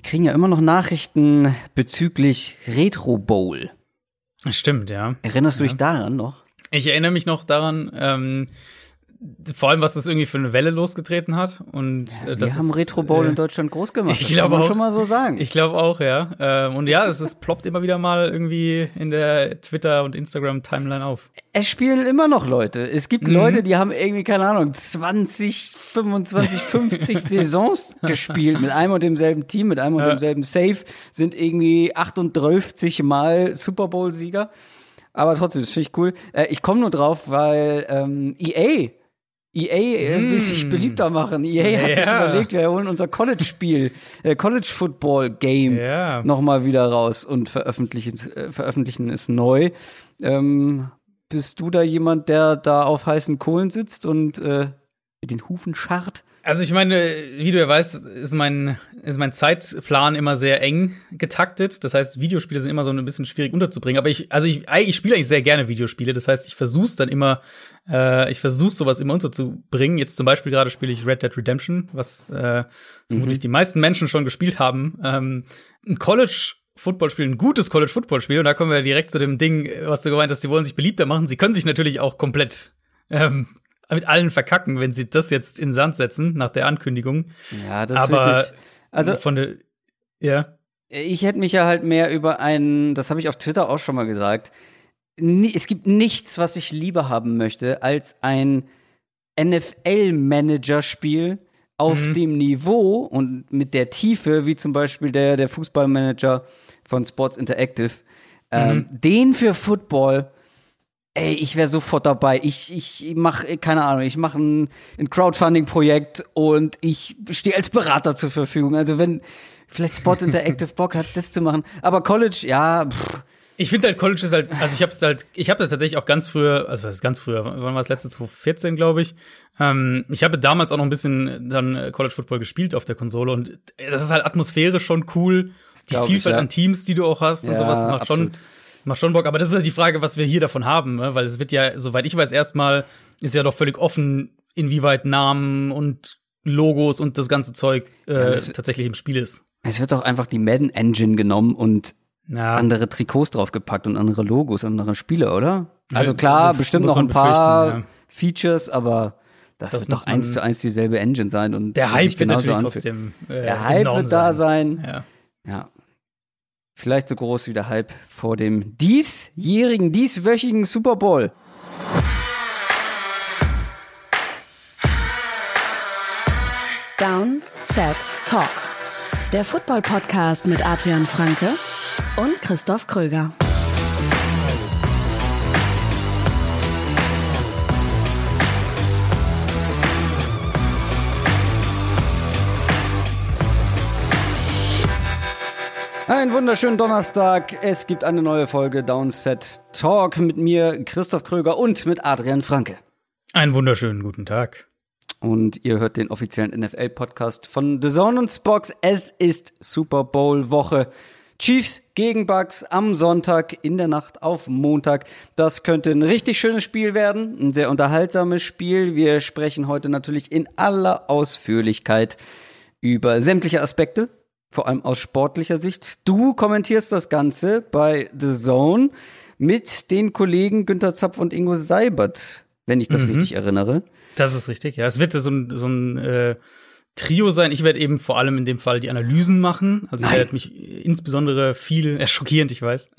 Wir kriegen ja immer noch Nachrichten bezüglich Retro Bowl. Stimmt, ja. Erinnerst du ja. dich daran noch? Ich erinnere mich noch daran, ähm, vor allem, was das irgendwie für eine Welle losgetreten hat. Und ja, äh, das wir haben ist, Retro Bowl äh, in Deutschland groß gemacht. ich glaube auch. schon mal so sagen. Ich glaube auch, ja. Ähm, und ja, es ist, ploppt immer wieder mal irgendwie in der Twitter- und Instagram-Timeline auf. es spielen immer noch Leute. Es gibt Mhm. Leute, die haben irgendwie, keine Ahnung, 20, 25, 50 Saisons gespielt mit einem und demselben Team, mit einem und Ja. demselben Save, sind irgendwie 38 Mal Super Bowl-Sieger. Aber trotzdem, das finde ich cool. Äh, ich komme nur drauf, weil ähm, EA, EA äh, will Mm. sich beliebter machen. EA hat sich überlegt, wir holen unser College-Spiel, äh, College-Football-Game Ja. nochmal wieder raus und veröffentlichen, äh, veröffentlichen es neu. Ähm, bist du da jemand, der da auf heißen Kohlen sitzt und äh, mit den Hufen scharrt? Also ich meine, wie du ja weißt, ist mein, ist mein Zeitplan immer sehr eng getaktet. Das heißt, Videospiele sind immer so ein bisschen schwierig unterzubringen. Aber ich, also ich, ich spiele eigentlich sehr gerne Videospiele. Das heißt, ich versuche es dann immer, äh, ich versuche sowas immer unterzubringen. Jetzt zum Beispiel gerade spiele ich Red Dead Redemption, was äh, vermutlich die meisten Menschen schon gespielt haben. Ähm, ein College Footballspiel, ein gutes College Footballspiel. Und da kommen wir direkt zu dem Ding, was du gemeint hast, die wollen sich beliebter machen. Sie können sich natürlich auch komplett ähm, mit allen verkacken, wenn sie das jetzt in den Sand setzen nach der Ankündigung. Ja, das Aber ist richtig. Also von der ja. ich hätte mich ja halt mehr über einen, das habe ich auf Twitter auch schon mal gesagt, es gibt nichts, was ich lieber haben möchte, als ein NFL-Manager-Spiel auf Mhm. dem Niveau und mit der Tiefe, wie zum Beispiel der, der Fußballmanager von Sports Interactive, ähm, Mhm. den für Football, ey, ich wäre sofort dabei. Ich, ich mache, keine Ahnung, ich mache ein, ein Crowdfunding-Projekt und ich stehe als Berater zur Verfügung. Also wenn vielleicht Sports Interactive Bock hat, das zu machen. Aber College, ja, pff, Ich finde halt College ist halt, also ich habe es halt, ich habe das tatsächlich auch ganz früher, also was ist ganz früher, wann war das letzte 2014, glaube ich. Ähm, ich habe damals auch noch ein bisschen dann äh, College Football gespielt auf der Konsole und das ist halt atmosphärisch schon cool. Die glaub ich, Vielfalt ja. an Teams, die du auch hast und Ja, sowas, das macht schon, absolut. Macht schon Bock. Aber das ist halt die Frage, was wir hier davon haben, ne? weil es wird ja, soweit ich weiß, erstmal ist ja doch völlig offen, inwieweit Namen und Logos und das ganze Zeug äh, das- tatsächlich im Spiel ist. es wird doch einfach die Madden Engine genommen und Ja, andere Trikots draufgepackt und andere Logos, andere Spiele, oder? Also Ja, klar, das bestimmt noch ein paar befürchten, Features, aber das, Das wird doch eins zu eins dieselbe Engine sein und der Hype wird natürlich anfühlt. trotzdem. Äh, Der Hype wird da sein. Ja. Ja. Vielleicht so groß wie der Hype vor dem diesjährigen, dieswöchigen Super Bowl. Down, Set, Talk. Der Football-Podcast mit Adrian Franke und Christoph Kröger. Einen wunderschönen Donnerstag. Es gibt eine neue Folge Downset Talk mit mir, Christoph Kröger und mit Adrian Franke. Einen wunderschönen guten Tag. Und ihr hört den offiziellen NFL-Podcast von The Zone und Spox. Es ist Super Bowl-Woche. Chiefs gegen Bucks am Sonntag in der Nacht auf Montag. Das könnte ein richtig schönes Spiel werden, ein sehr unterhaltsames Spiel. Wir sprechen heute natürlich in aller Ausführlichkeit über sämtliche Aspekte, vor allem aus sportlicher Sicht. Du kommentierst das Ganze bei The Zone mit den Kollegen Günter Zapf und Ingo Seibert, wenn ich das richtig erinnere. Das ist richtig, ja. Es wird so ein, so ein äh, Trio sein. Ich werde eben vor allem in dem Fall die Analysen machen. Also ich Nein. werde mich insbesondere viel, äh, schockierend, ich weiß.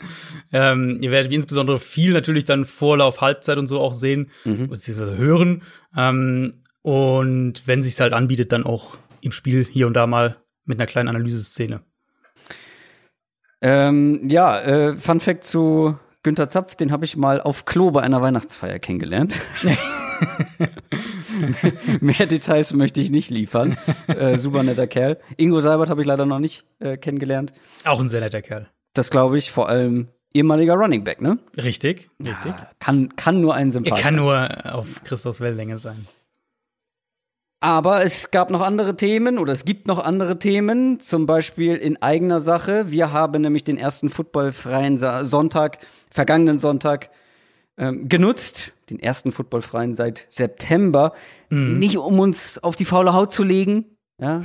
Ähm, ihr werdet insbesondere viel natürlich dann Vorlauf, Halbzeit und so auch sehen, beziehungsweise hören. Ähm, und wenn sich's halt anbietet, dann auch im Spiel hier und da mal mit einer kleinen Analyseszene. Ähm, ja, äh, Fun Fact zu Günter Zapf, den habe ich mal auf Klo bei einer Weihnachtsfeier kennengelernt. Mehr Details möchte ich nicht liefern. Äh, super netter Kerl. Ingo Seibert habe ich leider noch nicht äh, kennengelernt. Auch ein sehr netter Kerl. Das glaube ich vor allem ehemaliger Running Back, ne? Richtig, richtig. Kann, kann nur ein Er Sympath kann sein. nur auf Christophs Wellenlänge sein. Aber es gab noch andere Themen oder es gibt noch andere Themen, zum Beispiel in eigener Sache. Wir haben nämlich den ersten footballfreien Sonntag, vergangenen Sonntag, ähm, genutzt. Den ersten footballfreien seit September. Nicht um uns auf die faule Haut zu legen, Ja,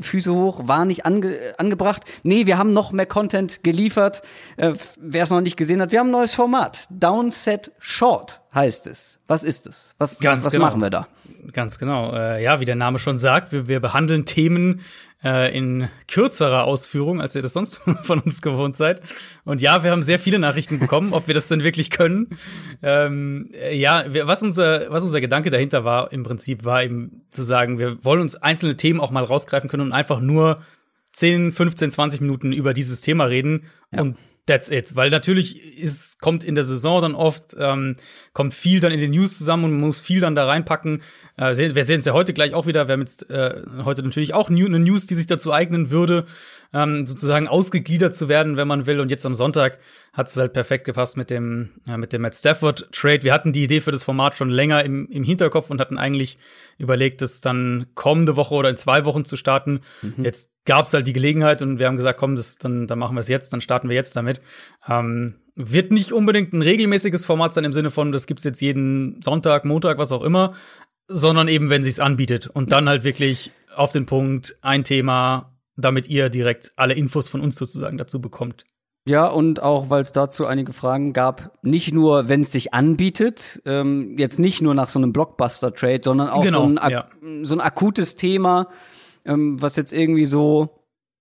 Füße hoch, war nicht ange angebracht. Nee, wir haben noch mehr Content geliefert. Äh, Wer es noch nicht gesehen hat, wir haben ein neues Format. Downset Short heißt es. Was ist es? Was, Ganz was genau. machen wir da? Ganz genau. Äh, ja, wie der Name schon sagt, wir, wir behandeln Themen äh, in kürzerer Ausführung, als ihr das sonst von uns gewohnt seid. Und ja, wir haben sehr viele Nachrichten bekommen, ob wir das denn wirklich können. Ähm, äh, ja, wir, was, unser, was unser Gedanke dahinter war, im Prinzip, war eben zu sagen, wir wollen uns einzelne Themen auch mal rausgreifen können und einfach nur 10, 15, 20 Minuten über dieses Thema reden. Und That's it. Weil natürlich ist, kommt in der Saison dann oft, ähm, kommt viel dann in den News zusammen und man muss viel dann da reinpacken. Äh, sehen- wir sehen es ja heute gleich auch wieder. Wir haben jetzt äh, heute natürlich auch New eine News, die sich dazu eignen würde, ähm, sozusagen ausgegliedert zu werden, wenn man will. Und jetzt am Sonntag hat es halt perfekt gepasst mit dem, ja, mit dem Matt Stafford Trade. Wir hatten die Idee für das Format schon länger im, im Hinterkopf und hatten eigentlich überlegt, das dann kommende Woche oder in zwei Wochen zu starten. Jetzt gab es halt die Gelegenheit und wir haben gesagt, komm, das, dann, dann machen wir es jetzt, dann starten wir jetzt damit. Ähm, wird nicht unbedingt ein regelmäßiges Format sein im Sinne von, das gibt's jetzt jeden Sonntag, Montag, was auch immer, sondern eben, wenn sich's anbietet. Und dann halt wirklich auf den Punkt ein Thema, damit ihr direkt alle Infos von uns sozusagen dazu bekommt. Ja, und auch, weil es dazu einige Fragen gab, nicht nur, wenn es sich anbietet, ähm, jetzt nicht nur nach so einem Blockbuster-Trade, sondern auch Genau, so, ein, ja. so ein akutes Thema, ähm, was jetzt irgendwie so,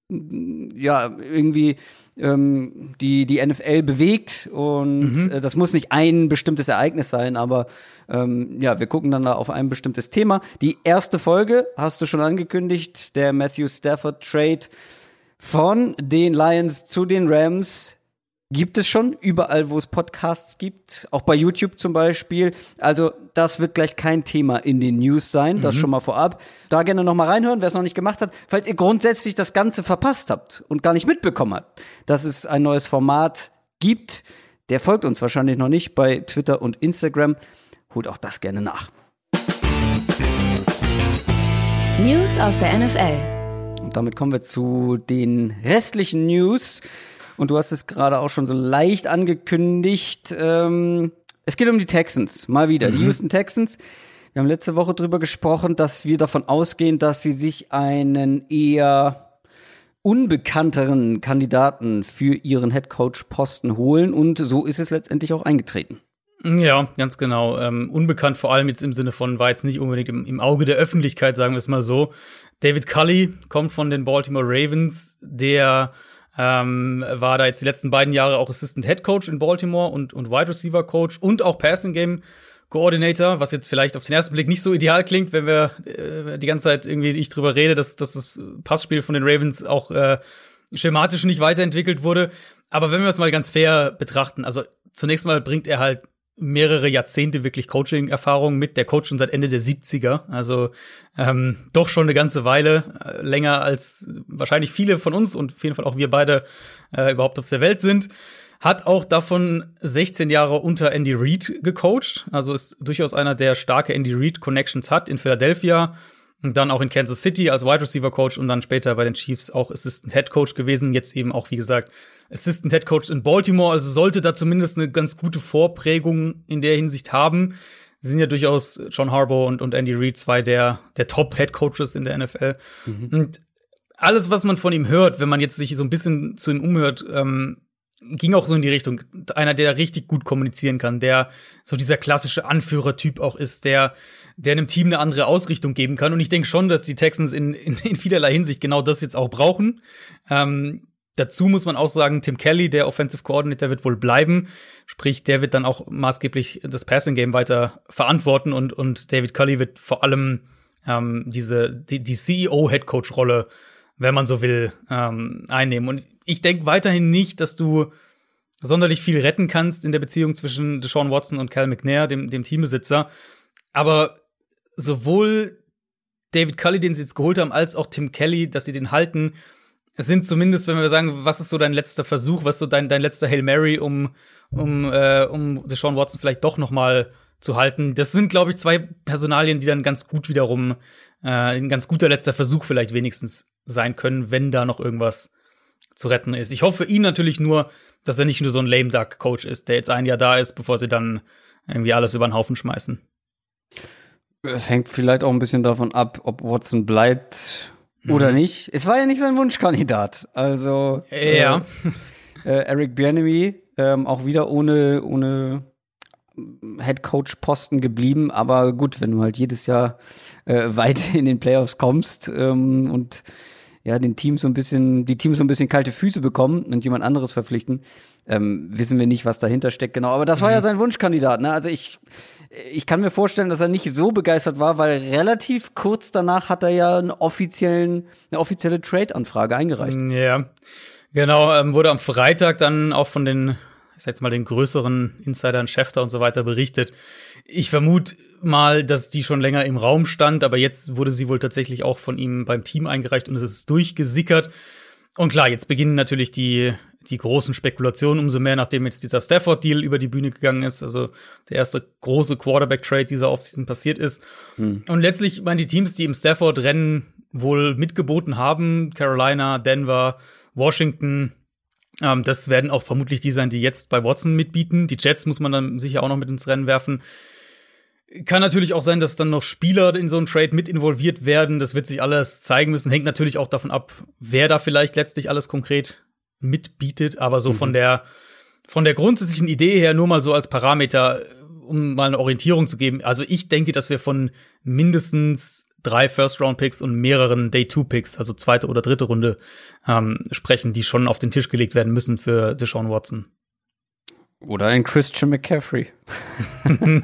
ja, irgendwie ähm, die, die NFL bewegt und Mhm. äh, das muss nicht ein bestimmtes Ereignis sein, aber ähm, ja, wir gucken dann da auf ein bestimmtes Thema. Die erste Folge hast du schon angekündigt, der Matthew Stafford Trade von den Lions zu den Rams gibt es schon überall, wo es Podcasts gibt, auch bei YouTube zum Beispiel. Also das wird gleich kein Thema in den News sein, das schon mal vorab. Da gerne noch mal reinhören, wer es noch nicht gemacht hat. Falls ihr grundsätzlich das Ganze verpasst habt und gar nicht mitbekommen habt, dass es ein neues Format gibt, der folgt uns wahrscheinlich noch nicht bei Twitter und Instagram. Holt auch das gerne nach. News aus der NFL. Und damit kommen wir zu den restlichen News. Und du hast es gerade auch schon so leicht angekündigt. Ähm, es geht um die Texans, mal wieder. Die Houston Texans. Wir haben letzte Woche drüber gesprochen, dass wir davon ausgehen, dass sie sich einen eher unbekannteren Kandidaten für ihren Headcoach-Posten holen. Und so ist es letztendlich auch eingetreten. Ja, ganz genau. Ähm, unbekannt vor allem jetzt im Sinne von, war jetzt nicht unbedingt im, im Auge der Öffentlichkeit, sagen wir es mal so. David Cully kommt von den Baltimore Ravens, der ähm, war da jetzt die letzten beiden Jahre auch Assistant Head Coach in Baltimore und, und Wide Receiver Coach und auch Passing Game Coordinator, was jetzt vielleicht auf den ersten Blick nicht so ideal klingt, wenn wir äh, die ganze Zeit irgendwie ich drüber rede, dass, dass das Passspiel von den Ravens auch äh, schematisch nicht weiterentwickelt wurde. Aber wenn wir es mal ganz fair betrachten, also zunächst mal bringt er halt mehrere Jahrzehnte wirklich Coaching-Erfahrung mit. Der Coach schon seit Ende der 70er, also ähm, doch schon eine ganze Weile, äh, länger als wahrscheinlich viele von uns und auf jeden Fall auch wir beide äh, überhaupt auf der Welt sind. Hat auch davon 16 Jahre unter Andy Reid gecoacht, also ist durchaus einer, der starke Andy Reid Connections hat in Philadelphia und dann auch in Kansas City als Wide Receiver Coach und dann später bei den Chiefs auch Assistant Head Coach gewesen. Jetzt eben auch, wie gesagt, Assistant Head Coach in Baltimore. Also sollte da zumindest eine ganz gute Vorprägung in der Hinsicht haben. Sie sind ja durchaus John Harbaugh und, und Andy Reid zwei der, der Top Head Coaches in der NFL. Und alles, was man von ihm hört, wenn man jetzt sich so ein bisschen zu ihm umhört, ähm, ging auch so in die Richtung. Einer, der richtig gut kommunizieren kann, der so dieser klassische Anführertyp auch ist, der, der einem Team eine andere Ausrichtung geben kann. Und ich denke schon, dass die Texans in, in, in vielerlei Hinsicht genau das jetzt auch brauchen. Ähm, dazu muss man auch sagen, Tim Kelly, der Offensive Coordinator, wird wohl bleiben. Sprich, der wird dann auch maßgeblich das Passing Game weiter verantworten und, und David Cully wird vor allem ähm, diese, die, die CEO-Headcoach-Rolle wenn man so will, ähm, einnehmen. Und ich denke weiterhin nicht, dass du sonderlich viel retten kannst in der Beziehung zwischen Deshaun Watson und Cal McNair, dem, dem Teambesitzer. Aber sowohl David Cully, den sie jetzt geholt haben, als auch Tim Kelly, dass sie den halten, sind zumindest, wenn wir sagen, was ist so dein letzter Versuch, was ist so dein, dein letzter Hail Mary, um, um, äh, um Deshaun Watson vielleicht doch noch mal zu halten. Das sind, glaube ich, zwei Personalien, die dann ganz gut wiederum äh, ein ganz guter letzter Versuch vielleicht wenigstens sein können, wenn da noch irgendwas zu retten ist. Ich hoffe für ihn natürlich nur, dass er nicht nur so ein lame duck Coach ist, der jetzt ein Jahr da ist, bevor sie dann irgendwie alles über den Haufen schmeißen. Es hängt vielleicht auch ein bisschen davon ab, ob Watson bleibt Oder mhm. nicht? Es war ja nicht sein Wunschkandidat. Also ja. Äh, äh, Eric Bieniemy ähm, auch wieder ohne ohne Head Coach Posten geblieben. Aber gut, wenn du halt jedes Jahr äh, weit in den Playoffs kommst ähm, und ja den Teams so ein bisschen die Teams so ein bisschen kalte Füße bekommen und jemand anderes verpflichten, ähm, wissen wir nicht, was dahinter steckt genau. Aber das war ja mhm. sein Wunschkandidat. Ne? Also ich ich kann mir vorstellen, dass er nicht so begeistert war, weil relativ kurz danach hat er ja einen offiziellen, eine offizielle Trade-Anfrage eingereicht. Ja, genau. Ähm, wurde am Freitag dann auch von den, ich sag jetzt mal, den größeren Insidern, Schäfter und so weiter berichtet. Ich vermute mal, dass die schon länger im Raum stand, aber jetzt wurde sie wohl tatsächlich auch von ihm beim Team eingereicht und es ist durchgesickert. Und klar, jetzt beginnen natürlich die die großen Spekulationen umso mehr, nachdem jetzt dieser Stafford-Deal über die Bühne gegangen ist, also der erste große Quarterback-Trade dieser Offseason passiert ist. Hm. Und letztlich, meine die Teams, die im Stafford-Rennen wohl mitgeboten haben, Carolina, Denver, Washington, ähm, das werden auch vermutlich die sein, die jetzt bei Watson mitbieten. Die Jets muss man dann sicher auch noch mit ins Rennen werfen. Kann natürlich auch sein, dass dann noch Spieler in so einen Trade mit involviert werden. Das wird sich alles zeigen müssen. Hängt natürlich auch davon ab, wer da vielleicht letztlich alles konkret mitbietet, aber so mhm. von der von der grundsätzlichen Idee her nur mal so als Parameter, um mal eine Orientierung zu geben. Also ich denke, dass wir von mindestens drei First-Round-Picks und mehreren Day-Two-Picks, also zweite oder dritte Runde, ähm, sprechen, die schon auf den Tisch gelegt werden müssen für Deshaun Watson. Oder ein Christian McCaffrey. uh,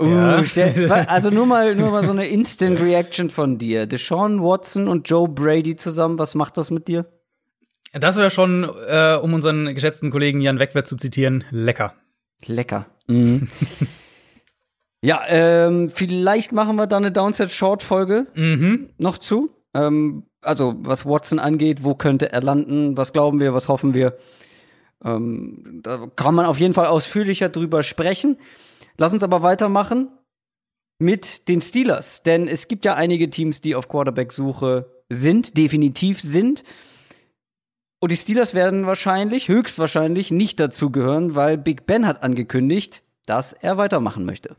ja. stell, also nur mal, nur mal so eine Instant Reaction von dir. Deshaun Watson und Joe Brady zusammen, was macht das mit dir? Das wäre schon, äh, um unseren geschätzten Kollegen Jan Wegwert zu zitieren, lecker. Lecker. Mhm. ja, ähm, vielleicht machen wir da eine Downset Short Folge mhm. noch zu. Ähm, also was Watson angeht, wo könnte er landen? Was glauben wir? Was hoffen wir? Ähm, da kann man auf jeden Fall ausführlicher drüber sprechen. Lass uns aber weitermachen mit den Steelers, denn es gibt ja einige Teams, die auf Quarterback-Suche sind, definitiv sind. Und die Steelers werden wahrscheinlich, höchstwahrscheinlich nicht dazugehören, weil Big Ben hat angekündigt, dass er weitermachen möchte.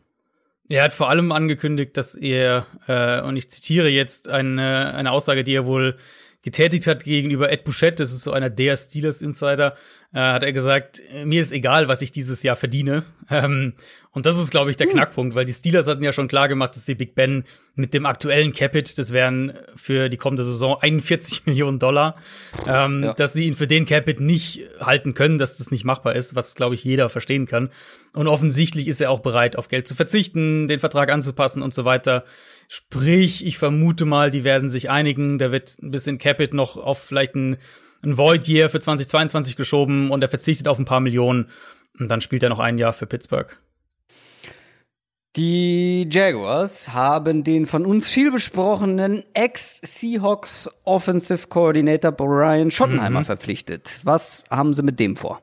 Er hat vor allem angekündigt, dass er, äh, und ich zitiere jetzt eine, eine Aussage, die er wohl getätigt hat gegenüber Ed Bouchette, das ist so einer der Steelers Insider, äh, hat er gesagt, mir ist egal, was ich dieses Jahr verdiene. Ähm, und das ist, glaube ich, der hm. Knackpunkt, weil die Steelers hatten ja schon klar gemacht, dass die Big Ben mit dem aktuellen Capit, das wären für die kommende Saison 41 Millionen Dollar, ähm, ja. dass sie ihn für den Capit nicht halten können, dass das nicht machbar ist, was, glaube ich, jeder verstehen kann. Und offensichtlich ist er auch bereit, auf Geld zu verzichten, den Vertrag anzupassen und so weiter. Sprich, ich vermute mal, die werden sich einigen. Da wird ein bisschen Capit noch auf vielleicht ein, ein Void Year für 2022 geschoben und er verzichtet auf ein paar Millionen. Und dann spielt er noch ein Jahr für Pittsburgh. Die Jaguars haben den von uns viel besprochenen Ex-Seahawks Offensive Coordinator Brian Schottenheimer mhm. verpflichtet. Was haben sie mit dem vor?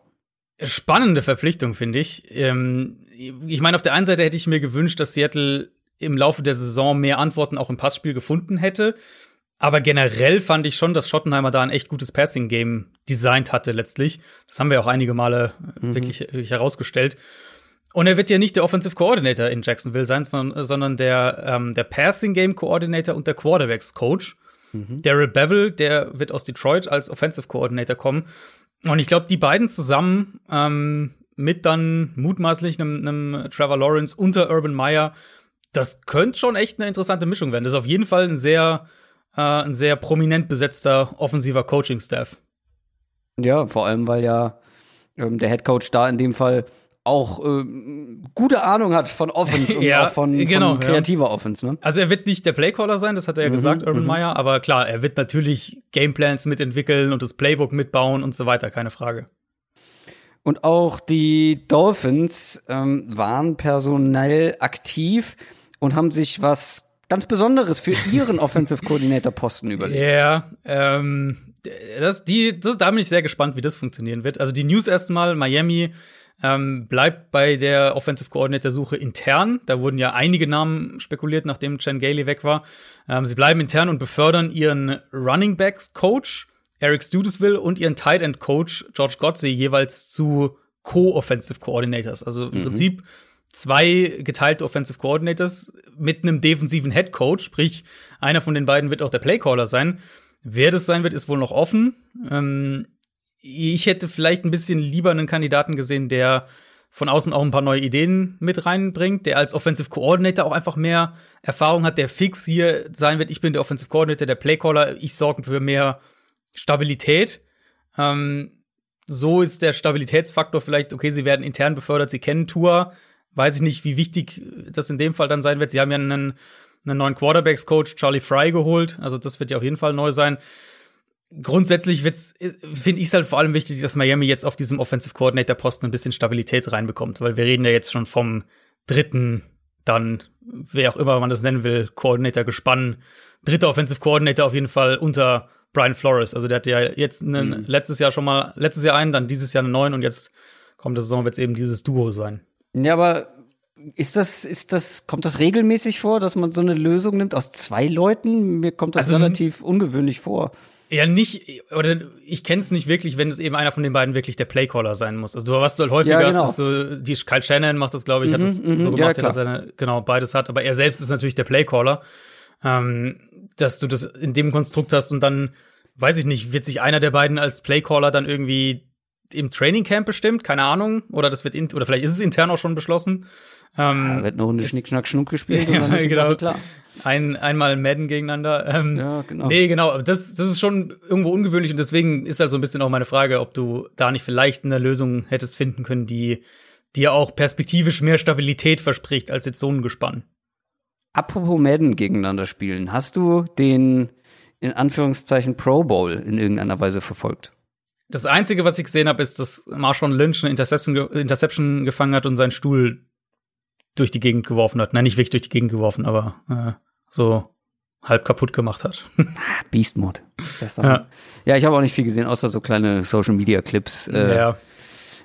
Spannende Verpflichtung, finde ich. Ähm, ich meine, auf der einen Seite hätte ich mir gewünscht, dass Seattle im Laufe der Saison mehr Antworten auch im Passspiel gefunden hätte. Aber generell fand ich schon, dass Schottenheimer da ein echt gutes Passing-Game designt hatte letztlich. Das haben wir auch einige Male mhm. wirklich, wirklich herausgestellt. Und er wird ja nicht der Offensive Coordinator in Jacksonville sein, sondern, sondern der, ähm, der Passing Game Coordinator und der Quarterbacks Coach. Mhm. Daryl Bevel, der wird aus Detroit als Offensive Coordinator kommen. Und ich glaube, die beiden zusammen ähm, mit dann mutmaßlich einem, einem Trevor Lawrence unter Urban Meyer, das könnte schon echt eine interessante Mischung werden. Das ist auf jeden Fall ein sehr, äh, ein sehr prominent besetzter offensiver Coaching-Staff. Ja, vor allem, weil ja ähm, der Head Coach da in dem Fall auch äh, gute Ahnung hat von Offense und ja, auch von, genau, von kreativer ja. Offense. Ne? Also er wird nicht der Playcaller sein, das hat er ja mhm, gesagt, Urban mhm. Meyer, aber klar, er wird natürlich Gameplans mitentwickeln und das Playbook mitbauen und so weiter, keine Frage. Und auch die Dolphins ähm, waren personell aktiv und haben sich was ganz Besonderes für ihren Offensive Coordinator Posten überlegt. Ja, ähm, das, die, das, da bin ich sehr gespannt, wie das funktionieren wird. Also die News erstmal, Miami ähm, bleibt bei der Offensive Coordinator-Suche intern. Da wurden ja einige Namen spekuliert, nachdem Chen Gailey weg war. Ähm, sie bleiben intern und befördern ihren Running Backs Coach Eric Studesville und ihren Tight End Coach George Godsey jeweils zu Co-Offensive Coordinators. Also im mhm. Prinzip zwei geteilte Offensive Coordinators mit einem defensiven Head Coach, sprich, einer von den beiden wird auch der Playcaller sein. Wer das sein wird, ist wohl noch offen. Ähm, ich hätte vielleicht ein bisschen lieber einen Kandidaten gesehen, der von außen auch ein paar neue Ideen mit reinbringt, der als Offensive Coordinator auch einfach mehr Erfahrung hat, der fix hier sein wird. Ich bin der Offensive Coordinator, der Playcaller. Ich sorge für mehr Stabilität. Ähm, so ist der Stabilitätsfaktor vielleicht, okay, sie werden intern befördert, sie kennen Tour. Weiß ich nicht, wie wichtig das in dem Fall dann sein wird. Sie haben ja einen, einen neuen Quarterbacks-Coach, Charlie Fry, geholt. Also das wird ja auf jeden Fall neu sein grundsätzlich finde ich es halt vor allem wichtig, dass Miami jetzt auf diesem Offensive Coordinator Posten ein bisschen Stabilität reinbekommt, weil wir reden ja jetzt schon vom dritten, dann wer auch immer man das nennen will, Coordinator gespannt, dritter Offensive Coordinator auf jeden Fall unter Brian Flores. Also der hat ja jetzt einen, mhm. letztes Jahr schon mal letztes Jahr einen, dann dieses Jahr einen neuen und jetzt kommt das Saison wird es eben dieses Duo sein. Ja, aber ist das, ist das, kommt das regelmäßig vor, dass man so eine Lösung nimmt aus zwei Leuten? Mir kommt das also, relativ ungewöhnlich vor. Ja, nicht, oder ich kenne es nicht wirklich, wenn es eben einer von den beiden wirklich der Playcaller sein muss. Also was du halt häufiger ja, genau. hast, ist so, die Kyle Shannon macht das, glaube ich, mhm, hat das mhm, so gemacht, ja, dass er genau beides hat, aber er selbst ist natürlich der Playcaller. Ähm, dass du das in dem Konstrukt hast und dann, weiß ich nicht, wird sich einer der beiden als Playcaller dann irgendwie im Training Camp bestimmt, keine Ahnung, oder das wird in, oder vielleicht ist es intern auch schon beschlossen. Ähm, ja, wird eine Runde Schnick, Schnack, Schnuck gespielt und dann ist genau. klar. Ein, einmal Madden gegeneinander. Ähm, ja, genau. Nee, genau. Das, das ist schon irgendwo ungewöhnlich und deswegen ist halt so ein bisschen auch meine Frage, ob du da nicht vielleicht eine Lösung hättest finden können, die dir auch perspektivisch mehr Stabilität verspricht als jetzt so ein Gespann. Apropos Madden gegeneinander spielen, hast du den in Anführungszeichen Pro Bowl in irgendeiner Weise verfolgt? Das Einzige, was ich gesehen habe, ist, dass Marshawn Lynch eine Interception, Interception gefangen hat und seinen Stuhl durch die Gegend geworfen hat. Nein, nicht wirklich durch die Gegend geworfen, aber äh, so halb kaputt gemacht hat. Beast Mode. Ja. ja, ich habe auch nicht viel gesehen, außer so kleine Social Media Clips. Äh, ja.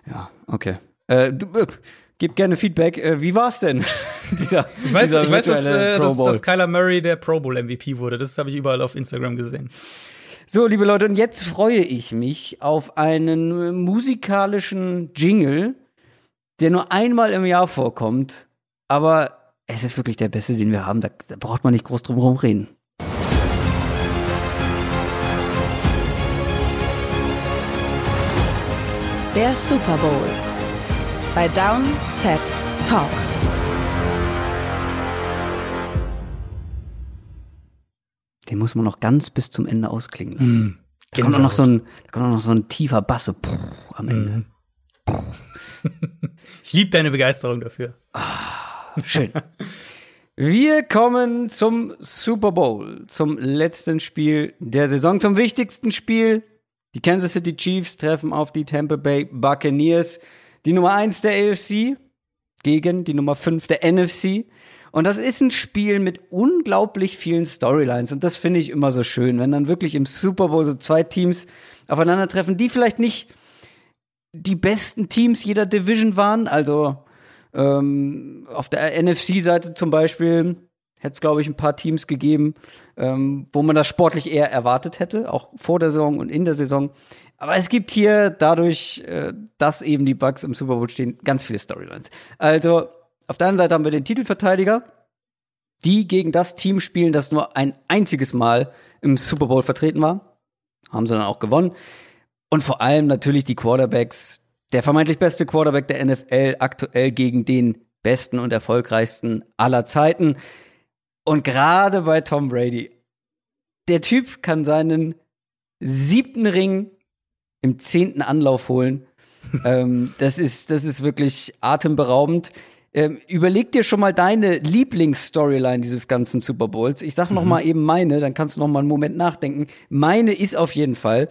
Ja, okay. Äh, du, äh, gib gerne Feedback. Äh, wie war's denn? dieser, ich weiß, ich weiß dass, äh, dass, dass Kyler Murray der Pro Bowl MVP wurde. Das habe ich überall auf Instagram gesehen. So, liebe Leute, und jetzt freue ich mich auf einen musikalischen Jingle, der nur einmal im Jahr vorkommt aber es ist wirklich der beste, den wir haben. Da, da braucht man nicht groß drum herum reden. Der Super Bowl bei Down Set Talk. Den muss man noch ganz bis zum Ende ausklingen lassen. Mm, da, kommt noch so ein, da kommt noch so ein tiefer Bass so, am Ende. Mm. ich liebe deine Begeisterung dafür. Ah. Schön. Wir kommen zum Super Bowl, zum letzten Spiel der Saison, zum wichtigsten Spiel. Die Kansas City Chiefs treffen auf die Tampa Bay Buccaneers, die Nummer 1 der AFC gegen die Nummer 5 der NFC. Und das ist ein Spiel mit unglaublich vielen Storylines. Und das finde ich immer so schön, wenn dann wirklich im Super Bowl so zwei Teams aufeinandertreffen, die vielleicht nicht die besten Teams jeder Division waren. Also ähm, auf der NFC-Seite zum Beispiel hätte es, glaube ich, ein paar Teams gegeben, ähm, wo man das sportlich eher erwartet hätte, auch vor der Saison und in der Saison. Aber es gibt hier dadurch, äh, dass eben die Bugs im Super Bowl stehen, ganz viele Storylines. Also auf der einen Seite haben wir den Titelverteidiger, die gegen das Team spielen, das nur ein einziges Mal im Super Bowl vertreten war. Haben sie dann auch gewonnen. Und vor allem natürlich die Quarterbacks, der vermeintlich beste Quarterback der NFL aktuell gegen den besten und erfolgreichsten aller Zeiten. Und gerade bei Tom Brady, der Typ kann seinen siebten Ring im zehnten Anlauf holen. ähm, das ist, das ist wirklich atemberaubend. Ähm, überleg dir schon mal deine Lieblingsstoryline dieses ganzen Super Bowls. Ich sag noch mhm. mal eben meine, dann kannst du noch mal einen Moment nachdenken. Meine ist auf jeden Fall,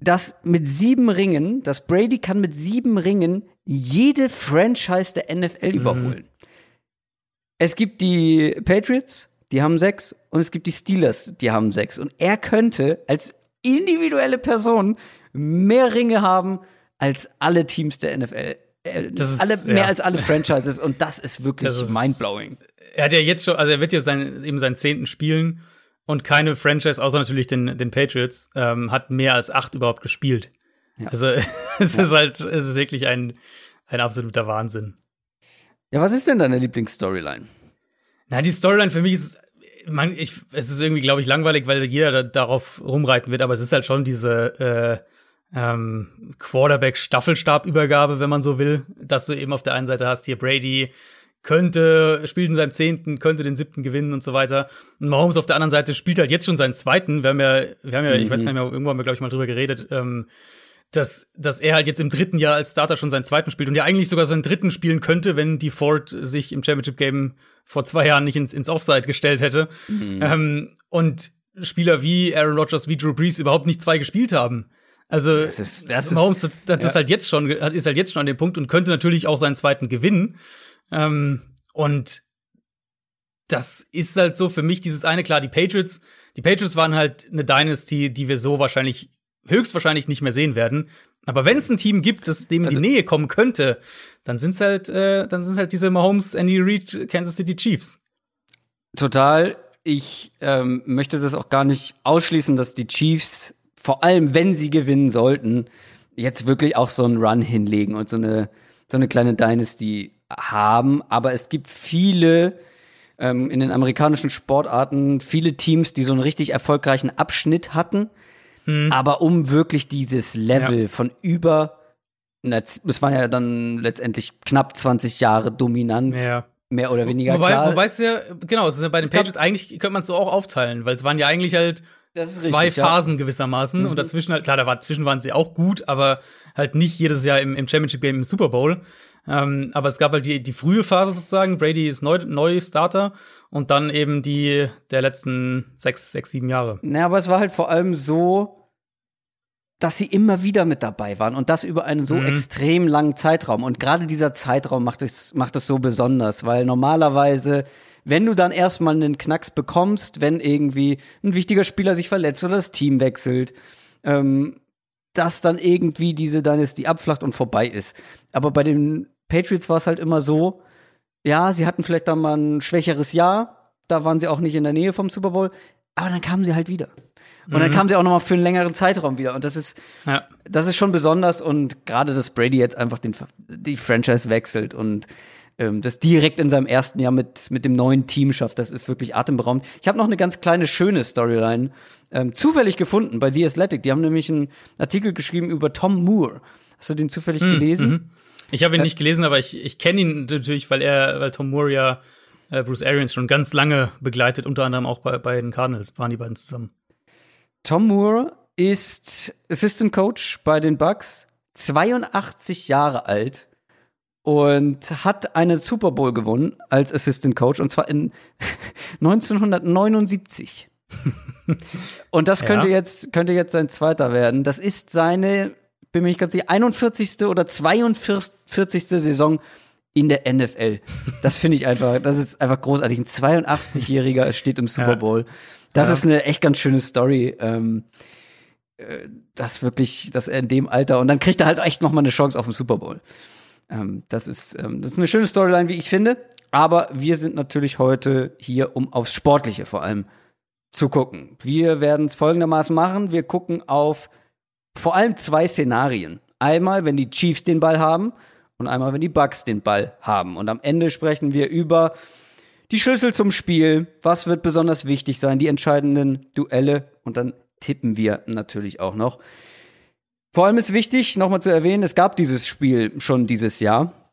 dass mit sieben Ringen, dass Brady kann mit sieben Ringen jede Franchise der NFL mhm. überholen. Es gibt die Patriots, die haben sechs, und es gibt die Steelers, die haben sechs. Und er könnte als individuelle Person mehr Ringe haben als alle Teams der NFL. Äh, das ist, alle, mehr ja. als alle Franchises. Und das ist wirklich das ist, mindblowing. Er hat ja jetzt schon, also er wird ja sein, eben seinen zehnten spielen. Und keine Franchise, außer natürlich den, den Patriots, ähm, hat mehr als acht überhaupt gespielt. Ja. Also es ja. ist halt, es ist wirklich ein, ein absoluter Wahnsinn. Ja, was ist denn deine Lieblingsstoryline? Na, die Storyline für mich ist, man, ich, es ist irgendwie, glaube ich, langweilig, weil jeder da, darauf rumreiten wird, aber es ist halt schon diese äh, ähm, Quarterback-Staffelstabübergabe, wenn man so will, dass du eben auf der einen Seite hast hier Brady, könnte, spielt in seinem zehnten, könnte den siebten gewinnen und so weiter. Und Mahomes auf der anderen Seite spielt halt jetzt schon seinen zweiten. Wir haben ja, wir haben ja, mhm. ich weiß mhm. gar nicht mehr, irgendwo haben wir, glaube ich, mal drüber geredet, ähm, dass, dass er halt jetzt im dritten Jahr als Starter schon seinen zweiten spielt und ja eigentlich sogar seinen dritten spielen könnte, wenn die Ford sich im Championship-Game vor zwei Jahren nicht ins, ins Offside gestellt hätte. Mhm. Ähm, und Spieler wie Aaron Rodgers, wie Drew Brees überhaupt nicht zwei gespielt haben. Also das ist, das Mahomes, das, das ja. ist halt jetzt schon, ist halt jetzt schon an dem Punkt und könnte natürlich auch seinen zweiten gewinnen. Ähm, und das ist halt so für mich dieses eine, klar, die Patriots, die Patriots waren halt eine Dynasty, die wir so wahrscheinlich, höchstwahrscheinlich nicht mehr sehen werden. Aber wenn es ein Team gibt, das dem in also, die Nähe kommen könnte, dann sind es halt, äh, dann sind halt diese Mahomes, Andy Reid, Kansas City Chiefs. Total. Ich ähm, möchte das auch gar nicht ausschließen, dass die Chiefs, vor allem wenn sie gewinnen sollten, jetzt wirklich auch so einen Run hinlegen und so eine, so eine kleine Dynasty haben, aber es gibt viele ähm, in den amerikanischen Sportarten, viele Teams, die so einen richtig erfolgreichen Abschnitt hatten, hm. aber um wirklich dieses Level ja. von über, das waren ja dann letztendlich knapp 20 Jahre Dominanz. Ja. Mehr oder weniger wobei, klar. Wobei es ja, genau, es ist ja bei den Patriots eigentlich, könnte man es so auch aufteilen, weil es waren ja eigentlich halt zwei richtig, Phasen ja. gewissermaßen. Mhm. Und dazwischen halt, klar, da war, dazwischen waren sie auch gut, aber halt nicht jedes Jahr im, im Championship Game im Super Bowl. Ähm, aber es gab halt die, die frühe Phase sozusagen. Brady ist neu, neu Starter und dann eben die der letzten sechs, sechs, sieben Jahre. Naja, aber es war halt vor allem so, dass sie immer wieder mit dabei waren und das über einen so mhm. extrem langen Zeitraum. Und gerade dieser Zeitraum macht es, macht es so besonders, weil normalerweise, wenn du dann erstmal einen Knacks bekommst, wenn irgendwie ein wichtiger Spieler sich verletzt oder das Team wechselt, ähm, dass dann irgendwie diese Dynasty abflacht und vorbei ist. Aber bei den Patriots war es halt immer so, ja, sie hatten vielleicht dann mal ein schwächeres Jahr, da waren sie auch nicht in der Nähe vom Super Bowl, aber dann kamen sie halt wieder. Und mhm. dann kamen sie auch noch mal für einen längeren Zeitraum wieder. Und das ist, ja. das ist schon besonders. Und gerade, dass Brady jetzt einfach den, die Franchise wechselt und ähm, das direkt in seinem ersten Jahr mit, mit dem neuen Team schafft, das ist wirklich atemberaubend. Ich habe noch eine ganz kleine, schöne Storyline ähm, zufällig gefunden bei The Athletic. Die haben nämlich einen Artikel geschrieben über Tom Moore. Hast du den zufällig mhm. gelesen? Ich habe ihn nicht gelesen, aber ich, ich kenne ihn natürlich, weil er, weil Tom Moore ja äh, Bruce Arians schon ganz lange begleitet, unter anderem auch bei, bei den Cardinals, waren die beiden zusammen. Tom Moore ist Assistant Coach bei den Bucks, 82 Jahre alt und hat eine Super Bowl gewonnen als Assistant Coach und zwar in 1979. und das könnte ja. jetzt könnte jetzt sein zweiter werden. Das ist seine bin mir nicht ganz sicher, 41. oder 42. Saison in der NFL. Das finde ich einfach, das ist einfach großartig. Ein 82-Jähriger steht im Super Bowl. Das ja. ist eine echt ganz schöne Story. Ähm, äh, das wirklich, dass er in dem Alter und dann kriegt er halt echt noch mal eine Chance auf den Super Bowl. Ähm, das ist, ähm, das ist eine schöne Storyline, wie ich finde. Aber wir sind natürlich heute hier, um aufs Sportliche vor allem zu gucken. Wir werden es folgendermaßen machen. Wir gucken auf vor allem zwei Szenarien. Einmal, wenn die Chiefs den Ball haben und einmal, wenn die Bucks den Ball haben. Und am Ende sprechen wir über die Schlüssel zum Spiel, was wird besonders wichtig sein, die entscheidenden Duelle und dann tippen wir natürlich auch noch. Vor allem ist wichtig, nochmal zu erwähnen, es gab dieses Spiel schon dieses Jahr.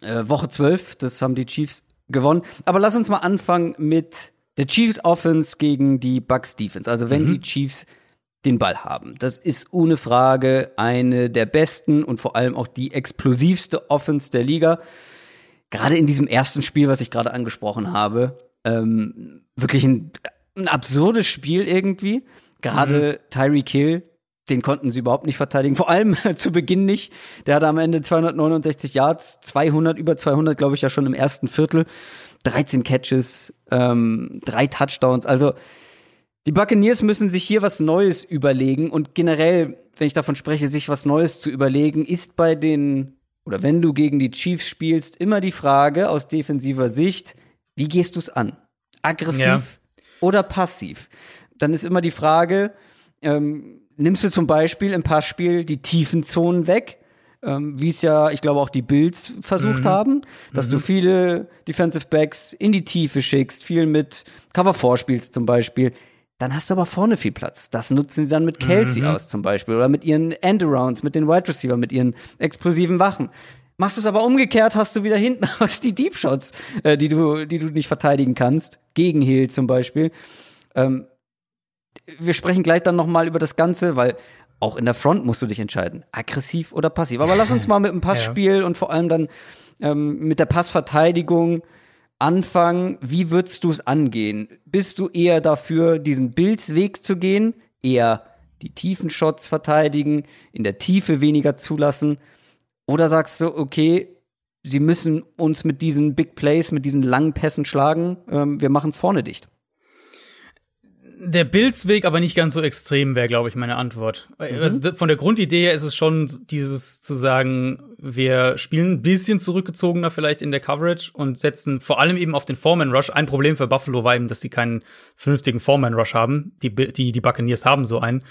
Äh, Woche 12, das haben die Chiefs gewonnen. Aber lass uns mal anfangen mit der Chiefs Offense gegen die Bucks Defense. Also wenn mhm. die Chiefs den Ball haben. Das ist ohne Frage eine der besten und vor allem auch die explosivste Offense der Liga. Gerade in diesem ersten Spiel, was ich gerade angesprochen habe, ähm, wirklich ein, ein, absurdes Spiel irgendwie. Gerade mhm. Tyreek Hill, den konnten sie überhaupt nicht verteidigen. Vor allem zu Beginn nicht. Der hatte am Ende 269 Yards, 200, über 200, glaube ich, ja schon im ersten Viertel. 13 Catches, ähm, drei Touchdowns. Also die Buccaneers müssen sich hier was Neues überlegen und generell, wenn ich davon spreche, sich was Neues zu überlegen, ist bei den oder wenn du gegen die Chiefs spielst, immer die Frage aus defensiver Sicht, wie gehst du es an? Aggressiv ja. oder passiv? Dann ist immer die Frage, ähm, nimmst du zum Beispiel im Passspiel die tiefen Zonen weg? ähm, wie es ja, ich glaube, auch die Bills versucht mhm. haben, dass mhm. du viele Defensive Backs in die Tiefe schickst, viel mit Cover 4 spielst zum Beispiel. Dann hast du aber vorne viel Platz. Das nutzen sie dann mit Kelsey mhm. aus zum Beispiel oder mit ihren Endarounds, mit den Wide Receiver, mit ihren explosiven Wachen. Machst du es aber umgekehrt, hast du wieder hinten aus die Deep Shots, äh, die du, die du nicht verteidigen kannst. Gegen Hill zum Beispiel. Ähm, wir sprechen gleich dann noch mal über das Ganze, weil auch in der Front musst du dich entscheiden, aggressiv oder passiv. Aber lass uns mal mit dem Passspiel ja. und vor allem dann ähm, mit der Passverteidigung anfangen. Wie würdest du es angehen? Bist du eher dafür, diesen Bildsweg zu gehen, eher die tiefen Shots verteidigen, in der Tiefe weniger zulassen? Oder sagst du, okay, sie müssen uns mit diesen Big Plays, mit diesen langen Pässen schlagen, ähm, wir machen es vorne dicht? Der Bildsweg aber nicht ganz so extrem wäre, glaube ich, meine Antwort. Mhm. Also von der Grundidee her ist es schon dieses zu sagen, wir spielen ein bisschen zurückgezogener vielleicht in der Coverage und setzen vor allem eben auf den Foreman Rush. Ein Problem für Buffalo war eben, dass sie keinen vernünftigen Foreman Rush haben. Die, die, die Buccaneers haben so einen.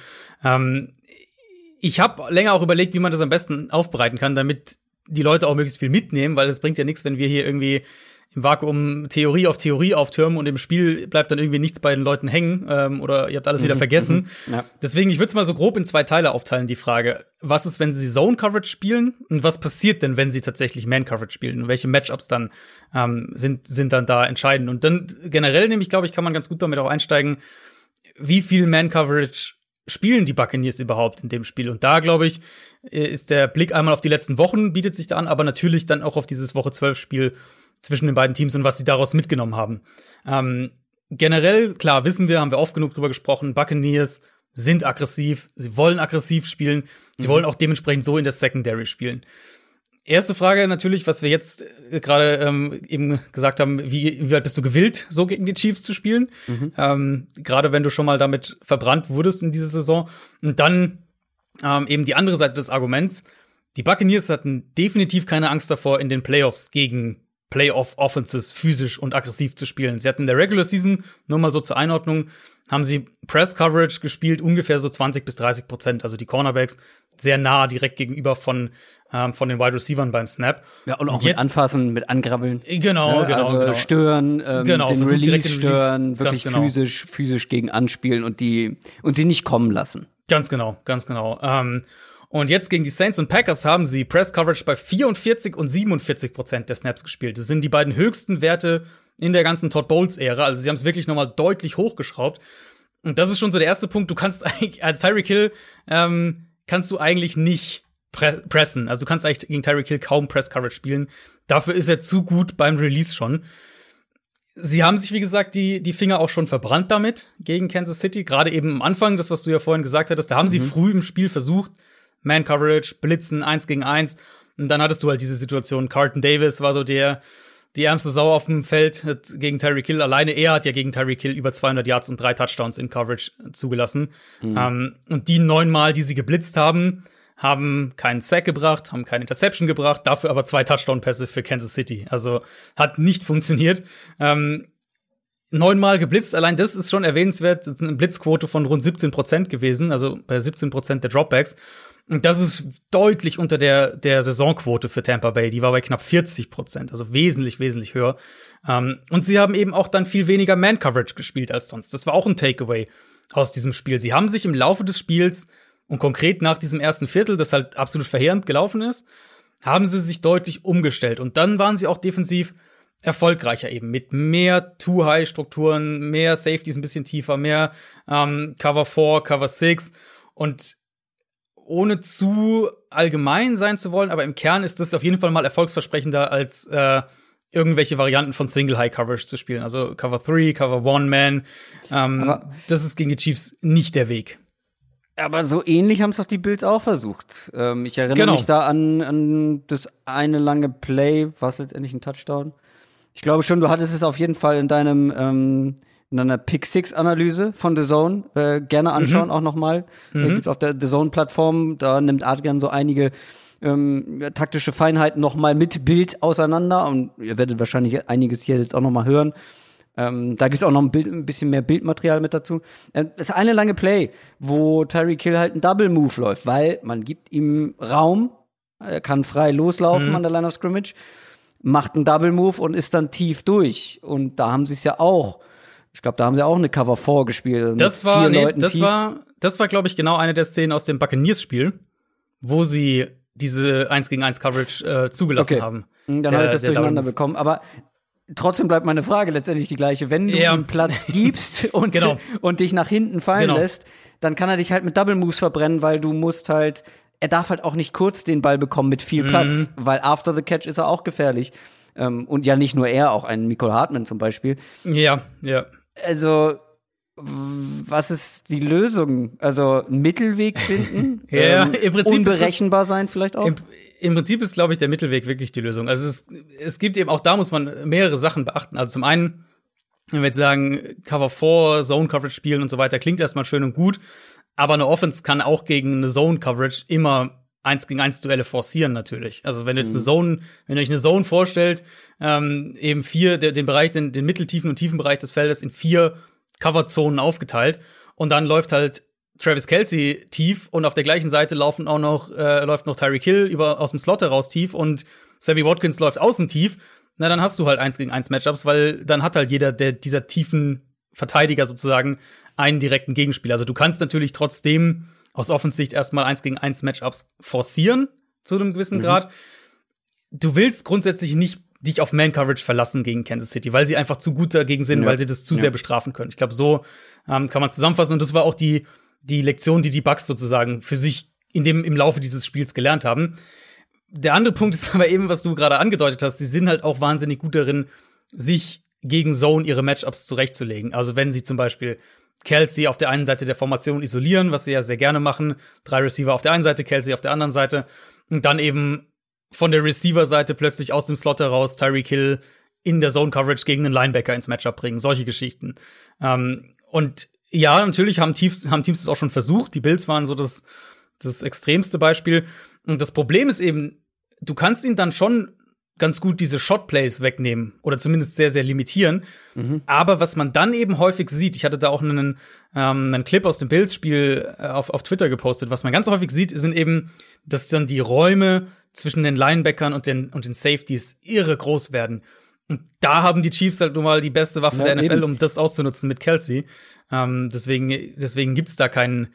Ähm, ich habe länger auch überlegt, wie man das am besten aufbereiten kann, damit die Leute auch möglichst viel mitnehmen, weil es bringt ja nichts, wenn wir hier irgendwie im Vakuum Theorie auf Theorie auftürmen und im Spiel bleibt dann irgendwie nichts bei den Leuten hängen ähm, oder ihr habt alles mhm, wieder vergessen. Mhm, ja. Deswegen, ich würde es mal so grob in zwei Teile aufteilen, die Frage. Was ist, wenn sie Zone Coverage spielen und was passiert denn, wenn sie tatsächlich Man Coverage spielen und welche Matchups dann ähm, sind, sind dann da entscheidend? Und dann generell nämlich, glaube ich, kann man ganz gut damit auch einsteigen, wie viel Man Coverage spielen die Buccaneers überhaupt in dem Spiel? Und da, glaube ich, äh, ist der Blick einmal auf die letzten Wochen, bietet sich da an, aber natürlich dann auch auf dieses Woche 12 Spiel zwischen den beiden Teams und was sie daraus mitgenommen haben. Ähm, generell, klar, wissen wir, haben wir oft genug drüber gesprochen, Buccaneers sind aggressiv, sie wollen aggressiv spielen, sie mhm. wollen auch dementsprechend so in der Secondary spielen. Erste Frage natürlich, was wir jetzt äh, gerade ähm, eben gesagt haben, wie, wie weit bist du gewillt, so gegen die Chiefs zu spielen? Mhm. Ähm, gerade wenn du schon mal damit verbrannt wurdest in dieser Saison. Und dann ähm, eben die andere Seite des Arguments. Die Buccaneers hatten definitiv keine Angst davor, in den Playoffs gegen Playoff-Offenses physisch und aggressiv zu spielen. Sie hatten in der Regular Season, nur mal so zur Einordnung, haben sie Press-Coverage gespielt, ungefähr so 20 bis 30 Prozent. Also die Cornerbacks sehr nah direkt gegenüber von, ähm, von den Wide Receivers beim Snap. Ja, und auch und jetzt, mit Anfassen, mit Angrabbeln. Genau, ja, genau. Also genau. stören, ähm, genau, den Release stören, wirklich genau. physisch, physisch gegen anspielen und die, und sie nicht kommen lassen. Ganz genau, ganz genau. Ähm, und jetzt gegen die Saints und Packers haben sie Press Coverage bei 44 und 47 Prozent der Snaps gespielt. Das sind die beiden höchsten Werte in der ganzen Todd Bowles-Ära. Also sie haben es wirklich nochmal deutlich hochgeschraubt. Und das ist schon so der erste Punkt. Du kannst eigentlich, als Tyreek Hill, ähm, kannst du eigentlich nicht pre pressen. Also du kannst eigentlich gegen Tyreek Hill kaum Press Coverage spielen. Dafür ist er zu gut beim Release schon. Sie haben sich, wie gesagt, die, die Finger auch schon verbrannt damit gegen Kansas City. Gerade eben am Anfang, das, was du ja vorhin gesagt hattest, da haben mhm. sie früh im Spiel versucht, man-Coverage, Blitzen, eins gegen eins. Und dann hattest du halt diese Situation. Carlton Davis war so der, die ärmste Sau auf dem Feld gegen Tyreek Hill. Alleine er hat ja gegen Tyreek Hill über 200 Yards und drei Touchdowns in Coverage zugelassen. Mhm. Um, und die neunmal, die sie geblitzt haben, haben keinen Sack gebracht, haben keine Interception gebracht, dafür aber zwei Touchdown-Pässe für Kansas City. Also hat nicht funktioniert. Ähm, neunmal geblitzt, allein das ist schon erwähnenswert. Das ist eine Blitzquote von rund 17 Prozent gewesen, also bei 17 Prozent der Dropbacks. Und das ist deutlich unter der, der Saisonquote für Tampa Bay. Die war bei knapp 40 Prozent, also wesentlich, wesentlich höher. Ähm, und sie haben eben auch dann viel weniger Man-Coverage gespielt als sonst. Das war auch ein Takeaway aus diesem Spiel. Sie haben sich im Laufe des Spiels und konkret nach diesem ersten Viertel, das halt absolut verheerend gelaufen ist, haben sie sich deutlich umgestellt. Und dann waren sie auch defensiv erfolgreicher eben mit mehr Too-High-Strukturen, mehr Safeties ein bisschen tiefer, mehr ähm, Cover 4, Cover 6 und ohne zu allgemein sein zu wollen, aber im Kern ist das auf jeden Fall mal erfolgsversprechender als äh, irgendwelche Varianten von Single High Coverage zu spielen. Also Cover 3, Cover 1 Man. Ähm, das ist gegen die Chiefs nicht der Weg. Aber so ähnlich haben es doch die Bills auch versucht. Ähm, ich erinnere genau. mich da an, an das eine lange Play, war es letztendlich ein Touchdown? Ich glaube schon, du hattest es auf jeden Fall in deinem ähm, in einer Pick Six Analyse von The Zone äh, gerne anschauen mhm. auch nochmal. Mhm. Gibt's auf der The Zone Plattform, da nimmt Adrian so einige ähm, taktische Feinheiten nochmal mit Bild auseinander und ihr werdet wahrscheinlich einiges hier jetzt auch nochmal hören. Ähm, da gibt's auch noch ein, Bild, ein bisschen mehr Bildmaterial mit dazu. Ähm, es ist eine lange Play, wo Terry Kill halt ein Double Move läuft, weil man gibt ihm Raum er kann frei loslaufen Mhm. an der Line of Scrimmage, macht einen Double Move und ist dann tief durch. Und da haben sie es ja auch. Ich glaube, da haben sie auch eine Cover 4 gespielt. Das war, nee, das tief. war, das war, glaube ich, genau eine der Szenen aus dem Buccaneers-Spiel, wo sie diese 1 gegen 1 Coverage äh, zugelassen Okay. haben. Hm, Dann habe ich das der durcheinander Double bekommen. Aber trotzdem bleibt meine Frage letztendlich die gleiche. Wenn du Ja. ihm Platz gibst und, Genau. und dich nach hinten fallen Genau. lässt, dann kann er dich halt mit Double Moves verbrennen, weil du musst halt, er darf halt auch nicht kurz den Ball bekommen mit viel Platz, Mhm. weil after the catch ist er auch gefährlich. Ähm, und ja, nicht nur er, auch ein Nicole Hartman zum Beispiel. Ja, ja. Also, was ist die Lösung? Also, einen Mittelweg finden? Ähm, Ja, im Prinzip Unberechenbar sein vielleicht auch? Im, Im Prinzip ist, glaube ich, der Mittelweg wirklich die Lösung. Also es, es gibt eben auch da muss man mehrere Sachen beachten. Also zum einen, wenn wir jetzt sagen, Cover 4, Zone Coverage spielen und so weiter, klingt erstmal schön und gut, aber eine Offense kann auch gegen eine Zone Coverage immer eins gegen eins Duelle forcieren natürlich. Also wenn du jetzt eine Zone, wenn ihr euch eine Zone vorstellt, ähm, eben vier, der, den Bereich, den, den mitteltiefen und tiefen Bereich des Feldes in vier Coverzonen aufgeteilt und dann läuft halt Travis Kelsey tief und auf der gleichen Seite laufen auch noch, äh, läuft noch Tyreek Hill über, aus dem Slot heraus tief und Sammy Watkins läuft außen tief. Na, dann hast du halt eins gegen eins Matchups, weil dann hat halt jeder der dieser tiefen Verteidiger sozusagen einen direkten Gegenspieler. Also du kannst natürlich trotzdem aus Offensicht erstmal eins gegen eins Matchups forcieren zu einem gewissen Grad. Du willst grundsätzlich nicht dich auf Man Coverage verlassen gegen Kansas City, weil sie einfach zu gut dagegen sind, Ja. weil sie das zu Ja. sehr bestrafen können. Ich glaube, so ähm, kann man zusammenfassen. Und das war auch die, die Lektion, die die Bucks sozusagen für sich in dem, im Laufe dieses Spiels gelernt haben. Der andere Punkt ist aber eben, was du gerade angedeutet hast, sie sind halt auch wahnsinnig gut darin, sich gegen Zone ihre Matchups zurechtzulegen. Also wenn sie zum Beispiel Kelsey auf der einen Seite der Formation isolieren, was sie ja sehr gerne machen, drei Receiver auf der einen Seite, Kelsey auf der anderen Seite, und dann eben von der Receiver-Seite plötzlich aus dem Slot heraus Tyreek Hill in der Zone-Coverage gegen einen Linebacker ins Matchup bringen, solche Geschichten. Ähm, und ja, natürlich haben Teams, haben Teams das auch schon versucht. Die Bills waren so das, das extremste Beispiel. Und das Problem ist eben, du kannst ihn dann schon ganz gut diese Shot-Plays wegnehmen oder zumindest sehr, sehr limitieren. Aber was man dann eben häufig sieht, ich hatte da auch einen, ähm, einen Clip aus dem Bills-Spiel äh, auf, auf Twitter gepostet, was man ganz häufig sieht, sind eben, dass dann die Räume zwischen den Linebackern und den, und den Safeties irre groß werden. Und da haben die Chiefs halt nun mal die beste Waffe Ja, der NFL, eben. um das auszunutzen mit Kelsey. Ähm, deswegen deswegen gibt's da keinen,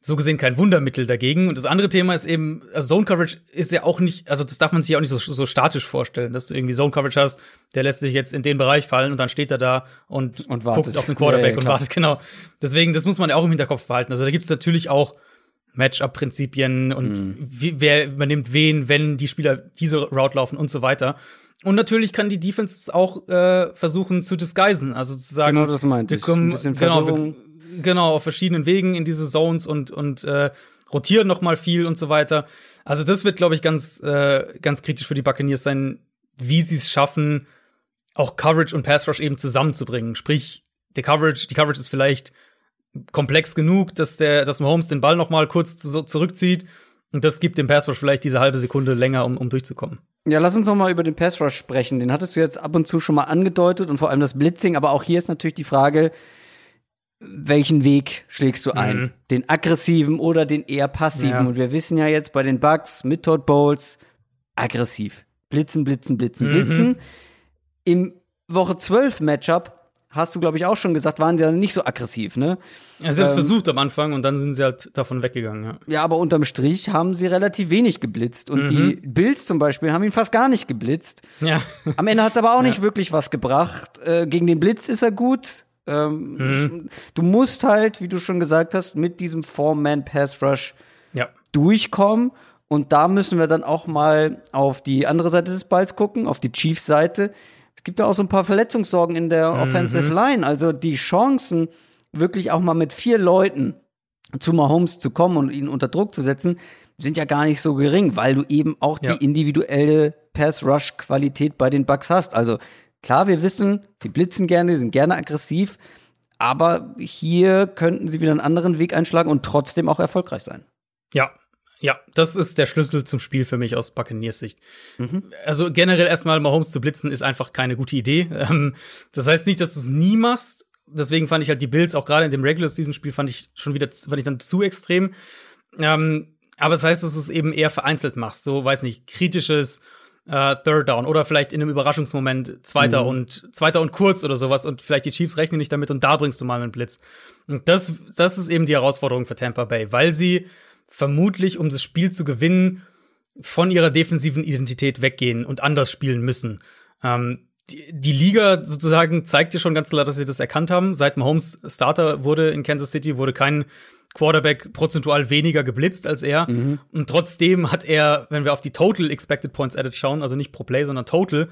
so gesehen kein Wundermittel dagegen. Und das andere Thema ist eben, also Zone Coverage ist ja auch nicht, also das darf man sich auch nicht so, so statisch vorstellen, dass du irgendwie Zone Coverage hast, der lässt sich jetzt in den Bereich fallen und dann steht er da und, Und wartet. guckt auf den Quarterback Ja, ja, und wartet, genau. Deswegen, das muss man ja auch im Hinterkopf behalten. Also da gibt's natürlich auch Matchup-Prinzipien und Mhm. wie, wer übernimmt wen, wenn die Spieler diese Route laufen und so weiter. Und natürlich kann die Defense auch äh, versuchen zu disguisen, also zu sagen, Genau das meinte wir ich. kommen Ein bisschen genau, wir, genau auf verschiedenen Wegen in diese Zones und und äh, rotieren noch mal viel und so weiter. Also das wird, glaube ich, ganz äh, ganz kritisch für die Buccaneers sein, wie sie es schaffen, auch Coverage und Pass Rush eben zusammenzubringen. Sprich, der Coverage, die Coverage ist vielleicht komplex genug, dass der, dass Mahomes den Ball noch mal kurz zu, zurückzieht und das gibt dem Pass Rush vielleicht diese halbe Sekunde länger, um, um durchzukommen. Ja, lass uns noch mal über den Pass Rush sprechen. Den hattest du jetzt ab und zu schon mal angedeutet und vor allem das Blitzing. Aber auch hier ist natürlich die Frage, welchen Weg schlägst du ein? Mhm. Den aggressiven oder den eher passiven? Ja. Und wir wissen ja jetzt bei den Bugs mit Todd Bowles aggressiv. Blitzen, blitzen, blitzen, Mhm. blitzen. Im Woche 12 Matchup hast du, glaube ich, auch schon gesagt, waren sie ja nicht so aggressiv, ne? Ja, sie haben es Ähm, versucht am Anfang und dann sind sie halt davon weggegangen. Ja. Ja, aber unterm Strich haben sie relativ wenig geblitzt. Und die Bills zum Beispiel haben ihn fast gar nicht geblitzt. ja. Am Ende hat es aber auch nicht wirklich was gebracht. Äh, gegen den Blitz ist er gut. Ähm, Mhm. Du musst halt, wie du schon gesagt hast, mit diesem Four-Man-Pass-Rush ja. durchkommen. Und da müssen wir dann auch mal auf die andere Seite des Balls gucken, auf die Chiefs-Seite. Es gibt ja auch so ein paar Verletzungssorgen in der Mhm. Offensive Line. Also die Chancen, wirklich auch mal mit vier Leuten zu Mahomes zu kommen und ihn unter Druck zu setzen, sind ja gar nicht so gering, weil du eben auch Ja. die individuelle Pass-Rush-Qualität bei den Bucks hast. Also klar, wir wissen, die blitzen gerne, die sind gerne aggressiv, aber hier könnten sie wieder einen anderen Weg einschlagen und trotzdem auch erfolgreich sein. Ja, ja, das ist der Schlüssel zum Spiel für mich aus Buccaneers Sicht. Mhm. Also generell erstmal Mahomes zu blitzen ist einfach keine gute Idee. Ähm, das heißt nicht, dass du es nie machst. Deswegen fand ich halt die Bills auch gerade in dem Regular Season Spiel fand ich schon wieder fand ich dann zu extrem. Ähm, Aber das heißt, dass du es eben eher vereinzelt machst. So, weiß nicht, kritisches äh, Third Down oder vielleicht in einem Überraschungsmoment zweiter Mhm. und zweiter und kurz oder sowas und vielleicht die Chiefs rechnen nicht damit und da bringst du mal einen Blitz. Und das, das ist eben die Herausforderung für Tampa Bay, weil sie vermutlich, um das Spiel zu gewinnen, von ihrer defensiven Identität weggehen und anders spielen müssen. Ähm, die, die Liga sozusagen zeigt dir schon ganz klar, dass sie das erkannt haben. Seit Mahomes Starter wurde in Kansas City, wurde kein Quarterback prozentual weniger geblitzt als er. Und trotzdem hat er, wenn wir auf die Total Expected Points Added schauen, also nicht pro Play, sondern Total,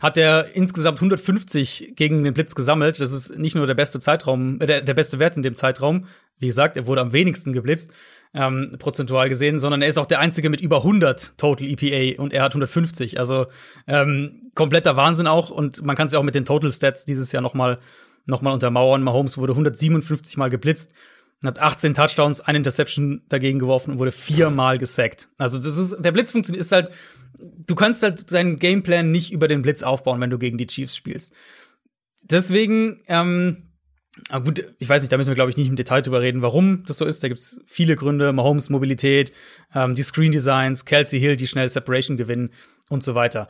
hat er insgesamt 150 gegen den Blitz gesammelt. Das ist nicht nur der beste Zeitraum, äh, der, der beste Wert in dem Zeitraum. Wie gesagt, er wurde am wenigsten geblitzt, ähm, prozentual gesehen, sondern er ist auch der einzige mit über 100 Total EPA und er hat 150. Also ähm, kompletter Wahnsinn auch und man kann es ja auch mit den Total Stats dieses Jahr noch mal, noch mal untermauern. Mahomes wurde 157 Mal geblitzt hat 18 Touchdowns, eine Interception dagegen geworfen und wurde viermal gesackt. Also das ist der Blitz funktioniert ist halt du kannst halt deinen Gameplan nicht über den Blitz aufbauen, wenn du gegen die Chiefs spielst. Deswegen ähm, gut, ich weiß nicht, da müssen wir, glaube ich, nicht im Detail drüber reden, warum das so ist. Da gibt es viele Gründe. Mahomes Mobilität, ähm, die Screen Designs, Kelsey Hill, die schnell Separation gewinnen und so weiter.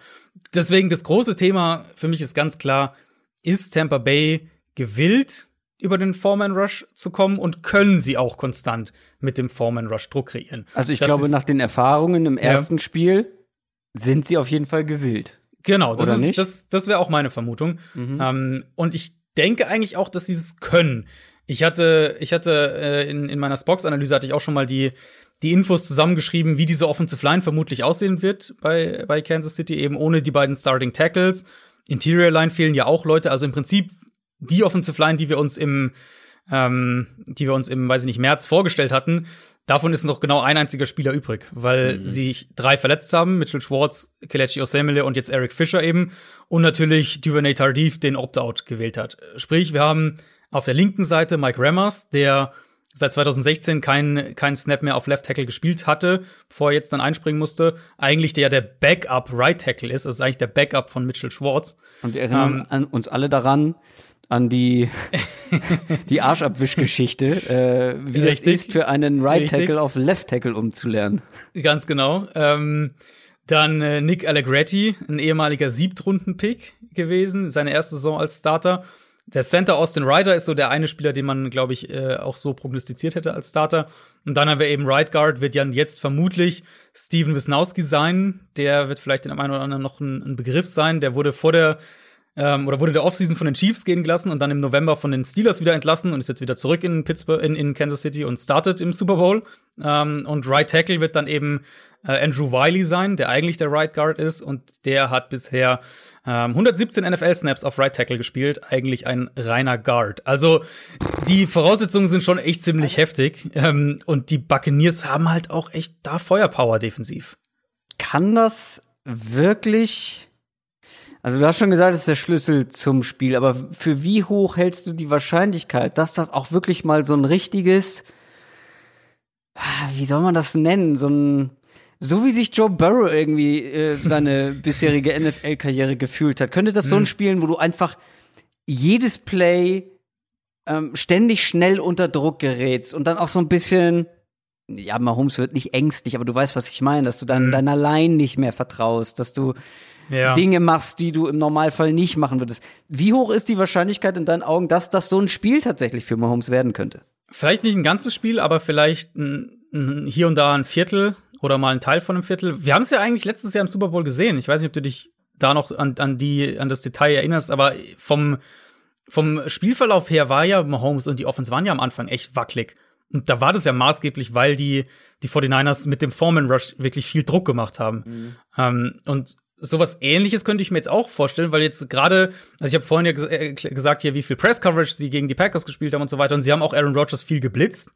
Deswegen das große Thema für mich ist ganz klar, ist Tampa Bay gewillt, über den Foreman Rush zu kommen und können sie auch konstant mit dem Foreman Rush Druck kreieren? Also ich Das glaube, nach den Erfahrungen im ersten Spiel sind sie auf jeden Fall gewillt. Genau, das Oder ist, nicht? das, das wäre auch meine Vermutung. Ähm, und ich denke eigentlich auch, dass sie es können. Ich hatte, ich hatte äh, in, in meiner Spox-Analyse hatte ich auch schon mal die, die Infos zusammengeschrieben, wie diese Offensive Line vermutlich aussehen wird bei, bei Kansas City, eben ohne die beiden Starting Tackles. Interior Line fehlen ja auch Leute, also im Prinzip die Offensive Line, die wir uns im, ähm, die wir uns im, weiß ich nicht, März vorgestellt hatten, davon ist noch genau ein einziger Spieler übrig, weil sie drei verletzt haben, Mitchell Schwartz, Kelechi Osemele und jetzt Eric Fischer eben und natürlich Duvernay Tardif den Opt-out gewählt hat. Sprich, wir haben auf der linken Seite Mike Rammers, der seit 2016 keinen keinen Snap mehr auf Left Tackle gespielt hatte, bevor er jetzt dann einspringen musste. Eigentlich der der Backup Right Tackle ist, das ist eigentlich der Backup von Mitchell Schwartz. Und wir erinnern Ähm, an uns alle daran, an die, die Arschabwischgeschichte, äh, wie das Richtig. ist, für einen Right Richtig. Tackle auf Left Tackle umzulernen. Ganz genau. Ähm, dann äh, Nick Allegretti, ein ehemaliger Siebtrunden-Pick gewesen, seine erste Saison als Starter. Der Center Austin Ryder ist so der eine Spieler, den man, glaube ich, äh, auch so prognostiziert hätte als Starter. Und dann haben wir eben Right Guard, wird ja jetzt vermutlich Steven Wisnowski sein. Der wird vielleicht den einen oder anderen noch ein, ein Begriff sein. Der wurde vor der ähm, oder wurde der Offseason von den Chiefs gehen gelassen und dann im November von den Steelers wieder entlassen und ist jetzt wieder zurück in Pittsburgh, in, in Kansas City und startet im Super Bowl. Ähm, und Right Tackle wird dann eben äh, Andrew Wiley sein, der eigentlich der Right Guard ist und der hat bisher ähm, 117 NFL-Snaps auf Right Tackle gespielt, eigentlich ein reiner Guard. Also die Voraussetzungen sind schon echt ziemlich heftig ähm, und die Buccaneers haben halt auch echt da Feuerpower defensiv. Kann das wirklich also du hast schon gesagt, das ist der Schlüssel zum Spiel, aber für wie hoch hältst du die Wahrscheinlichkeit, dass das auch wirklich mal so ein richtiges, wie soll man das nennen, so ein, so wie sich Joe Burrow irgendwie äh, seine bisherige NFL-Karriere gefühlt hat, könnte das so ein Spiel, wo du einfach jedes Play ähm, ständig schnell unter Druck gerätst und dann auch so ein bisschen, ja, Mahomes wird nicht ängstlich, aber du weißt, was ich meine, dass du dann deiner Line nicht mehr vertraust, dass du Ja. Dinge machst, die du im Normalfall nicht machen würdest. Wie hoch ist die Wahrscheinlichkeit in deinen Augen, dass das so ein Spiel tatsächlich für Mahomes werden könnte? Vielleicht nicht ein ganzes Spiel, aber vielleicht ein, ein, hier und da ein Viertel oder mal ein Teil von einem Viertel. Wir haben es ja eigentlich letztes Jahr im Super Bowl gesehen. Ich weiß nicht, ob du dich da noch an, an die an das Detail erinnerst, aber vom vom Spielverlauf her war ja Mahomes und die Offense waren ja am Anfang echt wackelig. Und da war das ja maßgeblich, weil die die 49ers mit dem Foreman Rush wirklich viel Druck gemacht haben. Ähm, und sowas ähnliches könnte ich mir jetzt auch vorstellen, weil jetzt gerade, also ich habe vorhin ja ges äh, gesagt hier, wie viel Press Coverage sie gegen die Packers gespielt haben und so weiter und sie haben auch Aaron Rodgers viel geblitzt.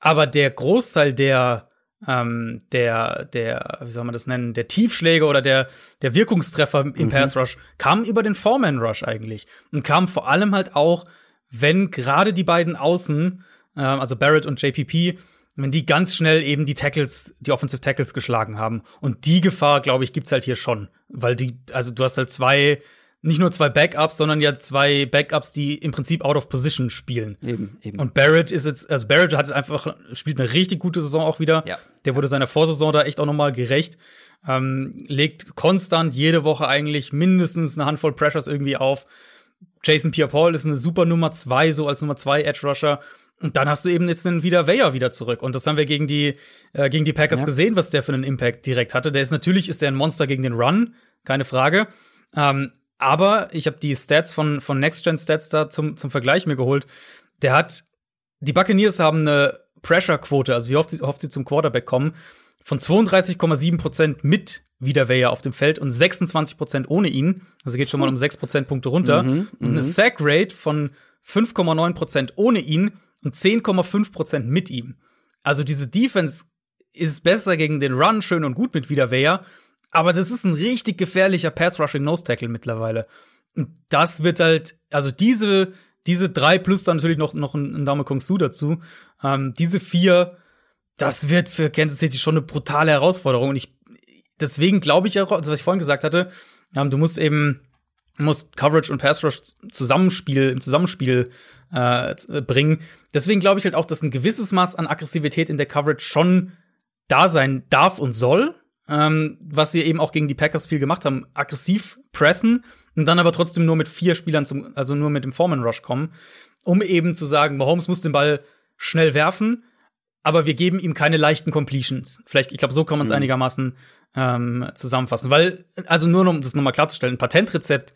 Aber der Großteil der ähm, der, der, wie soll man das nennen, der Tiefschläge oder der, der Wirkungstreffer im Pass Rush kam über den Foreman Rush eigentlich. Und kam vor allem halt auch, wenn gerade die beiden Außen, ähm, also Barrett und JPP, wenn die ganz schnell eben die Tackles, die Offensive Tackles geschlagen haben. Und die Gefahr, glaube ich, gibt's halt hier schon. Weil die, also du hast halt zwei, nicht nur zwei Backups, sondern ja zwei Backups, die im Prinzip out of position spielen. Eben, eben. Und Barrett ist jetzt, also Barrett hat einfach, spielt eine richtig gute Saison auch wieder. Ja. Der wurde seiner Vorsaison da echt auch nochmal gerecht. Ähm, legt konstant jede Woche eigentlich mindestens eine Handvoll Pressures irgendwie auf. Jason Pierre-Paul ist eine super Nummer zwei, so als Nummer zwei Edge Rusher. Und dann hast du eben jetzt den wieder Weyer wieder zurück. Und das haben wir gegen die, äh, gegen die Packers Ja. gesehen, was der für einen Impact direkt hatte. Der ist natürlich, ist der ein Monster gegen den Run, keine Frage. Ähm, aber ich habe die Stats von, von Next Gen Stats da zum, zum Vergleich mir geholt. Der hat, die Buccaneers haben eine Pressure-Quote, also wie oft sie, oft sie zum Quarterback kommen, von 32,7% mit Wiederwehr auf dem Feld und 26% ohne ihn. Also geht schon mal um 6 Prozentpunkte runter. und eine Sack-Rate von 5,9% ohne ihn und 10,5% mit ihm. Also diese Defense ist besser gegen den Run, schön und gut mit Wiederwehr. Aber das ist ein richtig gefährlicher Pass-Rushing-Nose-Tackle mittlerweile. Und das wird halt, also diese, diese drei plus dann natürlich noch, noch ein, Dame Kong Su dazu. Ähm, diese vier, das wird für Kansas City schon eine brutale Herausforderung. Und ich, deswegen glaube ich auch, also was ich vorhin gesagt hatte, ähm, du musst eben, musst Coverage und Pass Rush Zusammenspiel, im Zusammenspiel äh, bringen. Deswegen glaube ich halt auch, dass ein gewisses Maß an Aggressivität in der Coverage schon da sein darf und soll. Ähm, was sie eben auch gegen die Packers viel gemacht haben, aggressiv pressen und dann aber trotzdem nur mit vier Spielern zum, also nur mit dem Foreman Rush kommen, um eben zu sagen, Mahomes muss den Ball schnell werfen, aber wir geben ihm keine leichten Completions. Vielleicht, ich glaube, so kann man es einigermaßen ähm, zusammenfassen. Weil, also nur um das nochmal klarzustellen, ein Patentrezept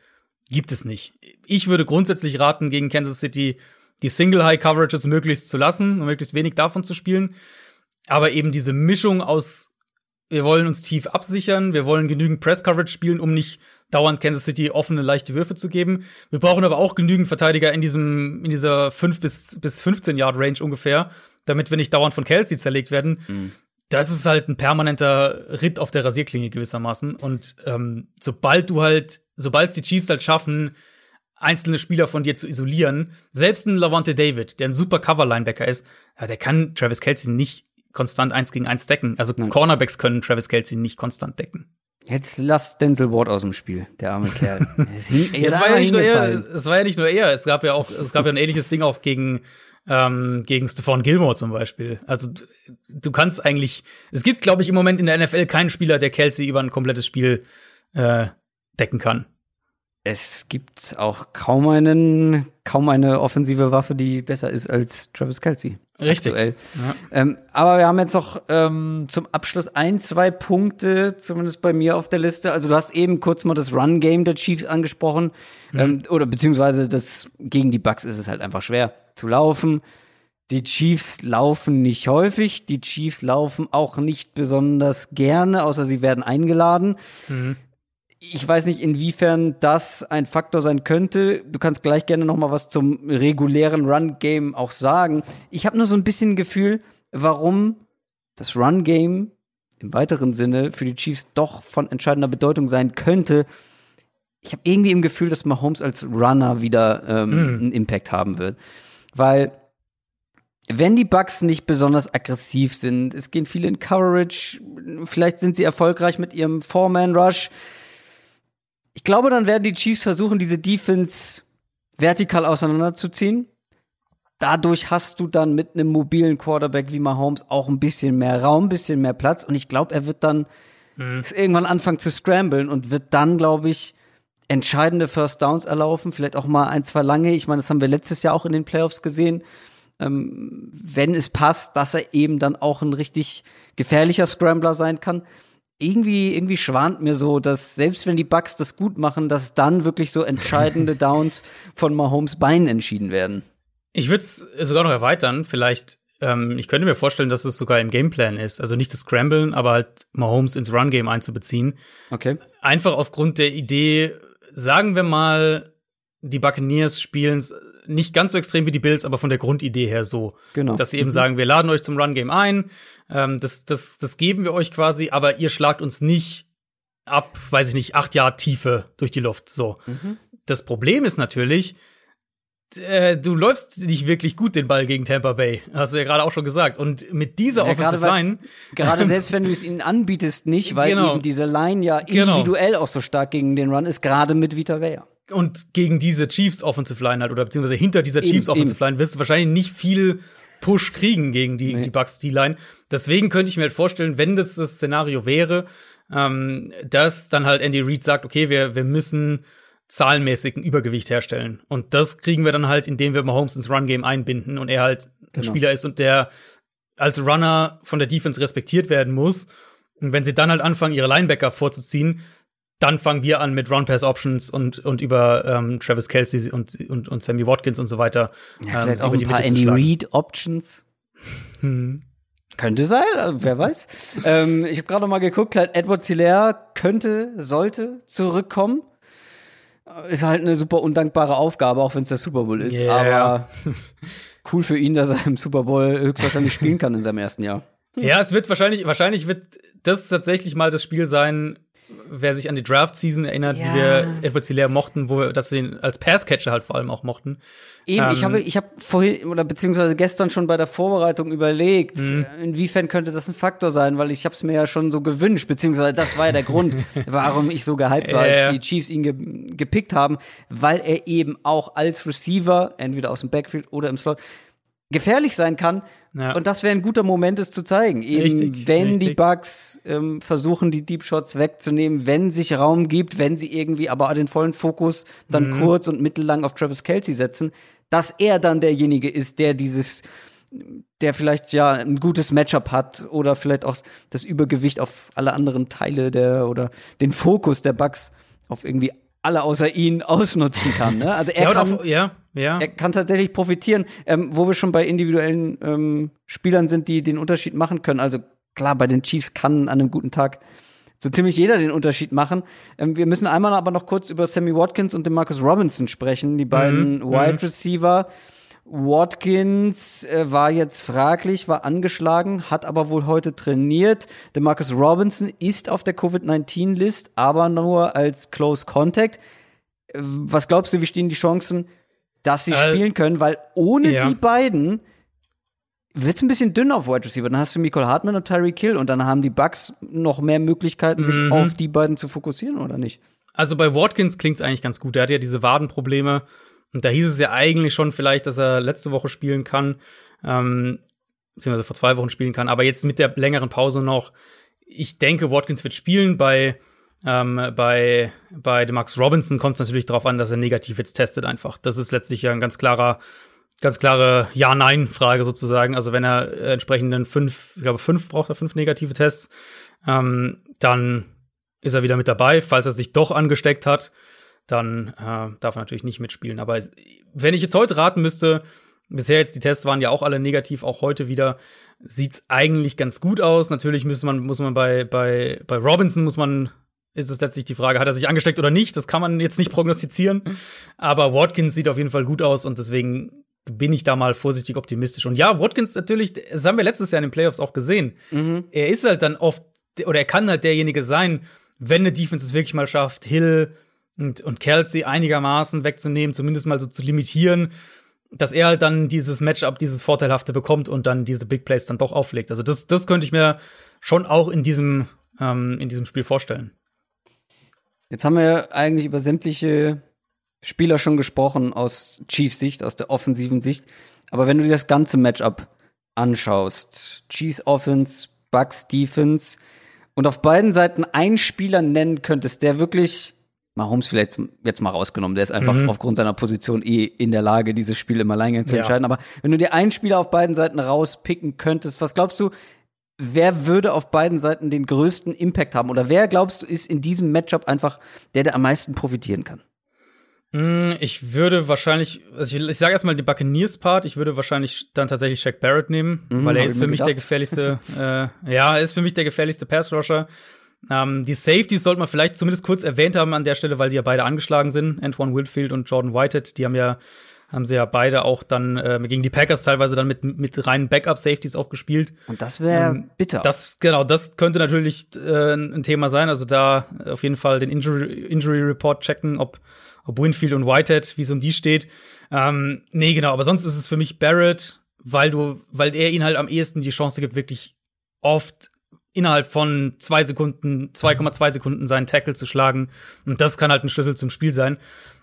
gibt es nicht. Ich würde grundsätzlich raten, gegen Kansas City die Single-High-Coverages möglichst zu lassen und möglichst wenig davon zu spielen. Aber eben diese Mischung aus, wir wollen uns tief absichern, wir wollen genügend Press-Coverage spielen, um nicht dauernd Kansas City offene, leichte Würfe zu geben. Wir brauchen aber auch genügend Verteidiger in diesem, in dieser 5 bis, bis 15 Yard Range ungefähr, damit wir nicht dauernd von Kelsey zerlegt werden. Das ist halt ein permanenter Ritt auf der Rasierklinge gewissermaßen. Und ähm, sobald du halt, sobald die Chiefs halt schaffen, einzelne Spieler von dir zu isolieren, selbst ein Lavonte David, der ein super Cover-Linebacker ist, ja, der kann Travis Kelsey nicht konstant eins gegen eins decken. Also Cornerbacks können Travis Kelsey nicht konstant decken. Jetzt lass Denzel Ward aus dem Spiel, der arme Kerl. Es hing- Es ist war ja nicht nur er, es war ja nicht nur er, es gab ja auch, es gab ja ein ähnliches Ding auch gegen ähm, gegen Stephon Gilmore zum Beispiel. Also du, du kannst eigentlich, es gibt, glaube ich, im Moment in der NFL keinen Spieler, der Kelsey über ein komplettes Spiel äh, decken kann. Es gibt auch kaum einen, kaum eine offensive Waffe, die besser ist als Travis Kelsey. Richtig. Ja. Ähm, aber wir haben jetzt noch ähm, zum Abschluss ein, zwei Punkte, zumindest bei mir auf der Liste. Also du hast eben kurz mal das Run-Game der Chiefs angesprochen. Ähm, oder beziehungsweise das gegen die Bucks ist es halt einfach schwer zu laufen. Die Chiefs laufen nicht häufig. Die Chiefs laufen auch nicht besonders gerne, außer sie werden eingeladen. Ich weiß nicht, inwiefern das ein Faktor sein könnte. Du kannst gleich gerne noch mal was zum regulären Run-Game auch sagen. Ich habe nur so ein bisschen Gefühl, warum das Run-Game im weiteren Sinne für die Chiefs doch von entscheidender Bedeutung sein könnte. Ich habe irgendwie im Gefühl, dass Mahomes als Runner wieder ähm, einen Impact haben wird. Weil wenn die Bucks nicht besonders aggressiv sind, es gehen viele in Coverage, vielleicht sind sie erfolgreich mit ihrem Four-Man-Rush, ich glaube, dann werden die Chiefs versuchen, diese Defense vertikal auseinanderzuziehen. Dadurch hast du dann mit einem mobilen Quarterback wie Mahomes auch ein bisschen mehr Raum, ein bisschen mehr Platz. Und ich glaube, er wird dann irgendwann anfangen zu scramblen und wird dann, glaube ich, entscheidende First Downs erlaufen. Vielleicht auch mal ein, zwei lange. Ich meine, das haben wir letztes Jahr auch in den Playoffs gesehen. Ähm, wenn es passt, dass er eben dann auch ein richtig gefährlicher Scrambler sein kann irgendwie, irgendwie schwant mir so, dass selbst wenn die Bucks das gut machen, dass dann wirklich so entscheidende Downs von Mahomes Beinen entschieden werden. Ich würde es sogar noch erweitern. Vielleicht, ähm, ich könnte mir vorstellen, dass es sogar im Gameplan ist. Also nicht das Scramblen, aber halt Mahomes ins Run-Game einzubeziehen. Okay. Einfach aufgrund der Idee, sagen wir mal, die Buccaneers spielen nicht ganz so extrem wie die Bills, aber von der Grundidee her so. Genau. Dass sie eben sagen, wir laden euch zum Run-Game ein, ähm, das, das, das geben wir euch quasi, aber ihr schlagt uns nicht ab, weiß ich nicht, acht Jahre Tiefe durch die Luft. So. Das Problem ist natürlich, äh, du läufst nicht wirklich gut den Ball gegen Tampa Bay. Hast du ja gerade auch schon gesagt. Und mit dieser Ja, Offensive gerade, weil- Line, gerade selbst wenn du es ihnen anbietest, nicht, weil Genau. eben diese Line ja Genau. individuell auch so stark gegen den Run ist, gerade mit Vita Vea. Und gegen diese Chiefs Offensive Line halt oder beziehungsweise hinter dieser Chiefs eben, Offensive Line wirst du wahrscheinlich nicht viel Push kriegen gegen die, nee. die Bucks D-Line. Deswegen könnte ich mir halt vorstellen, wenn das das Szenario wäre, ähm, dass dann halt Andy Reid sagt, okay, wir, wir müssen zahlenmäßig ein Übergewicht herstellen. Und das kriegen wir dann halt, indem wir Mahomes ins Run-Game einbinden und er halt ein genau. Spieler ist und der als Runner von der Defense respektiert werden muss. Und wenn sie dann halt anfangen, ihre Linebacker vorzuziehen, dann fangen wir an mit Run-Pass-Options und, und über ähm, Travis Kelsey und, und, und Sammy Watkins und so weiter. Ja, vielleicht ähm, auch ein paar Andy Reid-Options. Hm. Könnte sein, also wer weiß. ähm, ich habe gerade mal geguckt, Edward Hilaire könnte, sollte zurückkommen. Ist halt eine super undankbare Aufgabe, auch wenn es der Super Bowl ist. Yeah. Aber cool für ihn, dass er im Super Bowl höchstwahrscheinlich spielen kann in seinem ersten Jahr. Ja, es wird wahrscheinlich, wahrscheinlich wird das tatsächlich mal das Spiel sein, wer sich an die Draft-Season erinnert, ja. wie wir Edward Hilaire mochten, wo wir das den als Passcatcher halt vor allem auch mochten. Eben, ähm, ich habe ich habe vorhin oder beziehungsweise gestern schon bei der Vorbereitung überlegt, mhm. inwiefern könnte das ein Faktor sein, weil ich habe es mir ja schon so gewünscht, beziehungsweise das war ja der Grund, warum ich so gehypt war, als die Chiefs ihn ge gepickt haben, weil er eben auch als Receiver, entweder aus dem Backfield oder im Slot, gefährlich sein kann ja. Und das wäre ein guter Moment, es zu zeigen. Eben, richtig, wenn richtig. die Bugs ähm, versuchen, die Deep Shots wegzunehmen, wenn sich Raum gibt, wenn sie irgendwie aber den vollen Fokus dann mhm. kurz und mittellang auf Travis Kelsey setzen, dass er dann derjenige ist, der dieses der vielleicht ja ein gutes Matchup hat oder vielleicht auch das Übergewicht auf alle anderen Teile der oder den Fokus der Bugs auf irgendwie alle außer ihn ausnutzen kann. Ne? Also er ja, kann, auf, ja, ja. er kann tatsächlich profitieren, ähm, wo wir schon bei individuellen ähm, Spielern sind, die den Unterschied machen können. Also klar, bei den Chiefs kann an einem guten Tag so ziemlich jeder den Unterschied machen. Ähm, wir müssen einmal aber noch kurz über Sammy Watkins und den Marcus Robinson sprechen, die beiden mhm, Wide mhm. Watkins äh, war jetzt fraglich, war angeschlagen, hat aber wohl heute trainiert. Der Marcus Robinson ist auf der Covid-19-List, aber nur als Close Contact. Was glaubst du, wie stehen die Chancen, dass sie äh, spielen können? Weil ohne ja. die beiden wird es ein bisschen dünn auf Wide Receiver. Dann hast du Michael Hartman und Tyreek Kill und dann haben die Bucks noch mehr Möglichkeiten, sich mhm. auf die beiden zu fokussieren, oder nicht? Also bei Watkins klingt es eigentlich ganz gut. Der hat ja diese Wadenprobleme. Und da hieß es ja eigentlich schon vielleicht, dass er letzte Woche spielen kann, ähm, beziehungsweise vor zwei Wochen spielen kann, aber jetzt mit der längeren Pause noch. Ich denke, Watkins wird spielen. Bei, ähm, bei, bei Max Robinson kommt es natürlich darauf an, dass er negativ jetzt testet einfach. Das ist letztlich ja ein ganz klarer, ganz klare Ja-Nein-Frage sozusagen. Also wenn er entsprechenden fünf, ich glaube, fünf braucht er fünf negative Tests, ähm, dann ist er wieder mit dabei. Falls er sich doch angesteckt hat, dann äh, darf er natürlich nicht mitspielen. Aber wenn ich jetzt heute raten müsste, bisher jetzt die Tests waren ja auch alle negativ, auch heute wieder, sieht's eigentlich ganz gut aus. Natürlich muss man, muss man bei, bei, bei Robinson muss man, ist es letztlich die Frage, hat er sich angesteckt oder nicht? Das kann man jetzt nicht prognostizieren. Aber Watkins sieht auf jeden Fall gut aus und deswegen bin ich da mal vorsichtig optimistisch. Und ja, Watkins natürlich, das haben wir letztes Jahr in den Playoffs auch gesehen. Mhm. Er ist halt dann oft, oder er kann halt derjenige sein, wenn eine Defense es wirklich mal schafft, Hill, und, und Kelsey einigermaßen wegzunehmen, zumindest mal so zu limitieren, dass er halt dann dieses Matchup, dieses Vorteilhafte bekommt und dann diese Big Plays dann doch auflegt. Also das, das könnte ich mir schon auch in diesem, ähm, in diesem Spiel vorstellen. Jetzt haben wir eigentlich über sämtliche Spieler schon gesprochen aus Chiefs Sicht, aus der offensiven Sicht. Aber wenn du dir das ganze Matchup anschaust, Chiefs Offense, Bucks Defense und auf beiden Seiten einen Spieler nennen könntest, der wirklich Mahomes vielleicht jetzt mal rausgenommen. Der ist einfach mhm. aufgrund seiner Position eh in der Lage, dieses Spiel im Alleingang zu ja. entscheiden. Aber wenn du dir einen Spieler auf beiden Seiten rauspicken könntest, was glaubst du, wer würde auf beiden Seiten den größten Impact haben? Oder wer glaubst du, ist in diesem Matchup einfach der, der am meisten profitieren kann? Mm, ich würde wahrscheinlich, also ich, ich sage erstmal die Buccaneers-Part, ich würde wahrscheinlich dann tatsächlich Shaq Barrett nehmen, mhm, weil er ist für mich gedacht. der gefährlichste, äh, ja, er ist für mich der gefährlichste Pass-Rusher. Ähm, die Safeties sollte man vielleicht zumindest kurz erwähnt haben an der Stelle, weil die ja beide angeschlagen sind. Antoine Whitfield und Jordan Whitehead, die haben ja haben sie ja beide auch dann äh, gegen die Packers teilweise dann mit, mit reinen Backup-Safeties auch gespielt. Und das wäre ähm, bitter. Das, genau, das könnte natürlich äh, ein Thema sein. Also da auf jeden Fall den Injury, Injury Report checken, ob, ob Winfield und Whitehead, wie es um die steht. Ähm, nee, genau, aber sonst ist es für mich Barrett, weil du, weil er ihnen halt am ehesten die Chance gibt, wirklich oft innerhalb von zwei Sekunden, 2,2 Sekunden seinen Tackle zu schlagen. Und das kann halt ein Schlüssel zum Spiel sein.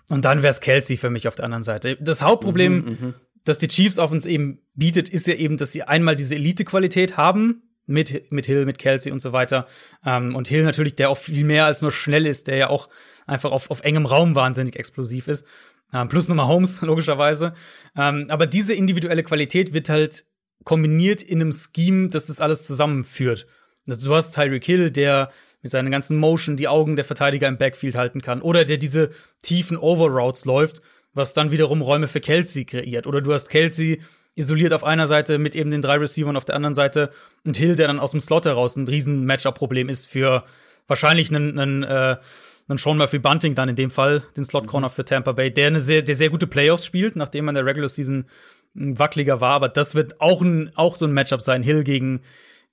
Und dann wäre es Kelsey für mich auf der anderen Seite. Das Hauptproblem, Mhm, mhm. das die Chiefs auf uns eben bietet, ist ja eben, dass sie einmal diese Elite-Qualität haben, mit, mit Hill, mit Kelsey und so weiter. Ähm, und Hill natürlich, der auch viel mehr als nur schnell ist, der ja auch einfach auf, auf engem Raum wahnsinnig explosiv ist. Ähm, plus nochmal Holmes, logischerweise. Ähm, aber diese individuelle Qualität wird halt kombiniert in einem Scheme, das das alles zusammenführt. Also du hast Tyreek Hill, der mit seiner ganzen Motion die Augen der Verteidiger im Backfield halten kann. Oder der diese tiefen Overroutes läuft, was dann wiederum Räume für Kelsey kreiert. Oder du hast Kelsey isoliert auf einer Seite mit eben den drei Receivern auf der anderen Seite und Hill, der dann aus dem Slot heraus ein riesen Matchup-Problem ist für wahrscheinlich einen, einen, äh, einen Sean Murphy Bunting dann in dem Fall, den Slot-Corner für Tampa Bay, der eine sehr, der sehr gute Playoffs spielt, nachdem man in der Regular Season ein wackeliger war. Aber das wird auch, ein, auch so ein Matchup sein, Hill gegen,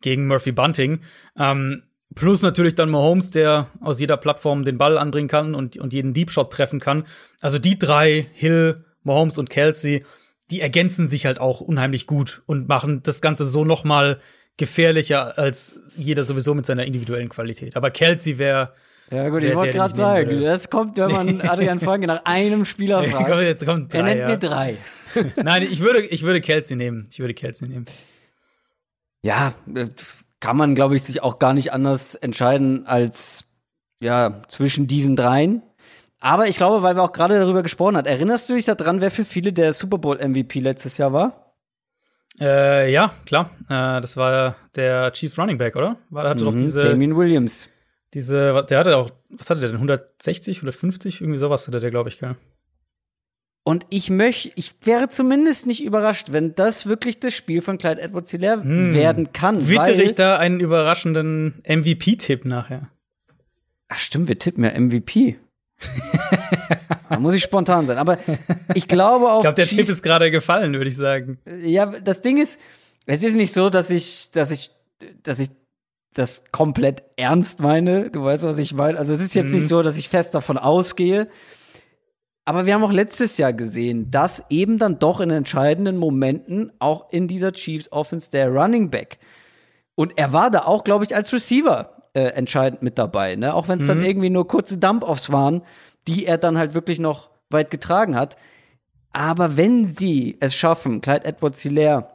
gegen Murphy Bunting. Ähm, plus natürlich dann Mahomes, der aus jeder Plattform den Ball anbringen kann und, und jeden Deep Shot treffen kann. Also die drei, Hill, Mahomes und Kelsey, die ergänzen sich halt auch unheimlich gut und machen das Ganze so noch mal gefährlicher als jeder sowieso mit seiner individuellen Qualität. Aber Kelsey wäre Ja, gut, ich wollte gerade sagen, würde. das kommt, wenn man Adrian Franke nach einem Spieler fragt. kommt Er drei, nennt ja. mir drei. Nein, ich würde, ich würde Kelsey nehmen. Ich würde Kelsey nehmen. Ja, äh, kann man, glaube ich, sich auch gar nicht anders entscheiden als ja zwischen diesen dreien. Aber ich glaube, weil wir auch gerade darüber gesprochen haben, erinnerst du dich daran, wer für viele der Super Bowl MVP letztes Jahr war? Äh, ja, klar. Äh, das war der Chiefs Running Back, oder? War, der hatte doch Mhm, diese, Damien Williams. diese, der hatte auch, was hatte der denn? 160, 150? Irgendwie sowas hatte der, glaube ich, gell? Und ich möchte, ich wäre zumindest nicht überrascht, wenn das wirklich das Spiel von Clyde Edwards Hilaire Hm. werden kann. Wittere ich da einen überraschenden MVP-Tipp nachher? Ach stimmt, wir tippen ja MVP. da muss ich spontan sein. Aber ich glaube auch. Ich glaube, der Chiefs- Tipp ist gerade gefallen, würde ich sagen. Ja, das Ding ist, es ist nicht so, dass ich, dass ich, dass ich das komplett ernst meine. Du weißt, was ich meine. Also es ist jetzt Mhm. nicht so, dass ich fest davon ausgehe. Aber wir haben auch letztes Jahr gesehen, dass eben dann doch in entscheidenden Momenten auch in dieser Chiefs Offense der Running Back und er war da auch, glaube ich, als Receiver äh, entscheidend mit dabei, ne? Auch wenn es dann irgendwie nur kurze Dump-Offs waren, die er dann halt wirklich noch weit getragen hat. Aber wenn sie es schaffen, Clyde Edwards Hilaire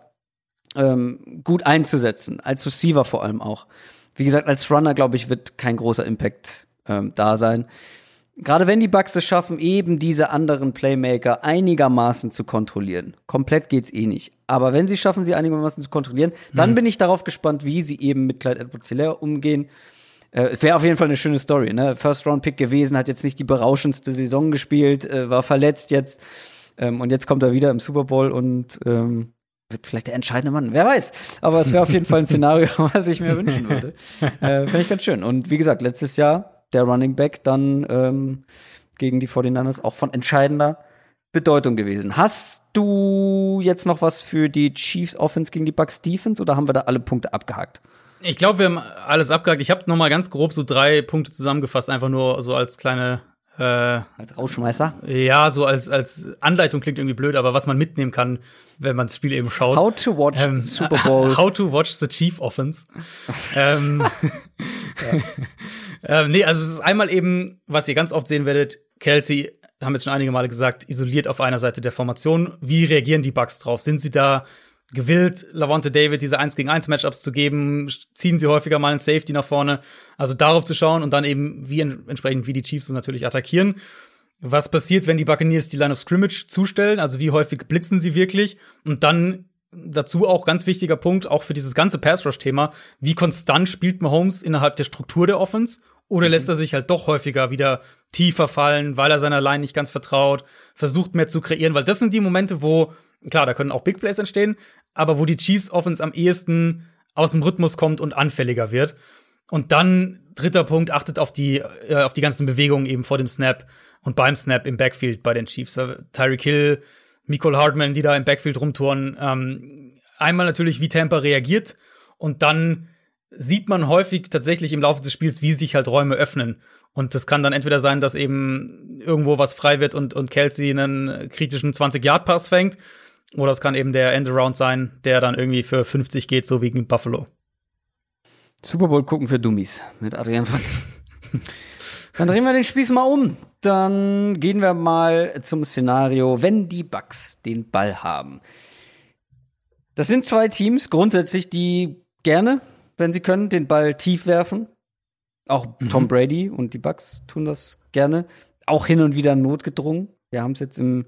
ähm, gut einzusetzen, als Receiver vor allem auch. Wie gesagt, als Runner, glaube ich, wird kein großer Impact ähm, da sein. Gerade wenn die Bucks es schaffen, eben diese anderen Playmaker einigermaßen zu kontrollieren. Komplett geht's eh nicht. Aber wenn sie schaffen, sie einigermaßen zu kontrollieren, dann bin ich darauf gespannt, wie sie eben mit Clyde Edwards Hilaire umgehen. Äh, es wäre auf jeden Fall eine schöne Story, ne? First Round Pick gewesen, hat jetzt nicht die berauschendste Saison gespielt, äh, war verletzt jetzt ähm, und jetzt kommt er wieder im Super Bowl und ähm, wird vielleicht der entscheidende Mann. Wer weiß. Aber es wäre auf jeden Fall ein Szenario, was ich mir wünschen würde. Äh, Finde ich ganz schön. Und wie gesagt, letztes Jahr der Running Back dann ähm, gegen die 49ers auch von entscheidender Bedeutung gewesen. Hast du jetzt noch was für die Chiefs Offense gegen die Bucks Defense oder haben wir da alle Punkte abgehakt? Ich glaube, wir haben alles abgehakt. Ich habe noch mal ganz grob so drei Punkte zusammengefasst, einfach nur so als kleine äh, Als Rausschmeißer? ja, so als, als Anleitung klingt irgendwie blöd, aber was man mitnehmen kann, wenn man das Spiel eben schaut. How to watch Ähm, Super Bowl. How to watch the Chief Offense. ähm, ähm, nee, also es ist einmal eben, was ihr ganz oft sehen werdet, Kelsey, haben jetzt schon einige Male gesagt, isoliert auf einer Seite der Formation. Wie reagieren die Bucks drauf? Sind sie da gewillt, Lavonte David diese 1 gegen 1 Matchups zu geben? Ziehen sie häufiger mal einen Safety nach vorne? Also darauf zu schauen und dann eben wie en- entsprechend wie die Chiefs natürlich attackieren. Was passiert, wenn die Buccaneers die Line of Scrimmage zustellen? Also wie häufig blitzen sie wirklich? Und dann dazu auch ganz wichtiger Punkt, auch für dieses ganze Pass-Rush-Thema, wie konstant spielt Mahomes innerhalb der Struktur der Offense? Oder lässt er sich halt doch häufiger wieder tiefer fallen, weil er seiner Line nicht ganz vertraut, versucht mehr zu kreieren? Weil das sind die Momente, wo, klar, da können auch Big Plays entstehen, aber wo die Chiefs Offense am ehesten aus dem Rhythmus kommt und anfälliger wird. Und dann, dritter Punkt, achtet auf die, äh, auf die ganzen Bewegungen eben vor dem Snap und beim Snap im Backfield bei den Chiefs. Tyreek Hill, Nicole Hartman, die da im Backfield rumtouren. Ähm, einmal natürlich, wie Tampa reagiert und dann sieht man häufig tatsächlich im Laufe des Spiels, wie sich halt Räume öffnen. Und das kann dann entweder sein, dass eben irgendwo was frei wird und, und Kelsey einen kritischen 20-Yard-Pass fängt. Oder es kann eben der Endaround sein, der dann irgendwie für 50 geht, so wie gegen Buffalo. Super Bowl gucken für Dummies mit Adrian Frank. Dann drehen wir den Spieß mal um. Dann gehen wir mal zum Szenario, wenn die Bucks den Ball haben. Das sind zwei Teams grundsätzlich, die gerne, wenn sie können, den Ball tief werfen. Auch mhm. Tom Brady und die Bucks tun das gerne. Auch hin und wieder notgedrungen. Wir haben es jetzt im,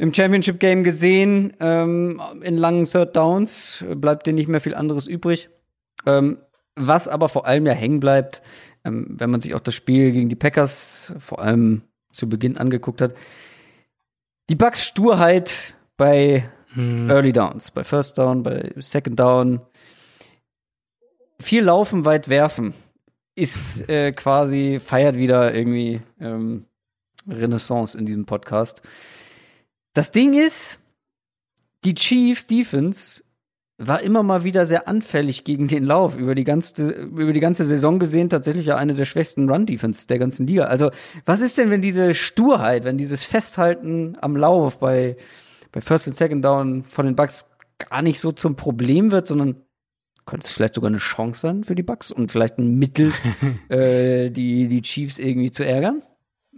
im Championship Game gesehen. Ähm, in langen Third Downs bleibt dir nicht mehr viel anderes übrig. Ähm, was aber vor allem ja hängen bleibt, ähm, wenn man sich auch das Spiel gegen die Packers vor allem zu Beginn angeguckt hat. Die Bucks Sturheit bei hm. Early Downs, bei First Down, bei Second Down. Viel laufen, weit werfen ist äh, quasi, feiert wieder irgendwie ähm, Renaissance in diesem Podcast. Das Ding ist, die Chiefs Defense war immer mal wieder sehr anfällig gegen den Lauf. Über die ganze, über die ganze Saison gesehen tatsächlich ja eine der schwächsten Run-Defense der ganzen Liga. Also, was ist denn, wenn diese Sturheit, wenn dieses Festhalten am Lauf bei, bei First und Second Down von den Bucks gar nicht so zum Problem wird, sondern könnte es vielleicht sogar eine Chance sein für die Bucks und vielleicht ein Mittel, äh, die, die Chiefs irgendwie zu ärgern?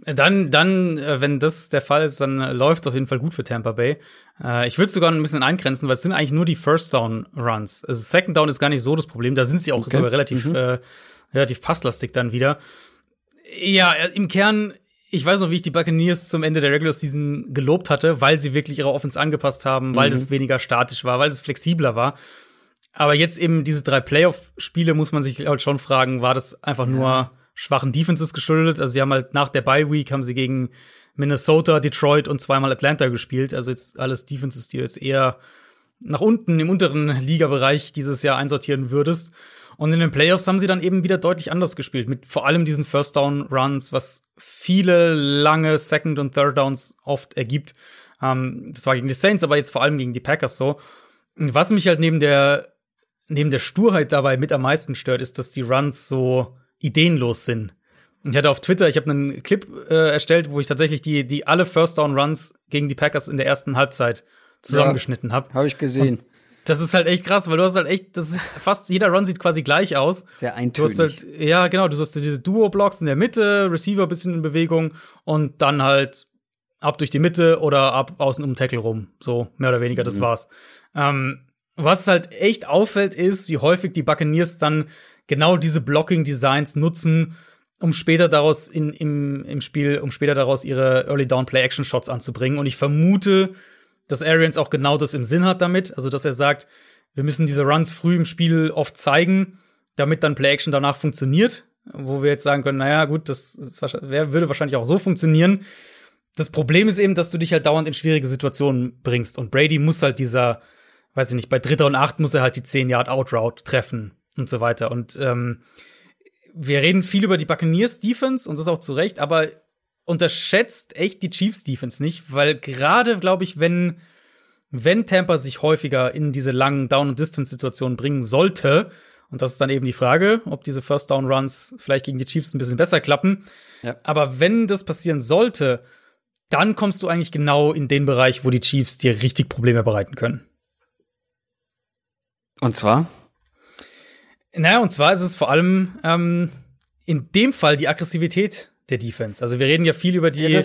Dann, dann, äh, wenn das der Fall ist, dann läuft es auf jeden Fall gut für Tampa Bay. Äh, ich würde sogar ein bisschen eingrenzen, weil es sind eigentlich nur die First Down Runs. Also Second Down ist gar nicht so das Problem. Da sind sie auch okay. sogar relativ, mhm. äh, relativ passlastig dann wieder. Ja, äh, im Kern, ich weiß noch, wie ich die Buccaneers zum Ende der Regular Season gelobt hatte, weil sie wirklich ihre Offense angepasst haben, weil mhm. das weniger statisch war, weil es flexibler war. Aber jetzt eben diese drei Playoff-Spiele muss man sich halt schon fragen, war das einfach ja. nur schwachen Defenses geschuldet. Also sie haben halt nach der Bye Week haben sie gegen Minnesota, Detroit und zweimal Atlanta gespielt. Also jetzt alles Defenses, die du jetzt eher nach unten im unteren Ligabereich dieses Jahr einsortieren würdest. Und in den Playoffs haben sie dann eben wieder deutlich anders gespielt, mit vor allem diesen First Down Runs, was viele lange Second und Third Downs oft ergibt. Ähm, das war gegen die Saints, aber jetzt vor allem gegen die Packers so. Und was mich halt neben der neben der Sturheit dabei mit am meisten stört, ist, dass die Runs so ideenlos sind. Ich hatte auf Twitter, ich habe einen Clip äh, erstellt, wo ich tatsächlich die, die alle First Down Runs gegen die Packers in der ersten Halbzeit zusammengeschnitten ja, habe. Habe ich gesehen. Und das ist halt echt krass, weil du hast halt echt, das ist fast jeder Run sieht quasi gleich aus. Sehr eintönig. Du hast halt, ja, genau, du hast diese Duo-Blocks in der Mitte, Receiver bisschen in Bewegung und dann halt ab durch die Mitte oder ab außen um Tackle rum. So, mehr oder weniger, das mhm. war's. Ähm, was halt echt auffällt, ist, wie häufig die Buccaneers dann genau diese Blocking-Designs nutzen, um später daraus in, im, im Spiel, um später daraus ihre Early Down Play Action Shots anzubringen. Und ich vermute, dass Arians auch genau das im Sinn hat damit. Also, dass er sagt, wir müssen diese Runs früh im Spiel oft zeigen, damit dann Play Action danach funktioniert. Wo wir jetzt sagen können, naja, gut, das, das würde wahrscheinlich auch so funktionieren. Das Problem ist eben, dass du dich halt dauernd in schwierige Situationen bringst. Und Brady muss halt dieser, weiß ich nicht, bei Dritter und Acht muss er halt die 10 Yard Outroute treffen und so weiter. Und ähm, wir reden viel über die Buccaneers Defense und das auch zu Recht, aber unterschätzt echt die Chiefs Defense nicht, weil gerade, glaube ich, wenn, wenn Tampa sich häufiger in diese langen Down- und Distance-Situationen bringen sollte, und das ist dann eben die Frage, ob diese First Down Runs vielleicht gegen die Chiefs ein bisschen besser klappen. Ja. Aber wenn das passieren sollte, dann kommst du eigentlich genau in den Bereich, wo die Chiefs dir richtig Probleme bereiten können. Und zwar? Naja, und zwar ist es vor allem ähm, in dem Fall die Aggressivität der Defense. Also wir reden ja viel über die. Ja,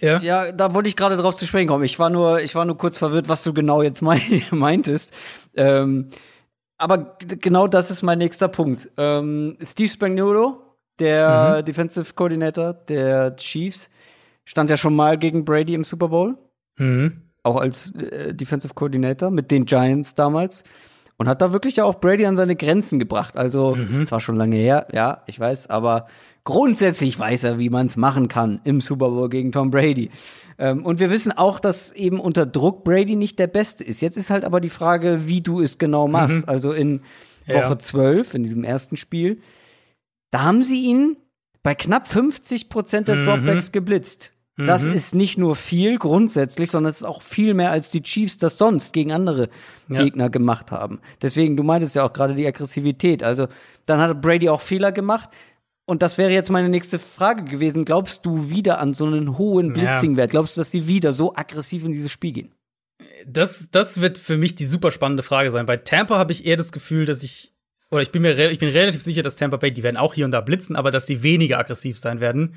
ja? ja da wollte ich gerade drauf zu sprechen kommen. Ich war nur, ich war nur kurz verwirrt, was du genau jetzt meintest. Ähm, aber genau das ist mein nächster Punkt. Ähm, Steve Spagnuolo, der mhm. Defensive Coordinator der Chiefs, stand ja schon mal gegen Brady im Super Bowl. Mhm. Auch als äh, Defensive Coordinator mit den Giants damals. Und hat da wirklich ja auch Brady an seine Grenzen gebracht. Also, mhm. zwar schon lange her, ja, ich weiß, aber grundsätzlich weiß er, wie man es machen kann im Super Bowl gegen Tom Brady. Ähm, und wir wissen auch, dass eben unter Druck Brady nicht der Beste ist. Jetzt ist halt aber die Frage, wie du es genau machst. Mhm. Also in Woche ja. 12, in diesem ersten Spiel, da haben sie ihn bei knapp 50 Prozent der mhm. Dropbacks geblitzt. Das mhm. ist nicht nur viel grundsätzlich, sondern es ist auch viel mehr, als die Chiefs das sonst gegen andere ja. Gegner gemacht haben. Deswegen, du meintest ja auch gerade die Aggressivität. Also, dann hat Brady auch Fehler gemacht. Und das wäre jetzt meine nächste Frage gewesen. Glaubst du wieder an so einen hohen Blitzing-Wert? Glaubst du, dass sie wieder so aggressiv in dieses Spiel gehen? Das, das wird für mich die super spannende Frage sein. Bei Tampa habe ich eher das Gefühl, dass ich oder ich bin mir ich bin relativ sicher, dass Tampa Bay, die werden auch hier und da blitzen, aber dass sie weniger aggressiv sein werden.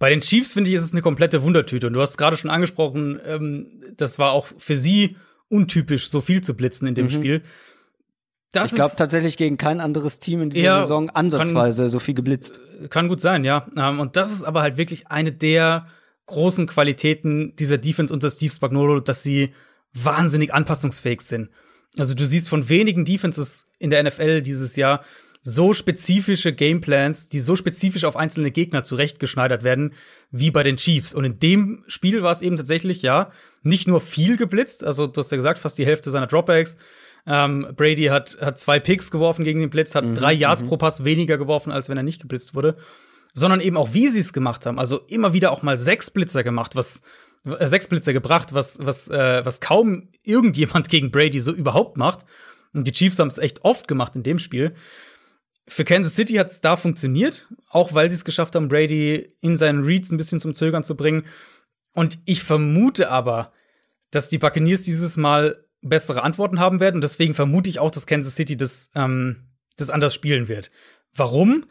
Bei den Chiefs finde ich, ist es eine komplette Wundertüte. Und du hast gerade schon angesprochen, ähm, das war auch für sie untypisch, so viel zu blitzen in dem mhm. Spiel. Das ich glaube tatsächlich gegen kein anderes Team in dieser ja, Saison ansatzweise kann, so viel geblitzt. Kann gut sein, ja. Ähm, und das ist aber halt wirklich eine der großen Qualitäten dieser Defense unter Steve Spagnolo, dass sie wahnsinnig anpassungsfähig sind. Also du siehst von wenigen Defenses in der NFL dieses Jahr so spezifische Gameplans, die so spezifisch auf einzelne Gegner zurechtgeschneidert werden, wie bei den Chiefs. Und in dem Spiel war es eben tatsächlich, ja, nicht nur viel geblitzt, also du hast ja gesagt, fast die Hälfte seiner Dropbacks. Ähm, Brady hat, hat zwei Picks geworfen gegen den Blitz, hat mhm, drei Yards mhm. pro Pass weniger geworfen, als wenn er nicht geblitzt wurde. Sondern eben auch, wie sie es gemacht haben. Also immer wieder auch mal sechs Blitzer gemacht, was äh, sechs Blitzer gebracht, was, was, äh, was kaum irgendjemand gegen Brady so überhaupt macht. Und die Chiefs haben es echt oft gemacht in dem Spiel. Für Kansas City hat es da funktioniert, auch weil sie es geschafft haben, Brady in seinen Reads ein bisschen zum Zögern zu bringen. Und ich vermute aber, dass die Buccaneers dieses Mal bessere Antworten haben werden. Und deswegen vermute ich auch, dass Kansas City das, ähm, das anders spielen wird. Warum?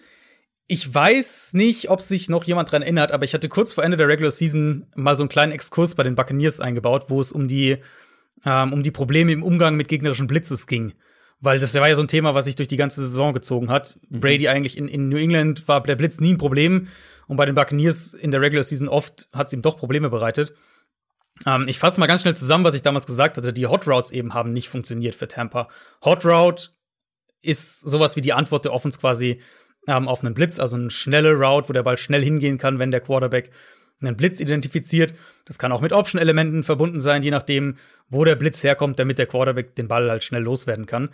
Ich weiß nicht, ob sich noch jemand dran erinnert, aber ich hatte kurz vor Ende der Regular Season mal so einen kleinen Exkurs bei den Buccaneers eingebaut, wo es um die, ähm, um die Probleme im Umgang mit gegnerischen Blitzes ging. Weil das war ja so ein Thema, was sich durch die ganze Saison gezogen hat. Mhm. Brady eigentlich in, in New England war der Blitz nie ein Problem. Und bei den Buccaneers in der Regular Season oft hat es ihm doch Probleme bereitet. Ähm, ich fasse mal ganz schnell zusammen, was ich damals gesagt hatte. Die Hot Routes eben haben nicht funktioniert für Tampa. Hot Route ist sowas wie die Antwort der Offense quasi ähm, auf einen Blitz, also eine schnelle Route, wo der Ball schnell hingehen kann, wenn der Quarterback einen Blitz identifiziert. Das kann auch mit Option-Elementen verbunden sein, je nachdem, wo der Blitz herkommt, damit der Quarterback den Ball halt schnell loswerden kann.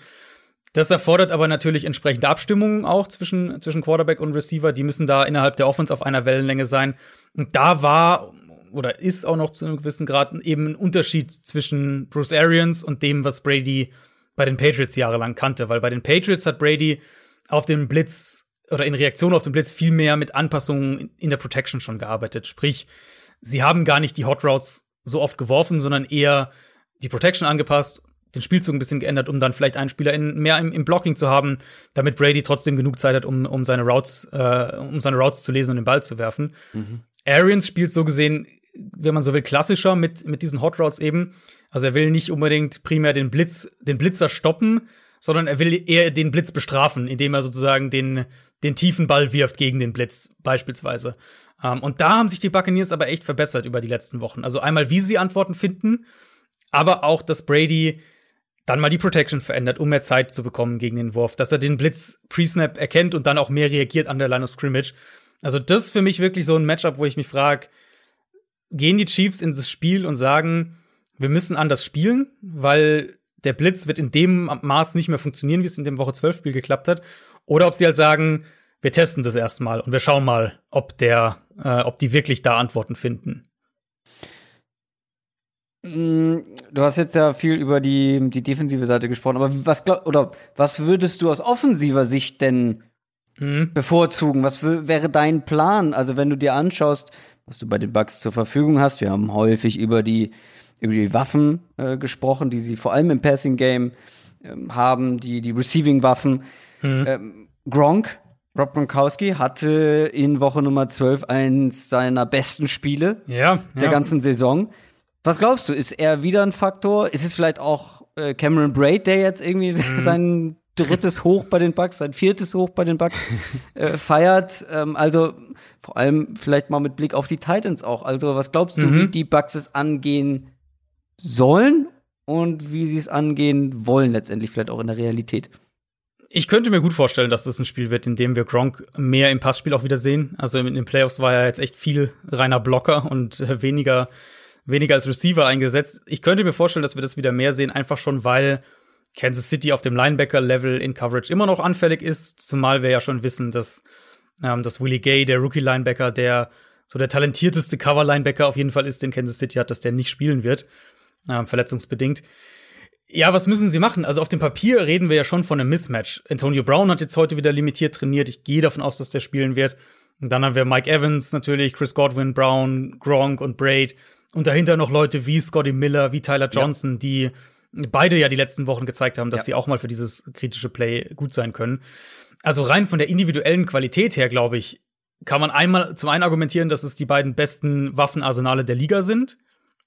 Das erfordert aber natürlich entsprechende Abstimmungen auch zwischen, zwischen Quarterback und Receiver. Die müssen da innerhalb der Offense auf einer Wellenlänge sein. Und da war oder ist auch noch zu einem gewissen Grad eben ein Unterschied zwischen Bruce Arians und dem, was Brady bei den Patriots jahrelang kannte. Weil bei den Patriots hat Brady auf den Blitz oder in Reaktion auf den Blitz viel mehr mit Anpassungen in der Protection schon gearbeitet. Sprich, sie haben gar nicht die Hot Routes so oft geworfen, sondern eher die Protection angepasst, den Spielzug ein bisschen geändert, um dann vielleicht einen Spieler in, mehr im, im, Blocking zu haben, damit Brady trotzdem genug Zeit hat, um, um seine Routes, äh, um seine Routes zu lesen und den Ball zu werfen. Mhm. Arians spielt so gesehen, wenn man so will, klassischer mit, mit diesen Hot Routes eben. Also er will nicht unbedingt primär den Blitz, den Blitzer stoppen, sondern er will eher den Blitz bestrafen, indem er sozusagen den, den tiefen Ball wirft gegen den Blitz, beispielsweise. Ähm, und da haben sich die Buccaneers aber echt verbessert über die letzten Wochen. Also einmal, wie sie Antworten finden, aber auch, dass Brady dann mal die Protection verändert, um mehr Zeit zu bekommen gegen den Wurf, dass er den Blitz pre-snap erkennt und dann auch mehr reagiert an der Line of Scrimmage. Also das ist für mich wirklich so ein Matchup, wo ich mich frage, gehen die Chiefs in das Spiel und sagen, wir müssen anders spielen, weil der Blitz wird in dem Maß nicht mehr funktionieren, wie es in dem Woche 12 Spiel geklappt hat, oder ob sie halt sagen, wir testen das erstmal und wir schauen mal, ob der, äh, ob die wirklich da Antworten finden. Mm, du hast jetzt ja viel über die, die defensive Seite gesprochen, aber was glaub, oder was würdest du aus offensiver Sicht denn mhm. bevorzugen? Was wäre dein Plan? Also, wenn du dir anschaust, was du bei den Bugs zur Verfügung hast, wir haben häufig über die, über die Waffen äh, gesprochen, die sie vor allem im Passing Game ähm, haben, die, die Receiving Waffen. Mhm. Ähm, Gronk, Rob Gronkowski hatte in Woche Nummer 12 eins seiner besten Spiele ja, der ja. ganzen Saison. Was glaubst du, ist er wieder ein Faktor? Ist es vielleicht auch äh, Cameron Braid, der jetzt irgendwie mhm. sein drittes Hoch bei den Bucks, sein viertes Hoch bei den Bucks äh, feiert? Ähm, also vor allem vielleicht mal mit Blick auf die Titans auch. Also was glaubst du, mhm. wie die Bucks es angehen sollen und wie sie es angehen wollen letztendlich vielleicht auch in der Realität? Ich könnte mir gut vorstellen, dass das ein Spiel wird, in dem wir Gronk mehr im Passspiel auch wieder sehen. Also in den Playoffs war er jetzt echt viel reiner Blocker und äh, weniger, weniger als Receiver eingesetzt. Ich könnte mir vorstellen, dass wir das wieder mehr sehen, einfach schon, weil Kansas City auf dem Linebacker-Level in Coverage immer noch anfällig ist, zumal wir ja schon wissen, dass, ähm, dass Willie Gay, der Rookie-Linebacker, der so der talentierteste Cover-Linebacker auf jeden Fall ist, den Kansas City hat, dass der nicht spielen wird, ähm, verletzungsbedingt. Ja, was müssen sie machen? Also auf dem Papier reden wir ja schon von einem Mismatch. Antonio Brown hat jetzt heute wieder limitiert trainiert. Ich gehe davon aus, dass der spielen wird. Und dann haben wir Mike Evans natürlich, Chris Godwin, Brown, Gronk und Braid. Und dahinter noch Leute wie Scotty Miller, wie Tyler Johnson, ja. die beide ja die letzten Wochen gezeigt haben, dass Ja. sie auch mal für dieses kritische Play gut sein können. Also rein von der individuellen Qualität her, glaube ich, kann man einmal zum einen argumentieren, dass es die beiden besten Waffenarsenale der Liga sind.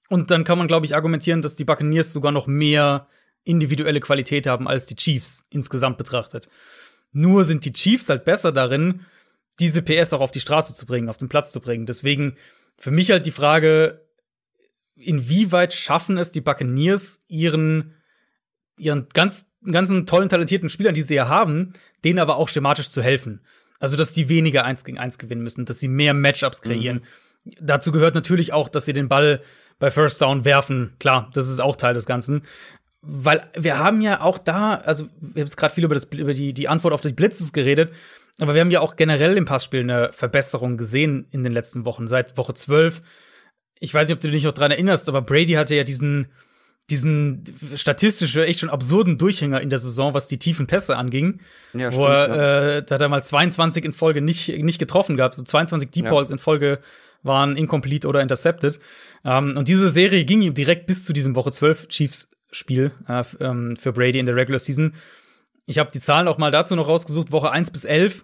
Und dann kann man, glaube ich, argumentieren, dass die Buccaneers sogar noch mehr individuelle Qualität haben als die Chiefs insgesamt betrachtet. Nur sind die Chiefs halt besser darin, diese PS auch auf die Straße zu bringen, auf den Platz zu bringen. Deswegen für mich halt die Frage, inwieweit schaffen es die Buccaneers, ihren, ihren ganz, ganzen tollen, talentierten Spielern, die sie ja haben, denen aber auch schematisch zu helfen. Also, dass die weniger eins gegen eins gewinnen müssen, dass sie mehr Matchups kreieren. Dazu gehört natürlich auch, dass sie den Ball bei First Down werfen. Klar, das ist auch Teil des Ganzen. Weil wir haben ja auch da, also wir haben jetzt gerade viel über, das, über die, die Antwort auf die Blitzes geredet, aber wir haben ja auch generell im Passspiel eine Verbesserung gesehen in den letzten Wochen. Seit Woche 12 ich weiß nicht, ob du dich noch dran erinnerst, aber Brady hatte ja diesen, diesen statistisch echt schon absurden Durchhänger in der Saison, was die tiefen Pässe anging. Ja, wo er, äh, da hat er mal 22 in Folge nicht, nicht getroffen gehabt. So 22 Deep Ja. Balls in Folge waren incomplete oder intercepted. Ähm, und diese Serie ging ihm direkt bis zu diesem Woche 12 Chiefs-Spiel äh, ähm, für Brady in der Regular Season. Ich habe die Zahlen auch mal dazu noch rausgesucht. Woche 1 bis 11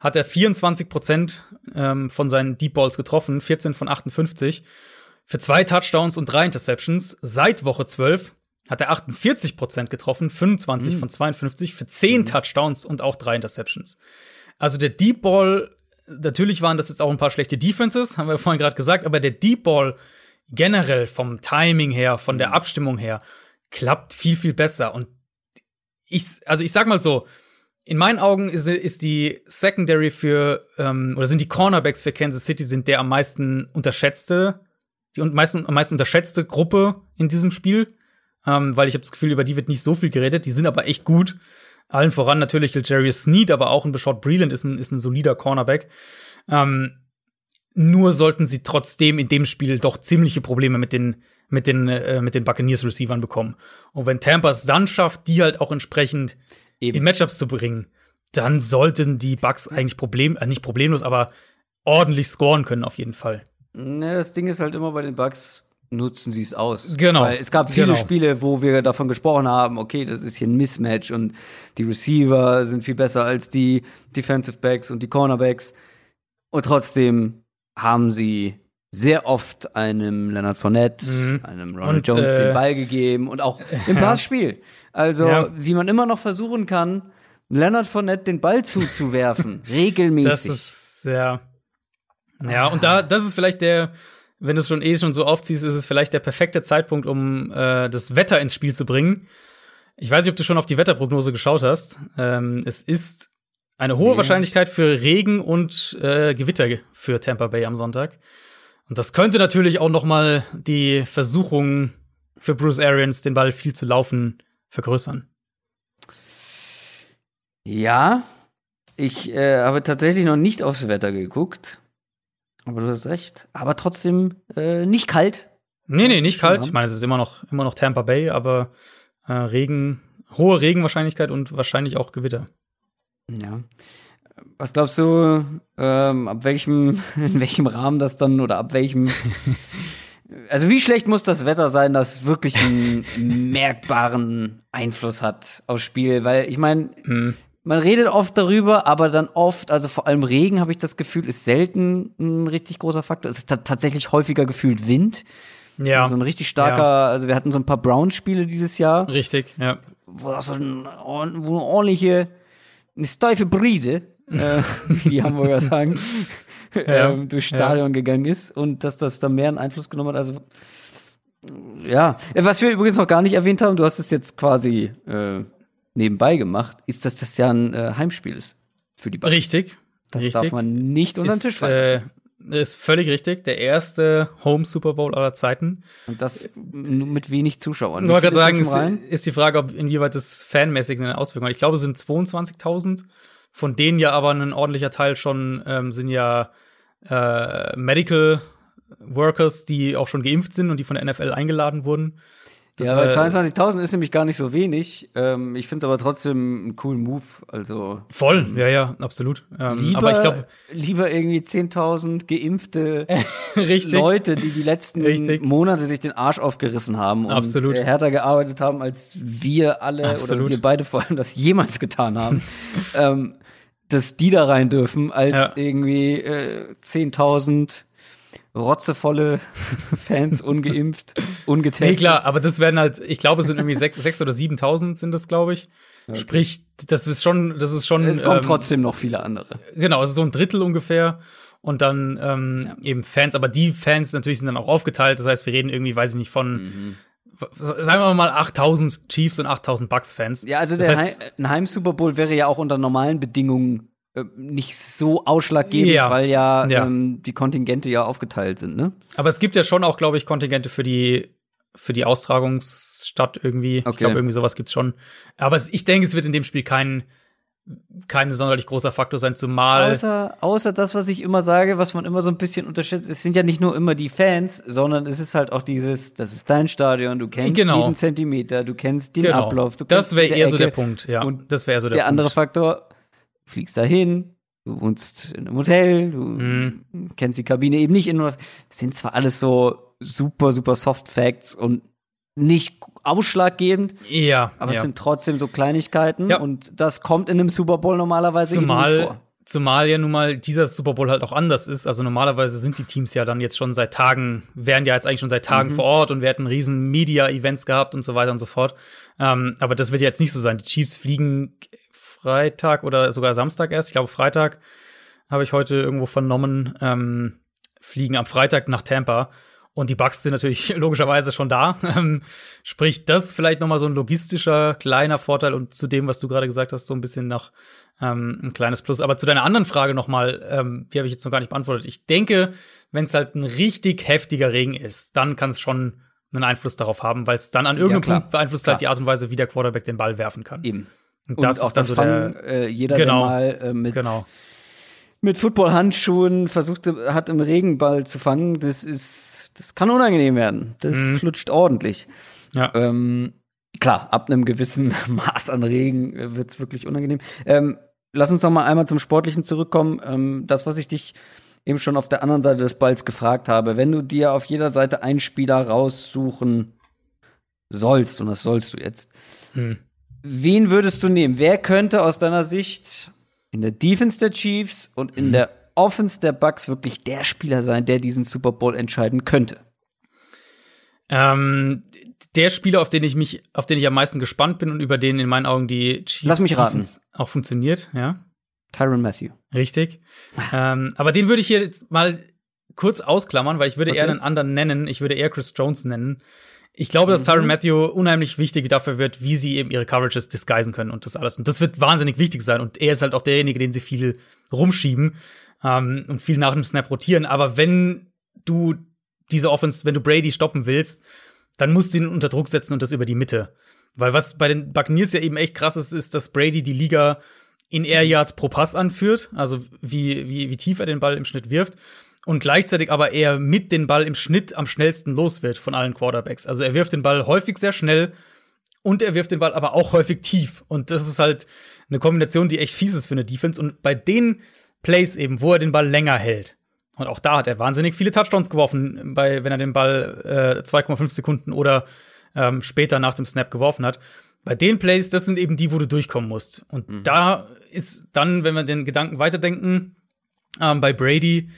hat er 24 Prozent ähm, von seinen Deep Balls getroffen, 14 von 58. Für zwei Touchdowns und drei Interceptions. Seit Woche 12 hat er 48 Prozent getroffen, 25 von 52, für 10 Touchdowns und auch drei Interceptions. Also der Deep Ball, natürlich waren das jetzt auch ein paar schlechte Defenses, haben wir vorhin gerade gesagt, aber der Deep Ball generell vom Timing her, von der Abstimmung her, klappt viel, viel besser. Und ich, also ich sag mal so, in meinen Augen ist, ist die Secondary für, ähm, oder sind die Cornerbacks für Kansas City sind der am meisten unterschätzte, die meisten, am meisten unterschätzte Gruppe in diesem Spiel. Ähm, weil ich habe das Gefühl, über die wird nicht so viel geredet. Die sind aber echt gut. Allen voran natürlich Jarius Sneed, aber auch ein Beshot Breland ist ein, ist ein solider Cornerback. Ähm, nur sollten sie trotzdem in dem Spiel doch ziemliche Probleme mit den, mit den, äh, mit den Buccaneers-Receivern bekommen. Und wenn Tampa es dann schafft, die halt auch entsprechend Eben. in Matchups zu bringen, dann sollten die Bucks eigentlich problem, äh, nicht problemlos, aber ordentlich scoren können auf jeden Fall. Ne, das Ding ist halt immer bei den Bugs, nutzen sie es aus. Genau. Weil es gab viele Genau. Spiele, wo wir davon gesprochen haben, okay, das ist hier ein Mismatch und die Receiver sind viel besser als die Defensive Backs und die Cornerbacks. Und trotzdem haben sie sehr oft einem Leonard Fournette, einem Ronald Und, Jones äh, den Ball gegeben und auch im Passspiel. Also, Ja. wie man immer noch versuchen kann, Leonard Fournette den Ball zuzuwerfen, Das regelmäßig. ist ja. Ja, und da, das ist vielleicht der, wenn du es schon eh schon so aufziehst, ist es vielleicht der perfekte Zeitpunkt, um äh, das Wetter ins Spiel zu bringen. Ich weiß nicht, ob du schon auf die Wetterprognose geschaut hast. Ähm, es ist eine hohe Nee. Wahrscheinlichkeit für Regen und äh, Gewitter für Tampa Bay am Sonntag. Und das könnte natürlich auch noch mal die Versuchung für Bruce Arians, den Ball viel zu laufen, vergrößern. Ja, ich äh, habe tatsächlich noch nicht aufs Wetter geguckt. Aber du hast recht. Aber trotzdem äh, nicht kalt. Nee, nee, nicht kalt. haben. Ich meine, es ist immer noch, immer noch Tampa Bay, aber äh, Regen, hohe Regenwahrscheinlichkeit und wahrscheinlich auch Gewitter. Ja. Was glaubst du, ähm, ab welchem, in welchem Rahmen das dann oder ab welchem. Also wie schlecht muss das Wetter sein, dass es wirklich einen merkbaren Einfluss hat aufs Spiel? Weil ich meine, Hm. man redet oft darüber, aber dann oft, also vor allem Regen, habe ich das Gefühl, ist selten ein richtig großer Faktor. Es ist ta- tatsächlich häufiger gefühlt Wind. Ja, So ein richtig starker, also wir hatten so ein paar Brown-Spiele dieses Jahr, richtig, ja. wo so ein, wo eine ordentliche, eine steife Brise, äh, wie die Hamburger sagen, Ja, ähm, durchs ja. Stadion gegangen ist und dass das da mehr einen Einfluss genommen hat. Also ja, Äh, was wir übrigens noch gar nicht erwähnt haben, du hast es jetzt quasi äh, nebenbei gemacht, ist, dass das ja ein äh, Heimspiel ist für die Bucks. Richtig. Das richtig. darf man nicht unter den Tisch fallen äh, ist völlig richtig. Der erste Home Super Bowl aller Zeiten. Und das nur mit wenig Zuschauern. Ich wollte Wie gerade sagen, ist, ist die Frage, ob inwieweit das fanmäßig eine Auswirkung hat. Ich glaube, es sind 22.000, von denen ja aber ein ordentlicher Teil schon ähm, sind ja äh, Medical Workers, die auch schon geimpft sind und die von der NFL eingeladen wurden. Das ja, weil war- 22.000 ist nämlich gar nicht so wenig. Ähm, ich finde es aber trotzdem einen coolen Move. Also Voll, ja, ja, absolut. Ähm, lieber, aber ich glaube, lieber irgendwie 10.000 geimpfte. Leute, die die letzten Richtig. Monate sich den Arsch aufgerissen haben und Absolut. äh, härter gearbeitet haben, als wir alle oder Absolut. wir beide vor allem das jemals getan haben, ähm, dass die da rein dürfen, als Ja. irgendwie äh, 10.000 rotzevolle Fans, ungeimpft, ungetestet. Nee, klar, aber das werden halt, ich glaube, es sind irgendwie sechs, sechs oder 7.000 sind das, glaube ich. Sprich, das ist schon, das ist schon. Es kommen ähm, trotzdem noch viele andere. Genau, es ist so ein Drittel ungefähr. Und dann ähm, eben Fans, aber die Fans natürlich sind dann auch aufgeteilt. Das heißt, wir reden irgendwie, weiß ich nicht, von, Mhm. sagen wir mal, 8000 Chiefs und 8000 Bucks-Fans. Ja, also Das der heißt- Heim, ein Heim-Super Bowl wäre ja auch unter normalen Bedingungen nicht so ausschlaggebend, Ja. weil ja, Ja. Ähm, die Kontingente ja aufgeteilt sind, ne? Aber es gibt ja schon auch, glaube ich, Kontingente für die, für die Austragungsstadt irgendwie. Ich Okay. glaube, irgendwie sowas gibt's schon. Aber es, ich denke, es wird in dem Spiel kein, kein sonderlich großer Faktor sein, zumal. Außer, außer das, was ich immer sage, was man immer so ein bisschen unterschätzt, es sind ja nicht nur immer die Fans, sondern es ist halt auch dieses, das ist dein Stadion, du kennst Genau. jeden Zentimeter, du kennst den genau. Ablauf, du das wäre eher so Ecke. der Punkt, ja. Und das wäre so der, Der andere Punkt. Faktor, du fliegst dahin, du wohnst in einem Hotel, du Mhm. kennst die Kabine eben nicht in. Das sind zwar alles so super, super Soft Facts und nicht ausschlaggebend, Ja, aber ja. es sind trotzdem so Kleinigkeiten Ja. und das kommt in einem Super Bowl normalerweise eben nicht Zumal, vor. zumal ja nun mal dieser Super Bowl halt auch anders ist. Also normalerweise sind die Teams ja dann jetzt schon seit Tagen, wären ja jetzt eigentlich schon seit Mhm. Tagen vor Ort und wir hätten riesen Media-Events gehabt und so weiter und so fort. Ähm, aber das wird ja jetzt nicht so sein. Die Chiefs fliegen Freitag oder sogar Samstag erst. Ich glaube Freitag habe ich heute irgendwo vernommen, ähm, fliegen am Freitag nach Tampa. Und die Bucks sind natürlich logischerweise schon da. Ähm, sprich, das vielleicht noch mal so ein logistischer kleiner Vorteil und zu dem, was du gerade gesagt hast, so ein bisschen noch ähm, ein kleines Plus. Aber zu deiner anderen Frage noch mal, ähm, die habe ich jetzt noch gar nicht beantwortet. Ich denke, wenn es halt ein richtig heftiger Regen ist, dann kann es schon einen Einfluss darauf haben, weil es dann an irgendeinem klar. Punkt beeinflusst Klar. halt die Art und Weise, wie der Quarterback den Ball werfen kann. Eben. Und Und das auch das so Fangen, äh, jeder, Genau. der mal äh, mit, genau. mit Football-Handschuhen versucht hat, im Regenball zu fangen, das ist, das kann unangenehm werden. Das Mhm. flutscht ordentlich. Ja. Ähm, klar, ab einem gewissen Maß an Regen äh, wird's wirklich unangenehm. Ähm, lass uns noch mal einmal zum Sportlichen zurückkommen. Ähm, das, was ich dich eben schon auf der anderen Seite des Balls gefragt habe, wenn du dir auf jeder Seite einen Spieler raussuchen sollst, und das sollst du jetzt, Hm. Wen würdest du nehmen? Wer könnte aus deiner Sicht in der Defense der Chiefs und Mhm. in der Offense der Bucks wirklich der Spieler sein, der diesen Super Bowl entscheiden könnte? Ähm, der Spieler, auf den ich mich, auf den ich am meisten gespannt bin und über den in meinen Augen die Chiefs Lass mich raten. Auch funktioniert, ja, Tyron Matthew. richtig. ähm, aber den würde ich hier jetzt mal kurz ausklammern, weil ich würde Okay. eher einen anderen nennen. Ich würde eher Chris Jones nennen. Ich glaube, dass Mhm. Tyron Matthew unheimlich wichtig dafür wird, wie sie eben ihre Coverages disguisen können und das alles. Und das wird wahnsinnig wichtig sein. Und er ist halt auch derjenige, den sie viel rumschieben ähm, und viel nach dem Snap rotieren. Aber wenn du diese Offense, wenn du Brady stoppen willst, dann musst du ihn unter Druck setzen und das über die Mitte. Weil was bei den Buccaneers ja eben echt krass ist, ist, dass Brady die Liga in Air Yards pro Pass anführt, also wie, wie, wie tief er den Ball im Schnitt wirft. Und gleichzeitig aber er mit den Ball im Schnitt am schnellsten los wird von allen Quarterbacks. Also er wirft den Ball häufig sehr schnell und er wirft den Ball aber auch häufig tief. Und das ist halt eine Kombination, die echt fies ist für eine Defense. Und bei den Plays eben, wo er den Ball länger hält, und auch da hat er wahnsinnig viele Touchdowns geworfen, bei, wenn er den Ball äh, 2,5 Sekunden oder ähm, später nach dem Snap geworfen hat. Bei den Plays, das sind eben die, wo du durchkommen musst. Und da ist dann, wenn wir den Gedanken weiterdenken, ähm, bei Brady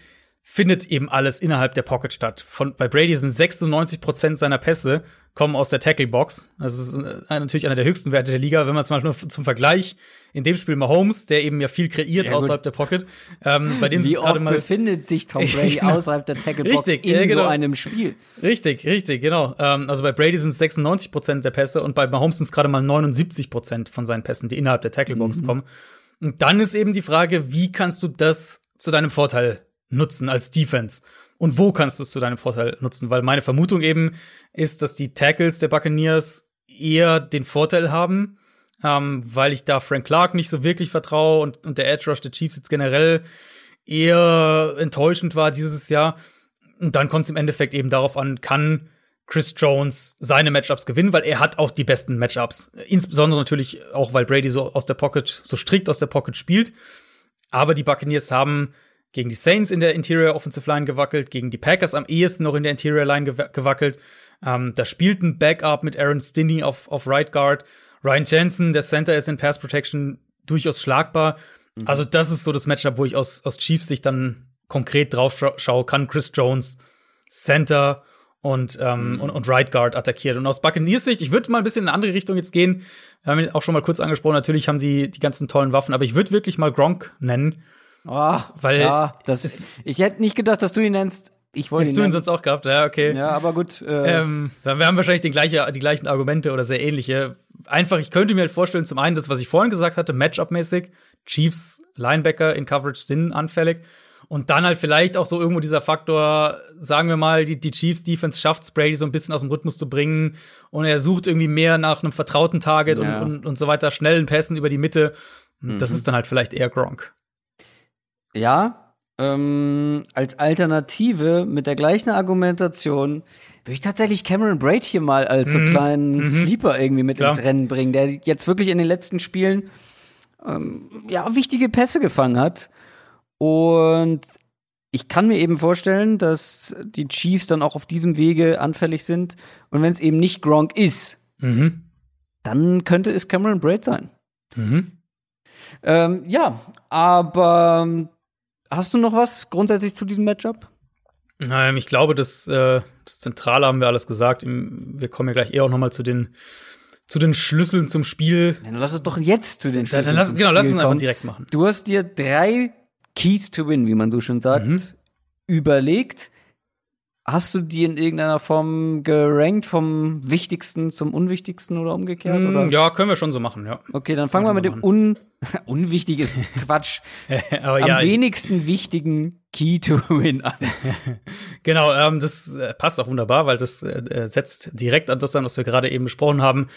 findet eben alles innerhalb der Pocket statt. Von, bei Brady sind 96 Prozent seiner Pässe kommen aus der Tackle-Box. Das ist äh, natürlich einer der höchsten Werte der Liga. Wenn man es mal nur zum Vergleich, in dem Spiel Mahomes, der eben ja viel kreiert Ja, außerhalb der Pocket, ähm, bei dem Wie oft mal befindet sich Tom Brady Genau. außerhalb der Tacklebox in ja, genau. so einem Spiel? Richtig, richtig, genau. Ähm, also bei Brady sind es 96 Prozent der Pässe und bei Mahomes sind es gerade mal 79 Prozent von seinen Pässen, die innerhalb der Tacklebox kommen. Und dann ist eben die Frage, wie kannst du das zu deinem Vorteil nutzen als Defense? Und wo kannst du es zu deinem Vorteil nutzen? Weil meine Vermutung eben ist, dass die Tackles der Buccaneers eher den Vorteil haben, ähm, weil ich da Frank Clark nicht so wirklich vertraue und, und der Edge Rush der Chiefs jetzt generell eher enttäuschend war dieses Jahr. Und dann kommt es im Endeffekt eben darauf an, kann Chris Jones seine Matchups gewinnen, weil er hat auch die besten Matchups. Insbesondere natürlich auch, weil Brady so aus der Pocket, so strikt aus der Pocket spielt. Aber die Buccaneers haben gegen die Saints in der Interior Offensive Line gewackelt, gegen die Packers am ehesten noch in der Interior Line gewackelt. Ähm, da spielt ein Backup mit Aaron Stinney auf, auf Right Guard. Ryan Jensen, der Center ist in Pass Protection durchaus schlagbar. Mhm. Also, das ist so das Matchup, wo ich aus, aus Chiefs Sicht dann konkret drauf schaue. Kann Chris Jones Center und, ähm, mhm. und, und Right Guard attackiert. Und aus Buccaneers Sicht, ich würde mal ein bisschen in eine andere Richtung jetzt gehen. Wir haben ihn auch schon mal kurz angesprochen, natürlich haben die die ganzen tollen Waffen, aber ich würde wirklich mal Gronk nennen. Oh, weil ja, das ist, ich hätte nicht gedacht, dass du ihn nennst. Ich wollte ihn du ihn sonst auch gehabt, ja, okay. Ja, aber gut. Äh ähm, wir haben wahrscheinlich die, gleiche, die gleichen Argumente oder sehr ähnliche. Einfach, ich könnte mir halt vorstellen, zum einen das, was ich vorhin gesagt hatte, Matchup-mäßig, Chiefs, Linebacker in Coverage sind anfällig. Und dann halt vielleicht auch so irgendwo dieser Faktor, sagen wir mal, die, die Chiefs Defense schafft Brady so ein bisschen aus dem Rhythmus zu bringen und er sucht irgendwie mehr nach einem vertrauten Target ja. und, und, und so weiter, schnellen Pässen über die Mitte. Mhm. Das ist dann halt vielleicht eher Gronk. Ja, ähm, als Alternative mit der gleichen Argumentation würde ich tatsächlich Cameron Braid hier mal als mhm. so kleinen mhm. Sleeper irgendwie mit Klar. ins Rennen bringen, der jetzt wirklich in den letzten Spielen ähm, ja wichtige Pässe gefangen hat und ich kann mir eben vorstellen, dass die Chiefs dann auch auf diesem Wege anfällig sind. Und wenn es eben nicht Gronk ist, mhm. dann könnte es Cameron Braid sein. Mhm. Ähm, ja, aber hast du noch was grundsätzlich zu diesem Matchup? Ähm, ich glaube, das, äh, das Zentrale haben wir alles gesagt. Wir kommen ja gleich eher auch noch mal zu den zu den Schlüsseln zum Spiel. Ja, lass es doch jetzt zu den Schlüsseln. Dann lass, genau, lass uns einfach direkt machen. Du hast dir drei Keys to Win, wie man so schön sagt, mhm. überlegt. Hast du die in irgendeiner Form gerankt vom wichtigsten zum unwichtigsten oder umgekehrt? Mm, oder? Ja, können wir schon so machen, ja. Okay, dann fangen wir mit dem un unwichtigen Quatsch. Am ja, wenigsten wichtigen Key to Win an. genau, ähm, das äh, passt auch wunderbar, weil das äh, setzt direkt an das an, was wir gerade eben besprochen haben.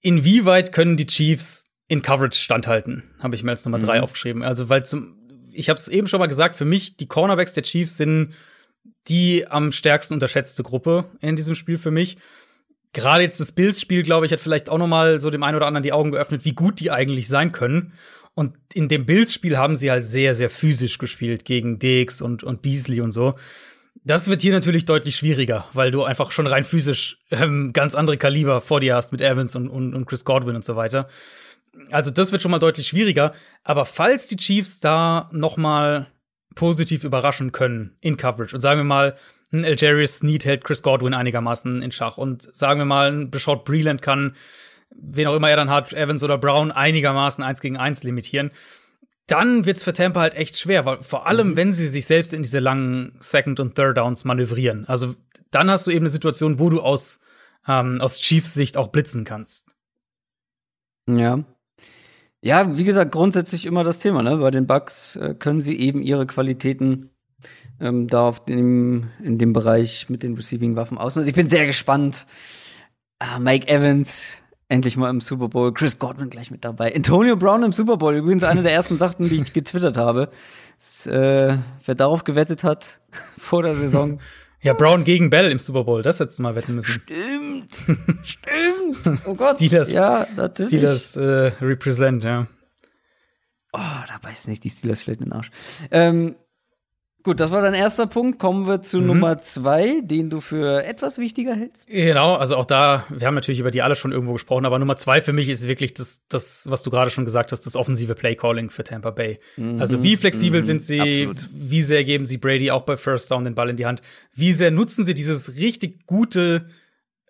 Inwieweit können die Chiefs in Coverage standhalten, habe ich mir als Nummer mhm. drei aufgeschrieben. Also, weil zum, ich habe es eben schon mal gesagt, für mich, die Cornerbacks der Chiefs sind die am stärksten unterschätzte Gruppe in diesem Spiel für mich. Gerade jetzt das Bills-Spiel, glaube ich, hat vielleicht auch noch mal so dem einen oder anderen die Augen geöffnet, wie gut die eigentlich sein können. Und in dem Bills-Spiel haben sie halt sehr, sehr physisch gespielt gegen Diggs und, und Beasley und so. Das wird hier natürlich deutlich schwieriger, weil du einfach schon rein physisch ähm, ganz andere Kaliber vor dir hast mit Evans und, und, und Chris Godwin und so weiter also das wird schon mal deutlich schwieriger. Aber falls die Chiefs da noch mal positiv überraschen können in Coverage und sagen wir mal, ein Algerius Snead hält Chris Godwin einigermaßen in Schach und sagen wir mal, ein Beschaut Breland kann, wen auch immer er dann hat, Evans oder Brown, einigermaßen eins gegen eins limitieren. Dann wird's für Tampa halt echt schwer, weil vor allem, mhm. wenn sie sich selbst in diese langen Second- und Third-Downs manövrieren. Also dann hast du eben eine Situation, wo du aus, ähm, aus Chiefs Sicht auch blitzen kannst. Ja, ja, wie gesagt, grundsätzlich immer das Thema. Ne? Bei den Bugs äh, können sie eben ihre Qualitäten ähm, da auf dem, in dem Bereich mit den Receiving-Waffen ausnutzen. Ich bin sehr gespannt. Ah, Mike Evans endlich mal im Super Bowl. Chris Godwin gleich mit dabei. Antonio Brown im Super Bowl. Übrigens eine der ersten Sachen, die ich getwittert habe. Das, äh, wer darauf gewettet hat vor der Saison, ja, Brown gegen Bell im Super Bowl, das hättest du mal wetten müssen. Stimmt. Stimmt. Oh Gott. Steelers, ja, natürlich. Steelers äh, represent, ja. Oh, da beißt nicht die Steelers vielleicht in den Arsch. Ähm, Gut, das war dein erster Punkt. Kommen wir zu mhm. Nummer zwei, den du für etwas wichtiger hältst. Genau, also auch da, wir haben natürlich über die alle schon irgendwo gesprochen, aber Nummer zwei für mich ist wirklich das, das was du gerade schon gesagt hast, das offensive Playcalling für Tampa Bay. Mhm. Also wie flexibel mhm. sind sie, Absolut. wie sehr geben sie Brady auch bei First Down den Ball in die Hand, wie sehr nutzen sie dieses richtig gute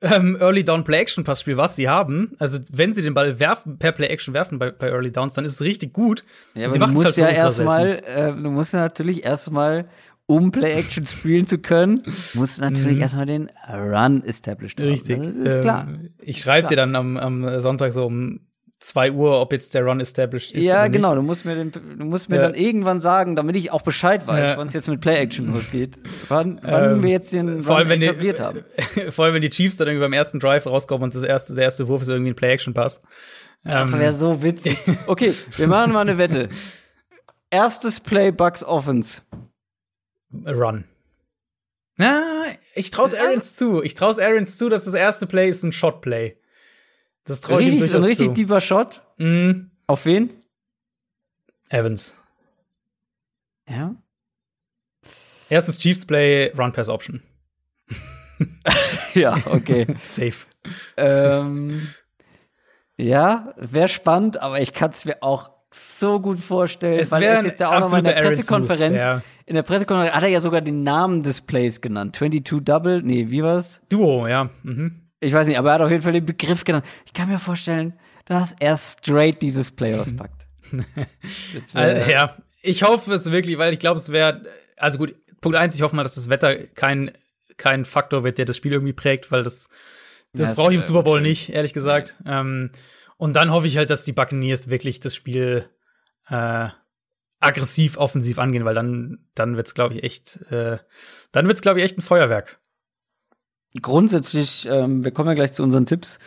ähm, Early Down Play Action Passspiel, was sie haben. Also wenn sie den Ball werfen, per Play Action werfen bei, bei Early Downs, dann ist es richtig gut. Ja, aber sie du musst halt ja erstmal, äh, du musst ja natürlich erstmal um Play Action spielen zu können, musst du natürlich mhm. erstmal den Run established haben. Richtig. Das ist klar. Ähm, ich schreibe dir dann am, am Sonntag so um 2 Uhr, ob jetzt der Run established ist. Ja, genau. Du musst mir, den, du musst mir ja. dann irgendwann sagen, damit ich auch Bescheid weiß, ja. wann es jetzt mit Play-Action losgeht. Wann, wann ähm, wir jetzt den vor allem, wenn etabliert die, haben. Vor allem, wenn die Chiefs dann irgendwie beim ersten Drive rauskommen und das erste, der erste Wurf ist irgendwie ein Play-Action-Pass. Das wäre ähm. so witzig. Okay, wir machen mal eine Wette. Erstes Play Bucks Offense. Run. Na, ich traue Arians zu. Ich traue Arians zu, dass das erste Play ist ein Shot-Play. Das traue ich ihm durchaus ein richtig tiefer Shot? Mm. Auf wen? Evans. Ja. Erstes Chiefs Play, Run Pass Option. ja, okay. Safe. Ähm, ja, wäre spannend, aber ich kann es mir auch so gut vorstellen, es weil er ist jetzt ja auch noch mal in der Pressekonferenz. Ja. In der Pressekonferenz hat er ja sogar den Namen des Plays genannt. 22 Double, nee, wie war's? Duo, ja. Mhm. Ich weiß nicht, aber er hat auf jeden Fall den Begriff genannt. Ich kann mir vorstellen, dass er straight dieses Play auspackt. also, ja, ich hoffe es wirklich, weil ich glaube, es wäre, also gut, Punkt eins, ich hoffe mal, dass das Wetter kein, kein Faktor wird, der das Spiel irgendwie prägt, weil das, das ja, brauche ich im Super Bowl nicht, ehrlich gesagt. Ja. Ähm, und dann hoffe ich halt, dass die Buccaneers wirklich das Spiel äh, aggressiv offensiv angehen, weil dann, dann wird's, glaube ich, echt, äh, dann wird's, glaube ich, echt ein Feuerwerk. Grundsätzlich, ähm, wir kommen ja gleich zu unseren Tipps.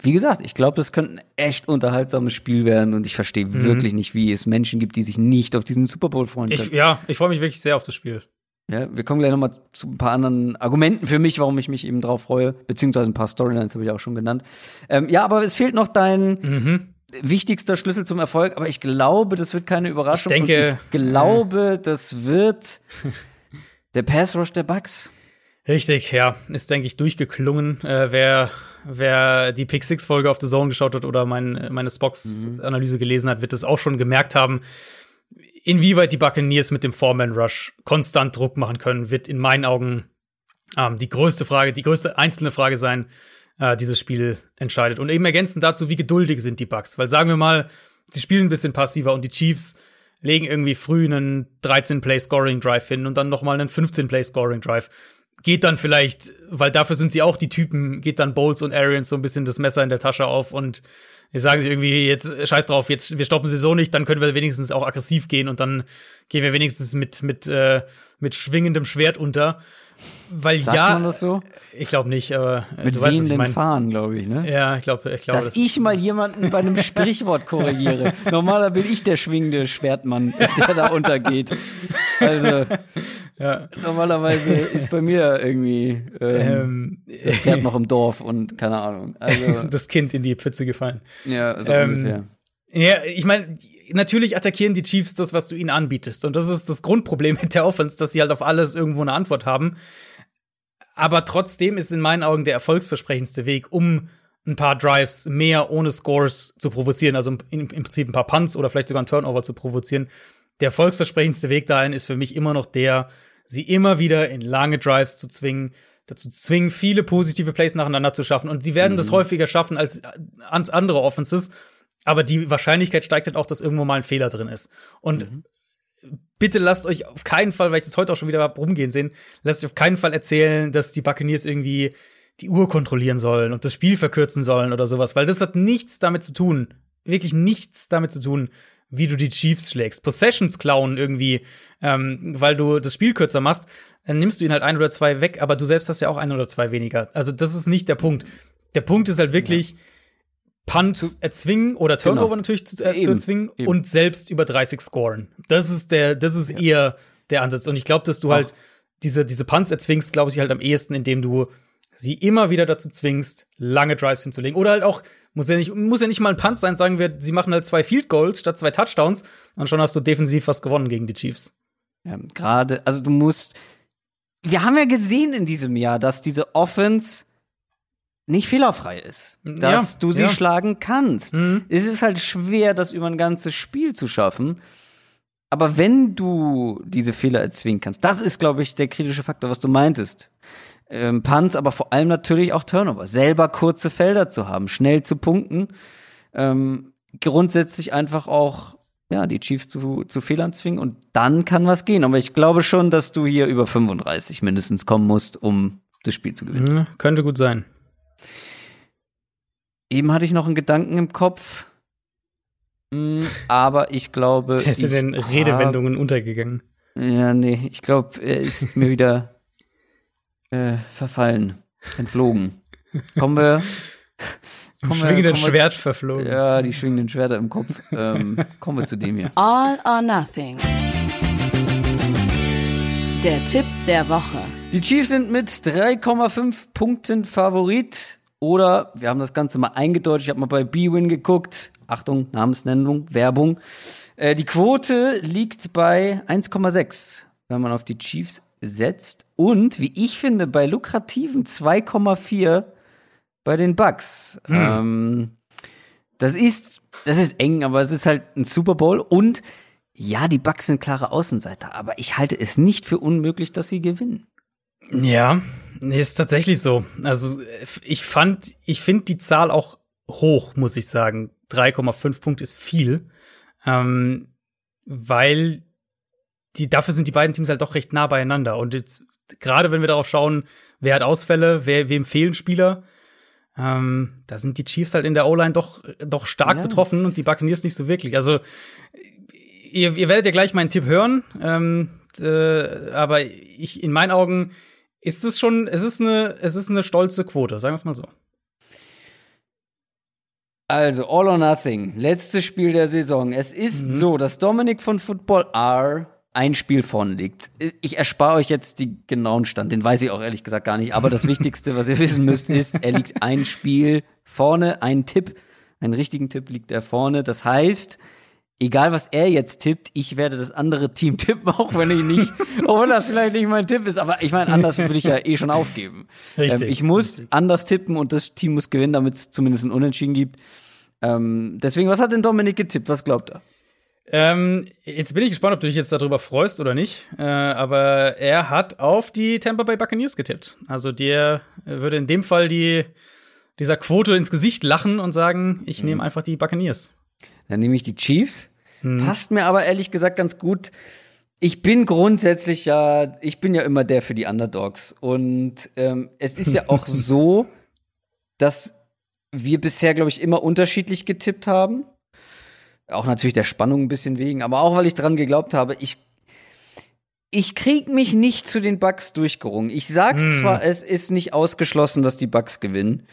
Wie gesagt, ich glaube, das könnte ein echt unterhaltsames Spiel werden und ich verstehe mhm. wirklich nicht, wie es Menschen gibt, die sich nicht auf diesen Super Bowl freuen können. Ich, ja, ich freue mich wirklich sehr auf das Spiel. Ja, wir kommen gleich nochmal zu ein paar anderen Argumenten für mich, warum ich mich eben drauf freue, beziehungsweise ein paar Storylines habe ich auch schon genannt. Ähm, ja, aber es fehlt noch dein mhm. wichtigster Schlüssel zum Erfolg, aber ich glaube, das wird keine Überraschung. Ich denke, ich glaube, das wird der Pass Rush der Bucks. Richtig, ja, ist denke ich durchgeklungen. Äh, wer wer die Pick Six Folge auf The Zone geschaut hat oder mein, meine Spox Analyse gelesen hat, wird es auch schon gemerkt haben inwieweit die Buccaneers mit dem Foreman Rush konstant Druck machen können, wird in meinen Augen ähm, die größte Frage, die größte einzelne Frage sein, äh, dieses Spiel entscheidet. Und eben ergänzend dazu, wie geduldig sind die Bucks? Weil sagen wir mal, sie spielen ein bisschen passiver und die Chiefs legen irgendwie früh einen 13-Play-Scoring-Drive hin und dann noch mal einen 15-Play-Scoring-Drive. Geht dann vielleicht, weil dafür sind sie auch die Typen, geht dann Bowles und Arians so ein bisschen das Messer in der Tasche auf und Jetzt sagen sie irgendwie, jetzt scheiß drauf, jetzt wir stoppen sie so nicht, dann können wir wenigstens auch aggressiv gehen und dann gehen wir wenigstens mit, mit, äh, mit schwingendem Schwert unter. Weil Sagt ja, man das so? Ich glaube nicht, aber äh, mit du weißt, was ich mein. Fahren, glaube ich, ne? Ja, ich glaube, ich glaube. Dass das ich mal jemanden bei einem Sprichwort korrigiere. Normaler bin ich der schwingende Schwertmann, der da untergeht. Also ja. normalerweise ist bei mir irgendwie ähm, ähm, das Pferd noch im Dorf und keine Ahnung. Also das Kind in die Pfütze gefallen. Ja, so ähm, ungefähr. Ja, ich meine, natürlich attackieren die Chiefs das, was du ihnen anbietest. Und das ist das Grundproblem mit der Offense, dass sie halt auf alles irgendwo eine Antwort haben. Aber trotzdem ist in meinen Augen der erfolgsversprechendste Weg, um ein paar Drives mehr ohne Scores zu provozieren, also im, Prinzip ein paar Punts oder vielleicht sogar ein Turnover zu provozieren. Der erfolgsversprechendste Weg dahin ist für mich immer noch der, sie immer wieder in lange Drives zu zwingen, dazu zwingen, viele positive Plays nacheinander zu schaffen. Und sie werden mhm. das häufiger schaffen als, als andere Offenses. Aber die Wahrscheinlichkeit steigt halt auch, dass irgendwo mal ein Fehler drin ist. Und mhm. bitte lasst euch auf keinen Fall, weil ich das heute auch schon wieder rumgehen sehen, lasst euch auf keinen Fall erzählen, dass die Buccaneers irgendwie die Uhr kontrollieren sollen und das Spiel verkürzen sollen oder sowas, weil das hat nichts damit zu tun, wirklich nichts damit zu tun, wie du die Chiefs schlägst. Possessions klauen irgendwie, ähm, weil du das Spiel kürzer machst, dann nimmst du ihn halt ein oder zwei weg, aber du selbst hast ja auch ein oder zwei weniger. Also das ist nicht der Punkt. Der Punkt ist halt wirklich, ja Punts erzwingen oder genau. Turnover genau. natürlich zu, äh, zu erzwingen eben. und selbst über 30 scoren. Das ist der, das ist ja. eher der Ansatz. Und ich glaube, dass du Ach. halt diese, diese Punts erzwingst, glaube ich, halt am ehesten, indem du sie immer wieder dazu zwingst, lange Drives hinzulegen. Oder halt auch, muss ja nicht, muss ja nicht mal ein Punt sein, sagen wir, sie machen halt zwei Field Goals statt zwei Touchdowns und schon hast du defensiv was gewonnen gegen die Chiefs. Ja, gerade, also du musst, wir haben ja gesehen in diesem Jahr, dass diese Offense nicht fehlerfrei ist, dass ja, du sie ja. schlagen kannst. Mhm. Es ist halt schwer, das über ein ganzes Spiel zu schaffen. Aber wenn du diese Fehler erzwingen kannst, das ist, glaube ich, der kritische Faktor, was du meintest. Ähm, Punts, aber vor allem natürlich auch Turnover. Selber kurze Felder zu haben, schnell zu punkten. Ähm, grundsätzlich einfach auch ja, die Chiefs zu, zu Fehlern zwingen und dann kann was gehen. Aber ich glaube schon, dass du hier über 35 mindestens kommen musst, um das Spiel zu gewinnen. Mhm, könnte gut sein. Eben hatte ich noch einen Gedanken im Kopf, mm, aber ich glaube. Er ist in den Redewendungen untergegangen. Ja, nee, ich glaube, er ist mir wieder äh, verfallen, entflogen. Kommen wir. Kommen schwingenden kommen wir, Schwert verflogen. Ja, die schwingenden Schwerter im Kopf. Ähm, kommen wir zu dem hier. All or Nothing. Der Tipp der Woche. Die Chiefs sind mit 3,5 Punkten Favorit. Oder wir haben das Ganze mal eingedeutet. Ich habe mal bei B-Win geguckt. Achtung, Namensnennung, Werbung. Äh, die Quote liegt bei 1,6, wenn man auf die Chiefs setzt. Und wie ich finde, bei lukrativen 2,4 bei den Bucks. Hm. Ähm, das ist, das ist eng, aber es ist halt ein Super Bowl. Und ja, die Bucks sind klare Außenseiter, aber ich halte es nicht für unmöglich, dass sie gewinnen. Ja, nee, ist tatsächlich so. Also ich fand, ich finde die Zahl auch hoch, muss ich sagen. 3,5 Punkte ist viel, ähm, weil die dafür sind die beiden Teams halt doch recht nah beieinander. Und jetzt gerade wenn wir darauf schauen, wer hat Ausfälle, wer wem fehlen Spieler, ähm, da sind die Chiefs halt in der O-Line doch doch stark ja. betroffen und die Buccaneers nicht so wirklich. Also ihr, ihr werdet ja gleich meinen Tipp hören, ähm, äh, aber ich in meinen Augen ist es schon, es ist eine, es ist eine stolze Quote, sagen wir es mal so. Also, All or Nothing, letztes Spiel der Saison. Es ist mhm. so, dass Dominik von Football R ein Spiel vorne liegt. Ich erspare euch jetzt die genauen Stand, den weiß ich auch ehrlich gesagt gar nicht. Aber das Wichtigste, was ihr wissen müsst, ist, er liegt ein Spiel vorne, ein Tipp, einen richtigen Tipp liegt er vorne. Das heißt, egal was er jetzt tippt, ich werde das andere Team tippen, auch wenn ich nicht, obwohl das vielleicht nicht mein Tipp ist, aber ich meine, anders würde ich ja eh schon aufgeben. Richtig, ähm, ich muss richtig. anders tippen und das Team muss gewinnen, damit es zumindest ein Unentschieden gibt. Ähm, deswegen, was hat denn Dominik getippt? Was glaubt er? Ähm, jetzt bin ich gespannt, ob du dich jetzt darüber freust oder nicht. Äh, aber er hat auf die Tampa Bay Buccaneers getippt. Also der würde in dem Fall die, dieser Quote ins Gesicht lachen und sagen, ich mhm. nehme einfach die Buccaneers. Dann nehme ich die Chiefs. Hm. Passt mir aber ehrlich gesagt ganz gut. Ich bin grundsätzlich ja, ich bin ja immer der für die Underdogs. Und ähm, es ist ja auch so, dass wir bisher, glaube ich, immer unterschiedlich getippt haben. Auch natürlich der Spannung ein bisschen wegen, aber auch weil ich dran geglaubt habe, ich ich krieg mich nicht zu den Bugs durchgerungen. Ich sag hm. zwar, es ist nicht ausgeschlossen, dass die Bugs gewinnen.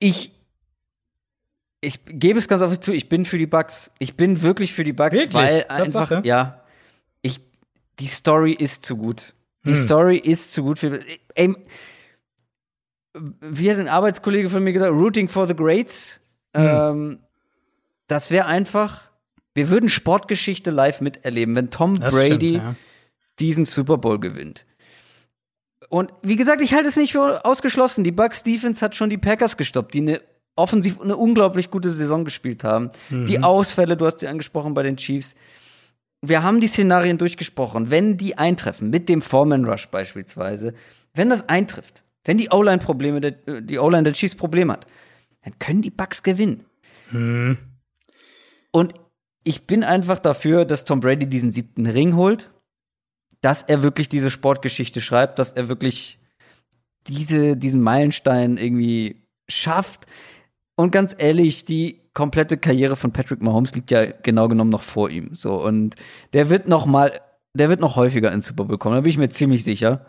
Ich ich gebe es ganz offen zu, ich bin für die Bugs. Ich bin wirklich für die Bugs, wirklich? weil einfach, ja, ich, die Story ist zu gut. Die hm. Story ist zu gut für, ey, wie hat ein Arbeitskollege von mir gesagt, Rooting for the Greats, hm. ähm, das wäre einfach, wir würden Sportgeschichte live miterleben, wenn Tom das Brady stimmt, ja. diesen Super Bowl gewinnt. Und wie gesagt, ich halte es nicht für ausgeschlossen. Die Bucks Defense hat schon die Packers gestoppt, die eine offensiv eine unglaublich gute Saison gespielt haben. Mhm. Die Ausfälle, du hast sie angesprochen bei den Chiefs. Wir haben die Szenarien durchgesprochen. Wenn die eintreffen, mit dem Foreman Rush beispielsweise, wenn das eintrifft, wenn die O-Line Probleme, die O-Line der Chiefs Probleme hat, dann können die Bucks gewinnen. Mhm. Und ich bin einfach dafür, dass Tom Brady diesen siebten Ring holt, dass er wirklich diese Sportgeschichte schreibt, dass er wirklich diese, diesen Meilenstein irgendwie schafft. Und ganz ehrlich, die komplette Karriere von Patrick Mahomes liegt ja genau genommen noch vor ihm. So und der wird noch mal, der wird noch häufiger ins Super Bowl kommen. Da bin ich mir ziemlich sicher.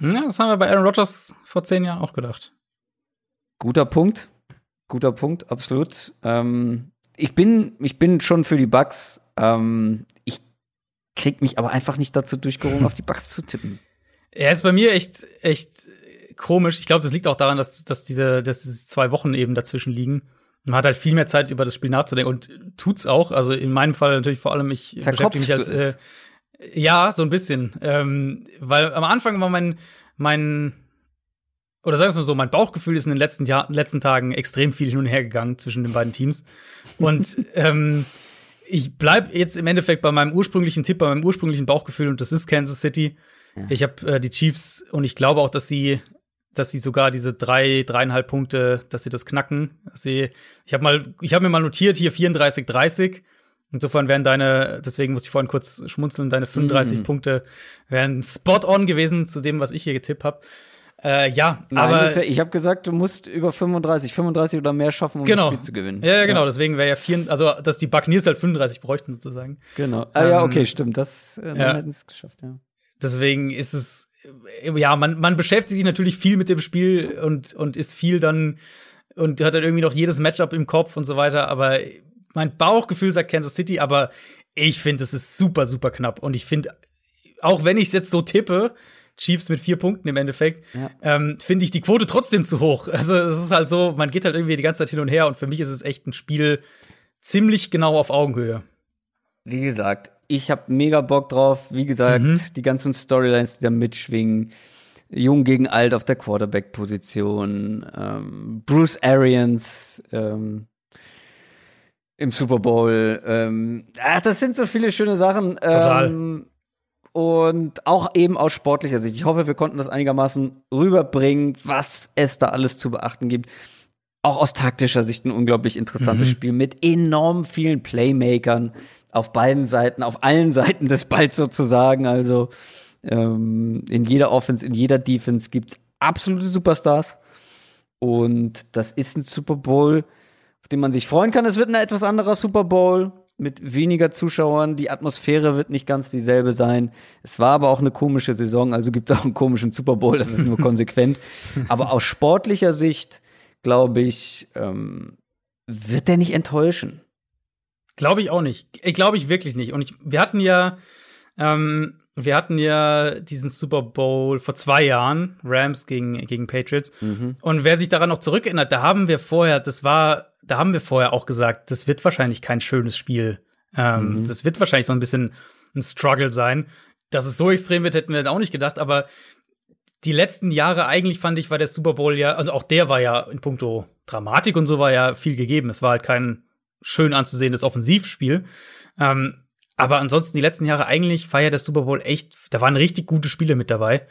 Ja, das haben wir bei Aaron Rodgers vor zehn Jahren auch gedacht. Guter Punkt, guter Punkt, absolut. Ähm, ich bin, ich bin schon für die Bucks. Ähm, ich krieg mich aber einfach nicht dazu durchgerungen, auf die Bucks zu tippen. Er ist bei mir echt, echt komisch. Ich glaube, das liegt auch daran, dass, dass, diese, dass diese zwei Wochen eben dazwischen liegen. Man hat halt viel mehr Zeit, über das Spiel nachzudenken und tut's auch. Also in meinem Fall natürlich vor allem, ich Verkopfst beschäftige mich als äh, ja, so ein bisschen. Ähm, weil am Anfang war mein, mein oder sagen wir mal so, mein Bauchgefühl ist in den letzten, Jahr, letzten Tagen extrem viel hin und her gegangen zwischen den beiden Teams. Und ähm, ich bleib jetzt im Endeffekt bei meinem ursprünglichen Tipp, bei meinem ursprünglichen Bauchgefühl und das ist Kansas City. Ja. Ich habe äh, die Chiefs und ich glaube auch, dass sie dass sie sogar diese drei, dreieinhalb Punkte, dass sie das knacken. Sie, ich habe mal, ich habe mir mal notiert hier 34, 30. Insofern wären deine, deswegen musste ich vorhin kurz schmunzeln, deine 35 mm. Punkte wären spot on gewesen zu dem, was ich hier getippt habe. Äh, ja, Nein, aber ja, ich habe gesagt, du musst über 35, 35 oder mehr schaffen, um genau. das Spiel zu gewinnen. Ja, ja genau. Ja. Deswegen wäre ja vier, also dass die Buccaneers halt 35 bräuchten sozusagen. Genau. Ah, ähm, ja, okay, stimmt. Das äh, ja. hätten es geschafft. Ja. Deswegen ist es ja, man, man beschäftigt sich natürlich viel mit dem Spiel und, und ist viel dann und hat dann irgendwie noch jedes Matchup im Kopf und so weiter. Aber mein Bauchgefühl sagt Kansas City, aber ich finde, es ist super, super knapp. Und ich finde, auch wenn ich es jetzt so tippe, Chiefs mit vier Punkten im Endeffekt, Ja. ähm, finde ich die Quote trotzdem zu hoch. Also es ist halt so, man geht halt irgendwie die ganze Zeit hin und her und für mich ist es echt ein Spiel ziemlich genau auf Augenhöhe. Wie gesagt, ich habe mega Bock drauf. Wie gesagt, Mhm. die ganzen Storylines, die da mitschwingen. Jung gegen alt auf der Quarterback-Position. Ähm, Bruce Arians ähm, im Super Bowl. Ähm, ach, das sind so viele schöne Sachen. Total. Ähm, und auch eben aus sportlicher Sicht. Ich hoffe, wir konnten das einigermaßen rüberbringen, was es da alles zu beachten gibt. Auch aus taktischer Sicht ein unglaublich interessantes Mhm. Spiel mit enorm vielen Playmakern auf beiden Seiten, auf allen Seiten des Balls sozusagen. Also ähm, in jeder Offense, in jeder Defense gibt's absolute Superstars. Und das ist ein Super Bowl, auf den man sich freuen kann. Es wird ein etwas anderer Super Bowl mit weniger Zuschauern. Die Atmosphäre wird nicht ganz dieselbe sein. Es war aber auch eine komische Saison, also gibt es auch einen komischen Super Bowl. Das ist nur konsequent. Aber aus sportlicher Sicht, glaube ich, ähm, wird der nicht enttäuschen. Glaube ich auch nicht. Ich glaube ich wirklich nicht. Und ich, wir hatten ja, ähm, wir hatten ja diesen Super Bowl vor zwei Jahren, Rams gegen, gegen Patriots. Und wer sich daran noch zurückerinnert, da haben wir vorher, das war, da haben wir vorher auch gesagt, das wird wahrscheinlich kein schönes Spiel. Ähm, Das wird wahrscheinlich so ein bisschen ein Struggle sein. Dass es so extrem wird, hätten wir auch nicht gedacht, aber die letzten Jahre eigentlich fand ich, war der Super Bowl ja, und auch der war ja in puncto Dramatik und so war ja viel gegeben. Es war halt kein schön anzusehendes Offensivspiel. Ähm, aber ansonsten die letzten Jahre eigentlich war ja der Super Bowl echt, da waren richtig gute Spiele mit dabei.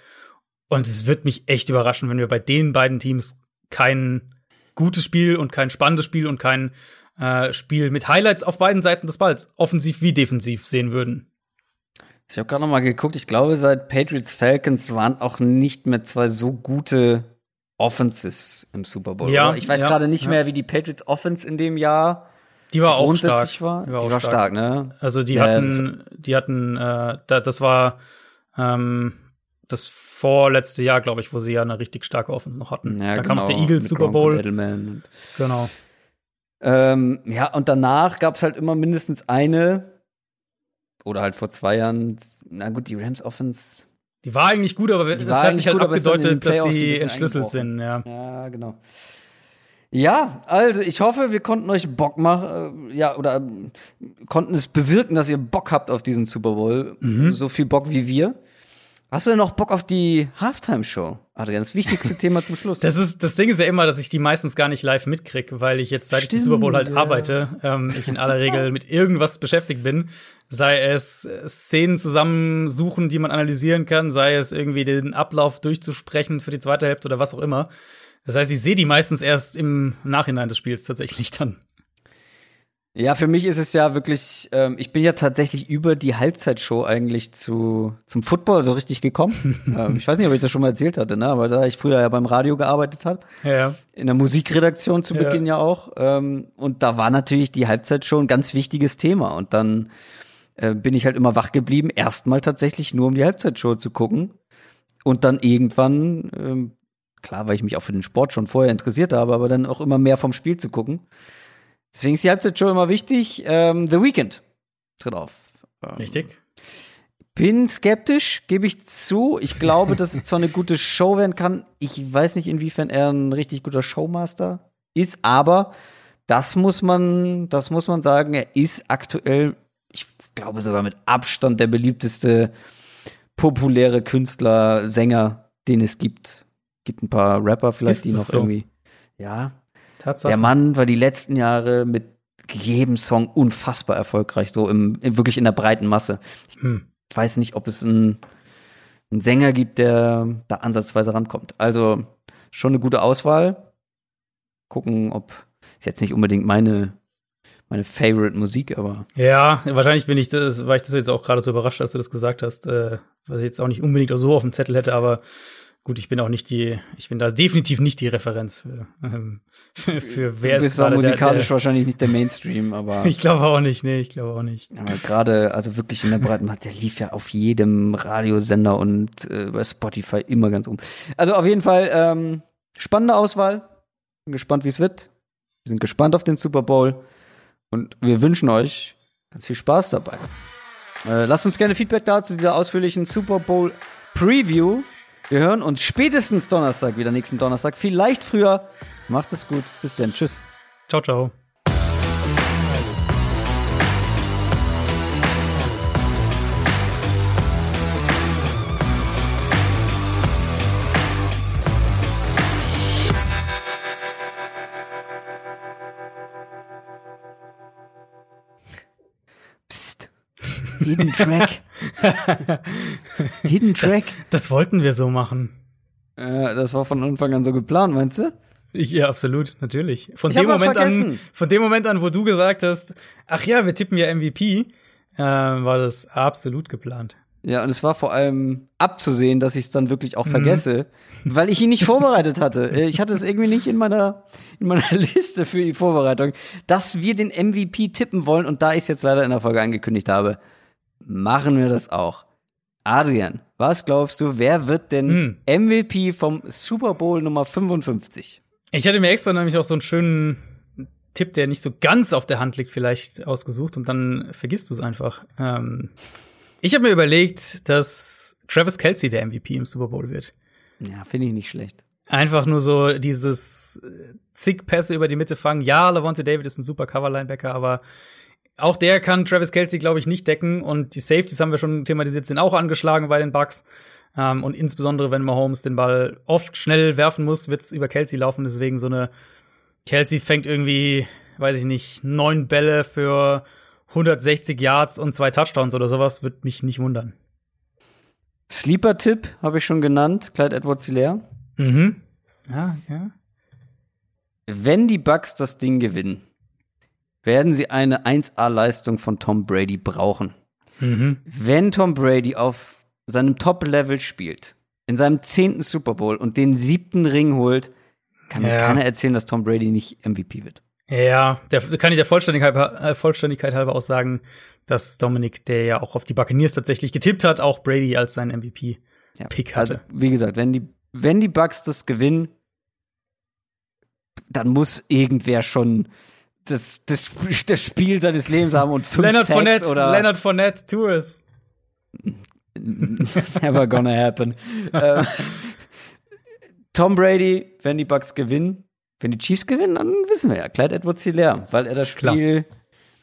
Und es wird mich echt überraschen, wenn wir bei den beiden Teams kein gutes Spiel und kein spannendes Spiel und kein äh, Spiel mit Highlights auf beiden Seiten des Balls, offensiv wie defensiv sehen würden. Ich habe gerade noch mal geguckt. Ich glaube, seit Patriots Falcons waren auch nicht mehr zwei so gute Offenses im Super Bowl. Ja, oder? Ich weiß ja, gerade nicht ja. mehr, wie die Patriots Offense in dem Jahr Die war auch stark. war. Die war, auch die war stark, ne? Also die Ja, hatten, die hatten, äh, da, das war ähm, das vorletzte Jahr, glaube ich, wo sie ja eine richtig starke Offense noch hatten. Ja, da kam auch der genau, Eagles mit Super Bowl. Genau. Ähm, ja, und danach gab es halt immer mindestens eine, oder halt vor zwei Jahren, na gut, die Rams Offense. Die war eigentlich gut, aber Die es hat sich halt gut, abgedeutet, dass sie entschlüsselt sind, ja. Ja, genau. Ja, also ich hoffe, wir konnten euch Bock machen, äh, ja, oder ähm, konnten es bewirken, dass ihr Bock habt auf diesen Super Bowl. Mhm. So viel Bock wie wir. Hast du denn noch Bock auf die Halftime-Show? Adrian, das wichtigste Thema zum Schluss. Das ist das Ding ist ja immer, dass ich die meistens gar nicht live mitkriege, weil ich jetzt seit ich den Stimmt, Super Bowl halt ja. arbeite, ähm, ich in aller Regel mit irgendwas beschäftigt bin, sei es Szenen zusammensuchen, die man analysieren kann, sei es irgendwie den Ablauf durchzusprechen für die zweite Hälfte oder was auch immer. Das heißt, ich sehe die meistens erst im Nachhinein des Spiels tatsächlich dann. Ja, für mich ist es ja wirklich, ähm, ich bin ja tatsächlich über die Halbzeitshow eigentlich zu, zum Football so richtig gekommen. ähm, ich weiß nicht, ob ich das schon mal erzählt hatte, ne? aber da ich früher ja beim Radio gearbeitet habe, Ja, in der Musikredaktion zu Ja. Beginn ja auch, ähm, und da war natürlich die Halbzeitshow ein ganz wichtiges Thema. Und dann äh, bin ich halt immer wach geblieben, erstmal tatsächlich nur um die Halbzeitshow zu gucken. Und dann irgendwann, ähm, klar, weil ich mich auch für den Sport schon vorher interessiert habe, aber dann auch immer mehr vom Spiel zu gucken. Deswegen ist die Halbzeitshow immer wichtig. Ähm, The Weeknd tritt auf. Ähm, richtig. bin skeptisch, gebe ich zu. Ich glaube, dass es zwar eine gute Show werden kann. Ich weiß nicht, inwiefern er ein richtig guter Showmaster ist, aber das muss man, das muss man sagen. Er ist aktuell, ich glaube sogar mit Abstand der beliebteste populäre Künstler, Sänger, den es gibt. Gibt ein paar Rapper vielleicht, Ist die noch so? irgendwie. Ja, Tatsache. der Mann war die letzten Jahre mit jedem Song unfassbar erfolgreich, so im, im wirklich in der breiten Masse. Hm. Ich weiß nicht, ob es einen, einen Sänger gibt, der da ansatzweise rankommt. Also schon eine gute Auswahl. Gucken, ob ist jetzt nicht unbedingt meine meine Favorite Musik, aber Ja, wahrscheinlich bin ich das, war ich das jetzt auch gerade so überrascht, dass du das gesagt hast, äh, was ich jetzt auch nicht unbedingt so auf dem Zettel hätte, aber gut, ich bin auch nicht die, ich bin da definitiv nicht die Referenz für, ähm, für, für wer du ist bist gerade der, musikalisch der, wahrscheinlich nicht der Mainstream, aber Ich glaube auch nicht, nee, ich glaube auch nicht. Aber gerade, also wirklich in der breiten Masse, der lief ja auf jedem Radiosender und äh, bei Spotify immer ganz um. Also auf jeden Fall ähm, spannende Auswahl. Bin gespannt, wie es wird. Wir sind gespannt auf den Super Bowl und wir wünschen euch ganz viel Spaß dabei. Äh, lasst uns gerne Feedback da zu dieser ausführlichen Super Bowl Preview. Wir hören uns spätestens Donnerstag wieder, nächsten Donnerstag. Vielleicht früher. Macht es gut. Bis dann. Tschüss. Ciao, ciao. Hidden Track. Hidden Track. Das, das wollten wir so machen. Äh, das war von Anfang an so geplant, meinst du? Ja, absolut, natürlich. Von Ich dem Moment an, von dem Moment an, wo du gesagt hast, ach ja, wir tippen ja MVP, äh, war das absolut geplant. Ja, und es war vor allem abzusehen, dass ich es dann wirklich auch vergesse, weil ich ihn nicht vorbereitet hatte. Äh, Ich hatte es irgendwie nicht in meiner, in meiner Liste für die Vorbereitung, dass wir den MVP tippen wollen. Und da ich es jetzt leider in der Folge angekündigt habe, machen wir das auch. Adrian, was glaubst du, wer wird denn MVP vom Super Bowl Nummer 55? Ich hatte mir extra nämlich auch so einen schönen Tipp, der nicht so ganz auf der Hand liegt, vielleicht ausgesucht und dann vergisst du es einfach. Ähm, ich habe mir überlegt, dass Travis Kelsey der MVP im Super Bowl wird. Ja, finde ich nicht schlecht. Einfach nur so dieses äh, zig Pässe über die Mitte fangen. Ja, Lavonte David ist ein super Cover-Linebacker, aber auch der kann Travis Kelsey, glaube ich, nicht decken. Und die Safeties haben wir schon thematisiert, sind auch angeschlagen bei den Bucks. Ähm, und insbesondere, wenn Mahomes den Ball oft schnell werfen muss, wird es über Kelsey laufen. Deswegen so eine Kelsey fängt irgendwie, weiß ich nicht, neun Bälle für 160 Yards und zwei Touchdowns oder sowas, wird mich nicht wundern. Sleeper-Tipp habe ich schon genannt, Clyde Edwards-Hilaire. Mhm. Ja, ja. Wenn die Bucks das Ding gewinnen, werden sie eine 1A-Leistung von Tom Brady brauchen. Mhm. Wenn Tom Brady auf seinem Top-Level spielt, in seinem zehnten Super Bowl und den siebten Ring holt, kann mir Ja. keiner erzählen, dass Tom Brady nicht MVP wird. Ja, der, kann ich der Vollständigkeit, äh, Vollständigkeit halber auch sagen, dass Dominik, der ja auch auf die Buccaneers tatsächlich getippt hat, auch Brady als sein MVP-Pick Ja. hatte. Also, wie gesagt, wenn die, wenn die Bucks das gewinnen, dann muss irgendwer schon das, das, das Spiel seines Lebens haben und fünf Leonard Sacks Fournette, oder Leonard Fournette, Tours. Never gonna happen. ähm, Tom Brady, wenn die Bucks gewinnen, wenn die Chiefs gewinnen, dann wissen wir ja, Clyde Edwards Hilaire, weil er das Klar. Spiel,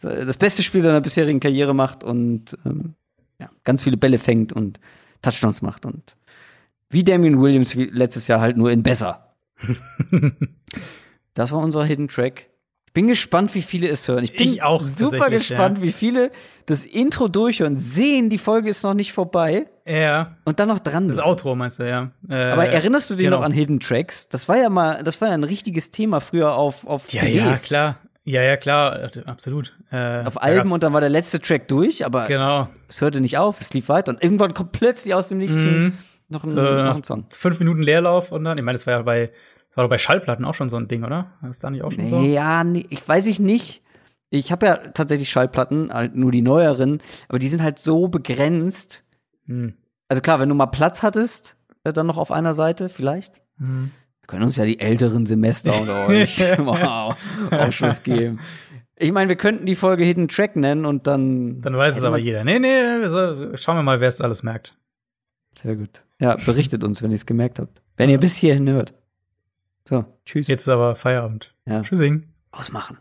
das beste Spiel seiner bisherigen Karriere macht und ähm, ja, ganz viele Bälle fängt und Touchdowns macht und wie Damian Williams wie letztes Jahr halt nur in besser. das war unser Hidden Track. Ich bin gespannt, wie viele es hören. Ich bin Ich auch super gespannt, ja. wie viele das Intro durchhören, sehen, die Folge ist noch nicht vorbei Ja, und dann noch dran das. Outro meinst du, ja. Äh, Aber erinnerst du dich genau. noch an Hidden Tracks? Das war ja mal, das war ja ein richtiges Thema früher auf, auf Ja, CDs. ja, klar. Ja, ja, klar, absolut. Äh, Auf Alben und dann war der letzte Track durch, aber Genau. es hörte nicht auf, es lief weiter und irgendwann kommt plötzlich aus dem Nichts ein- noch, ein, Mhm. So, noch ein Song. fünf Minuten Leerlauf und dann, ich meine, das war ja bei, war doch bei Schallplatten auch schon so ein Ding, oder? Das da nicht auch schon so? Ja, nee, ich weiß ich nicht. Ich habe ja tatsächlich Schallplatten, halt nur die neueren, aber die sind halt so begrenzt. Hm. Also klar, wenn du mal Platz hattest, äh, dann noch auf einer Seite, vielleicht. Hm. Wir können uns ja die älteren Semester unter euch wow, Ausschuss geben. Ich meine, wir könnten die Folge Hidden Track nennen und dann. Dann weiß es aber jeder. Nee, nee, wir soll- schauen wir mal, wer es alles merkt. Sehr gut. Ja, berichtet uns, wenn ihr es gemerkt habt. Wenn ihr bis hierhin hört. So, tschüss. Jetzt ist aber Feierabend. Ja. Tschüssing. Ausmachen.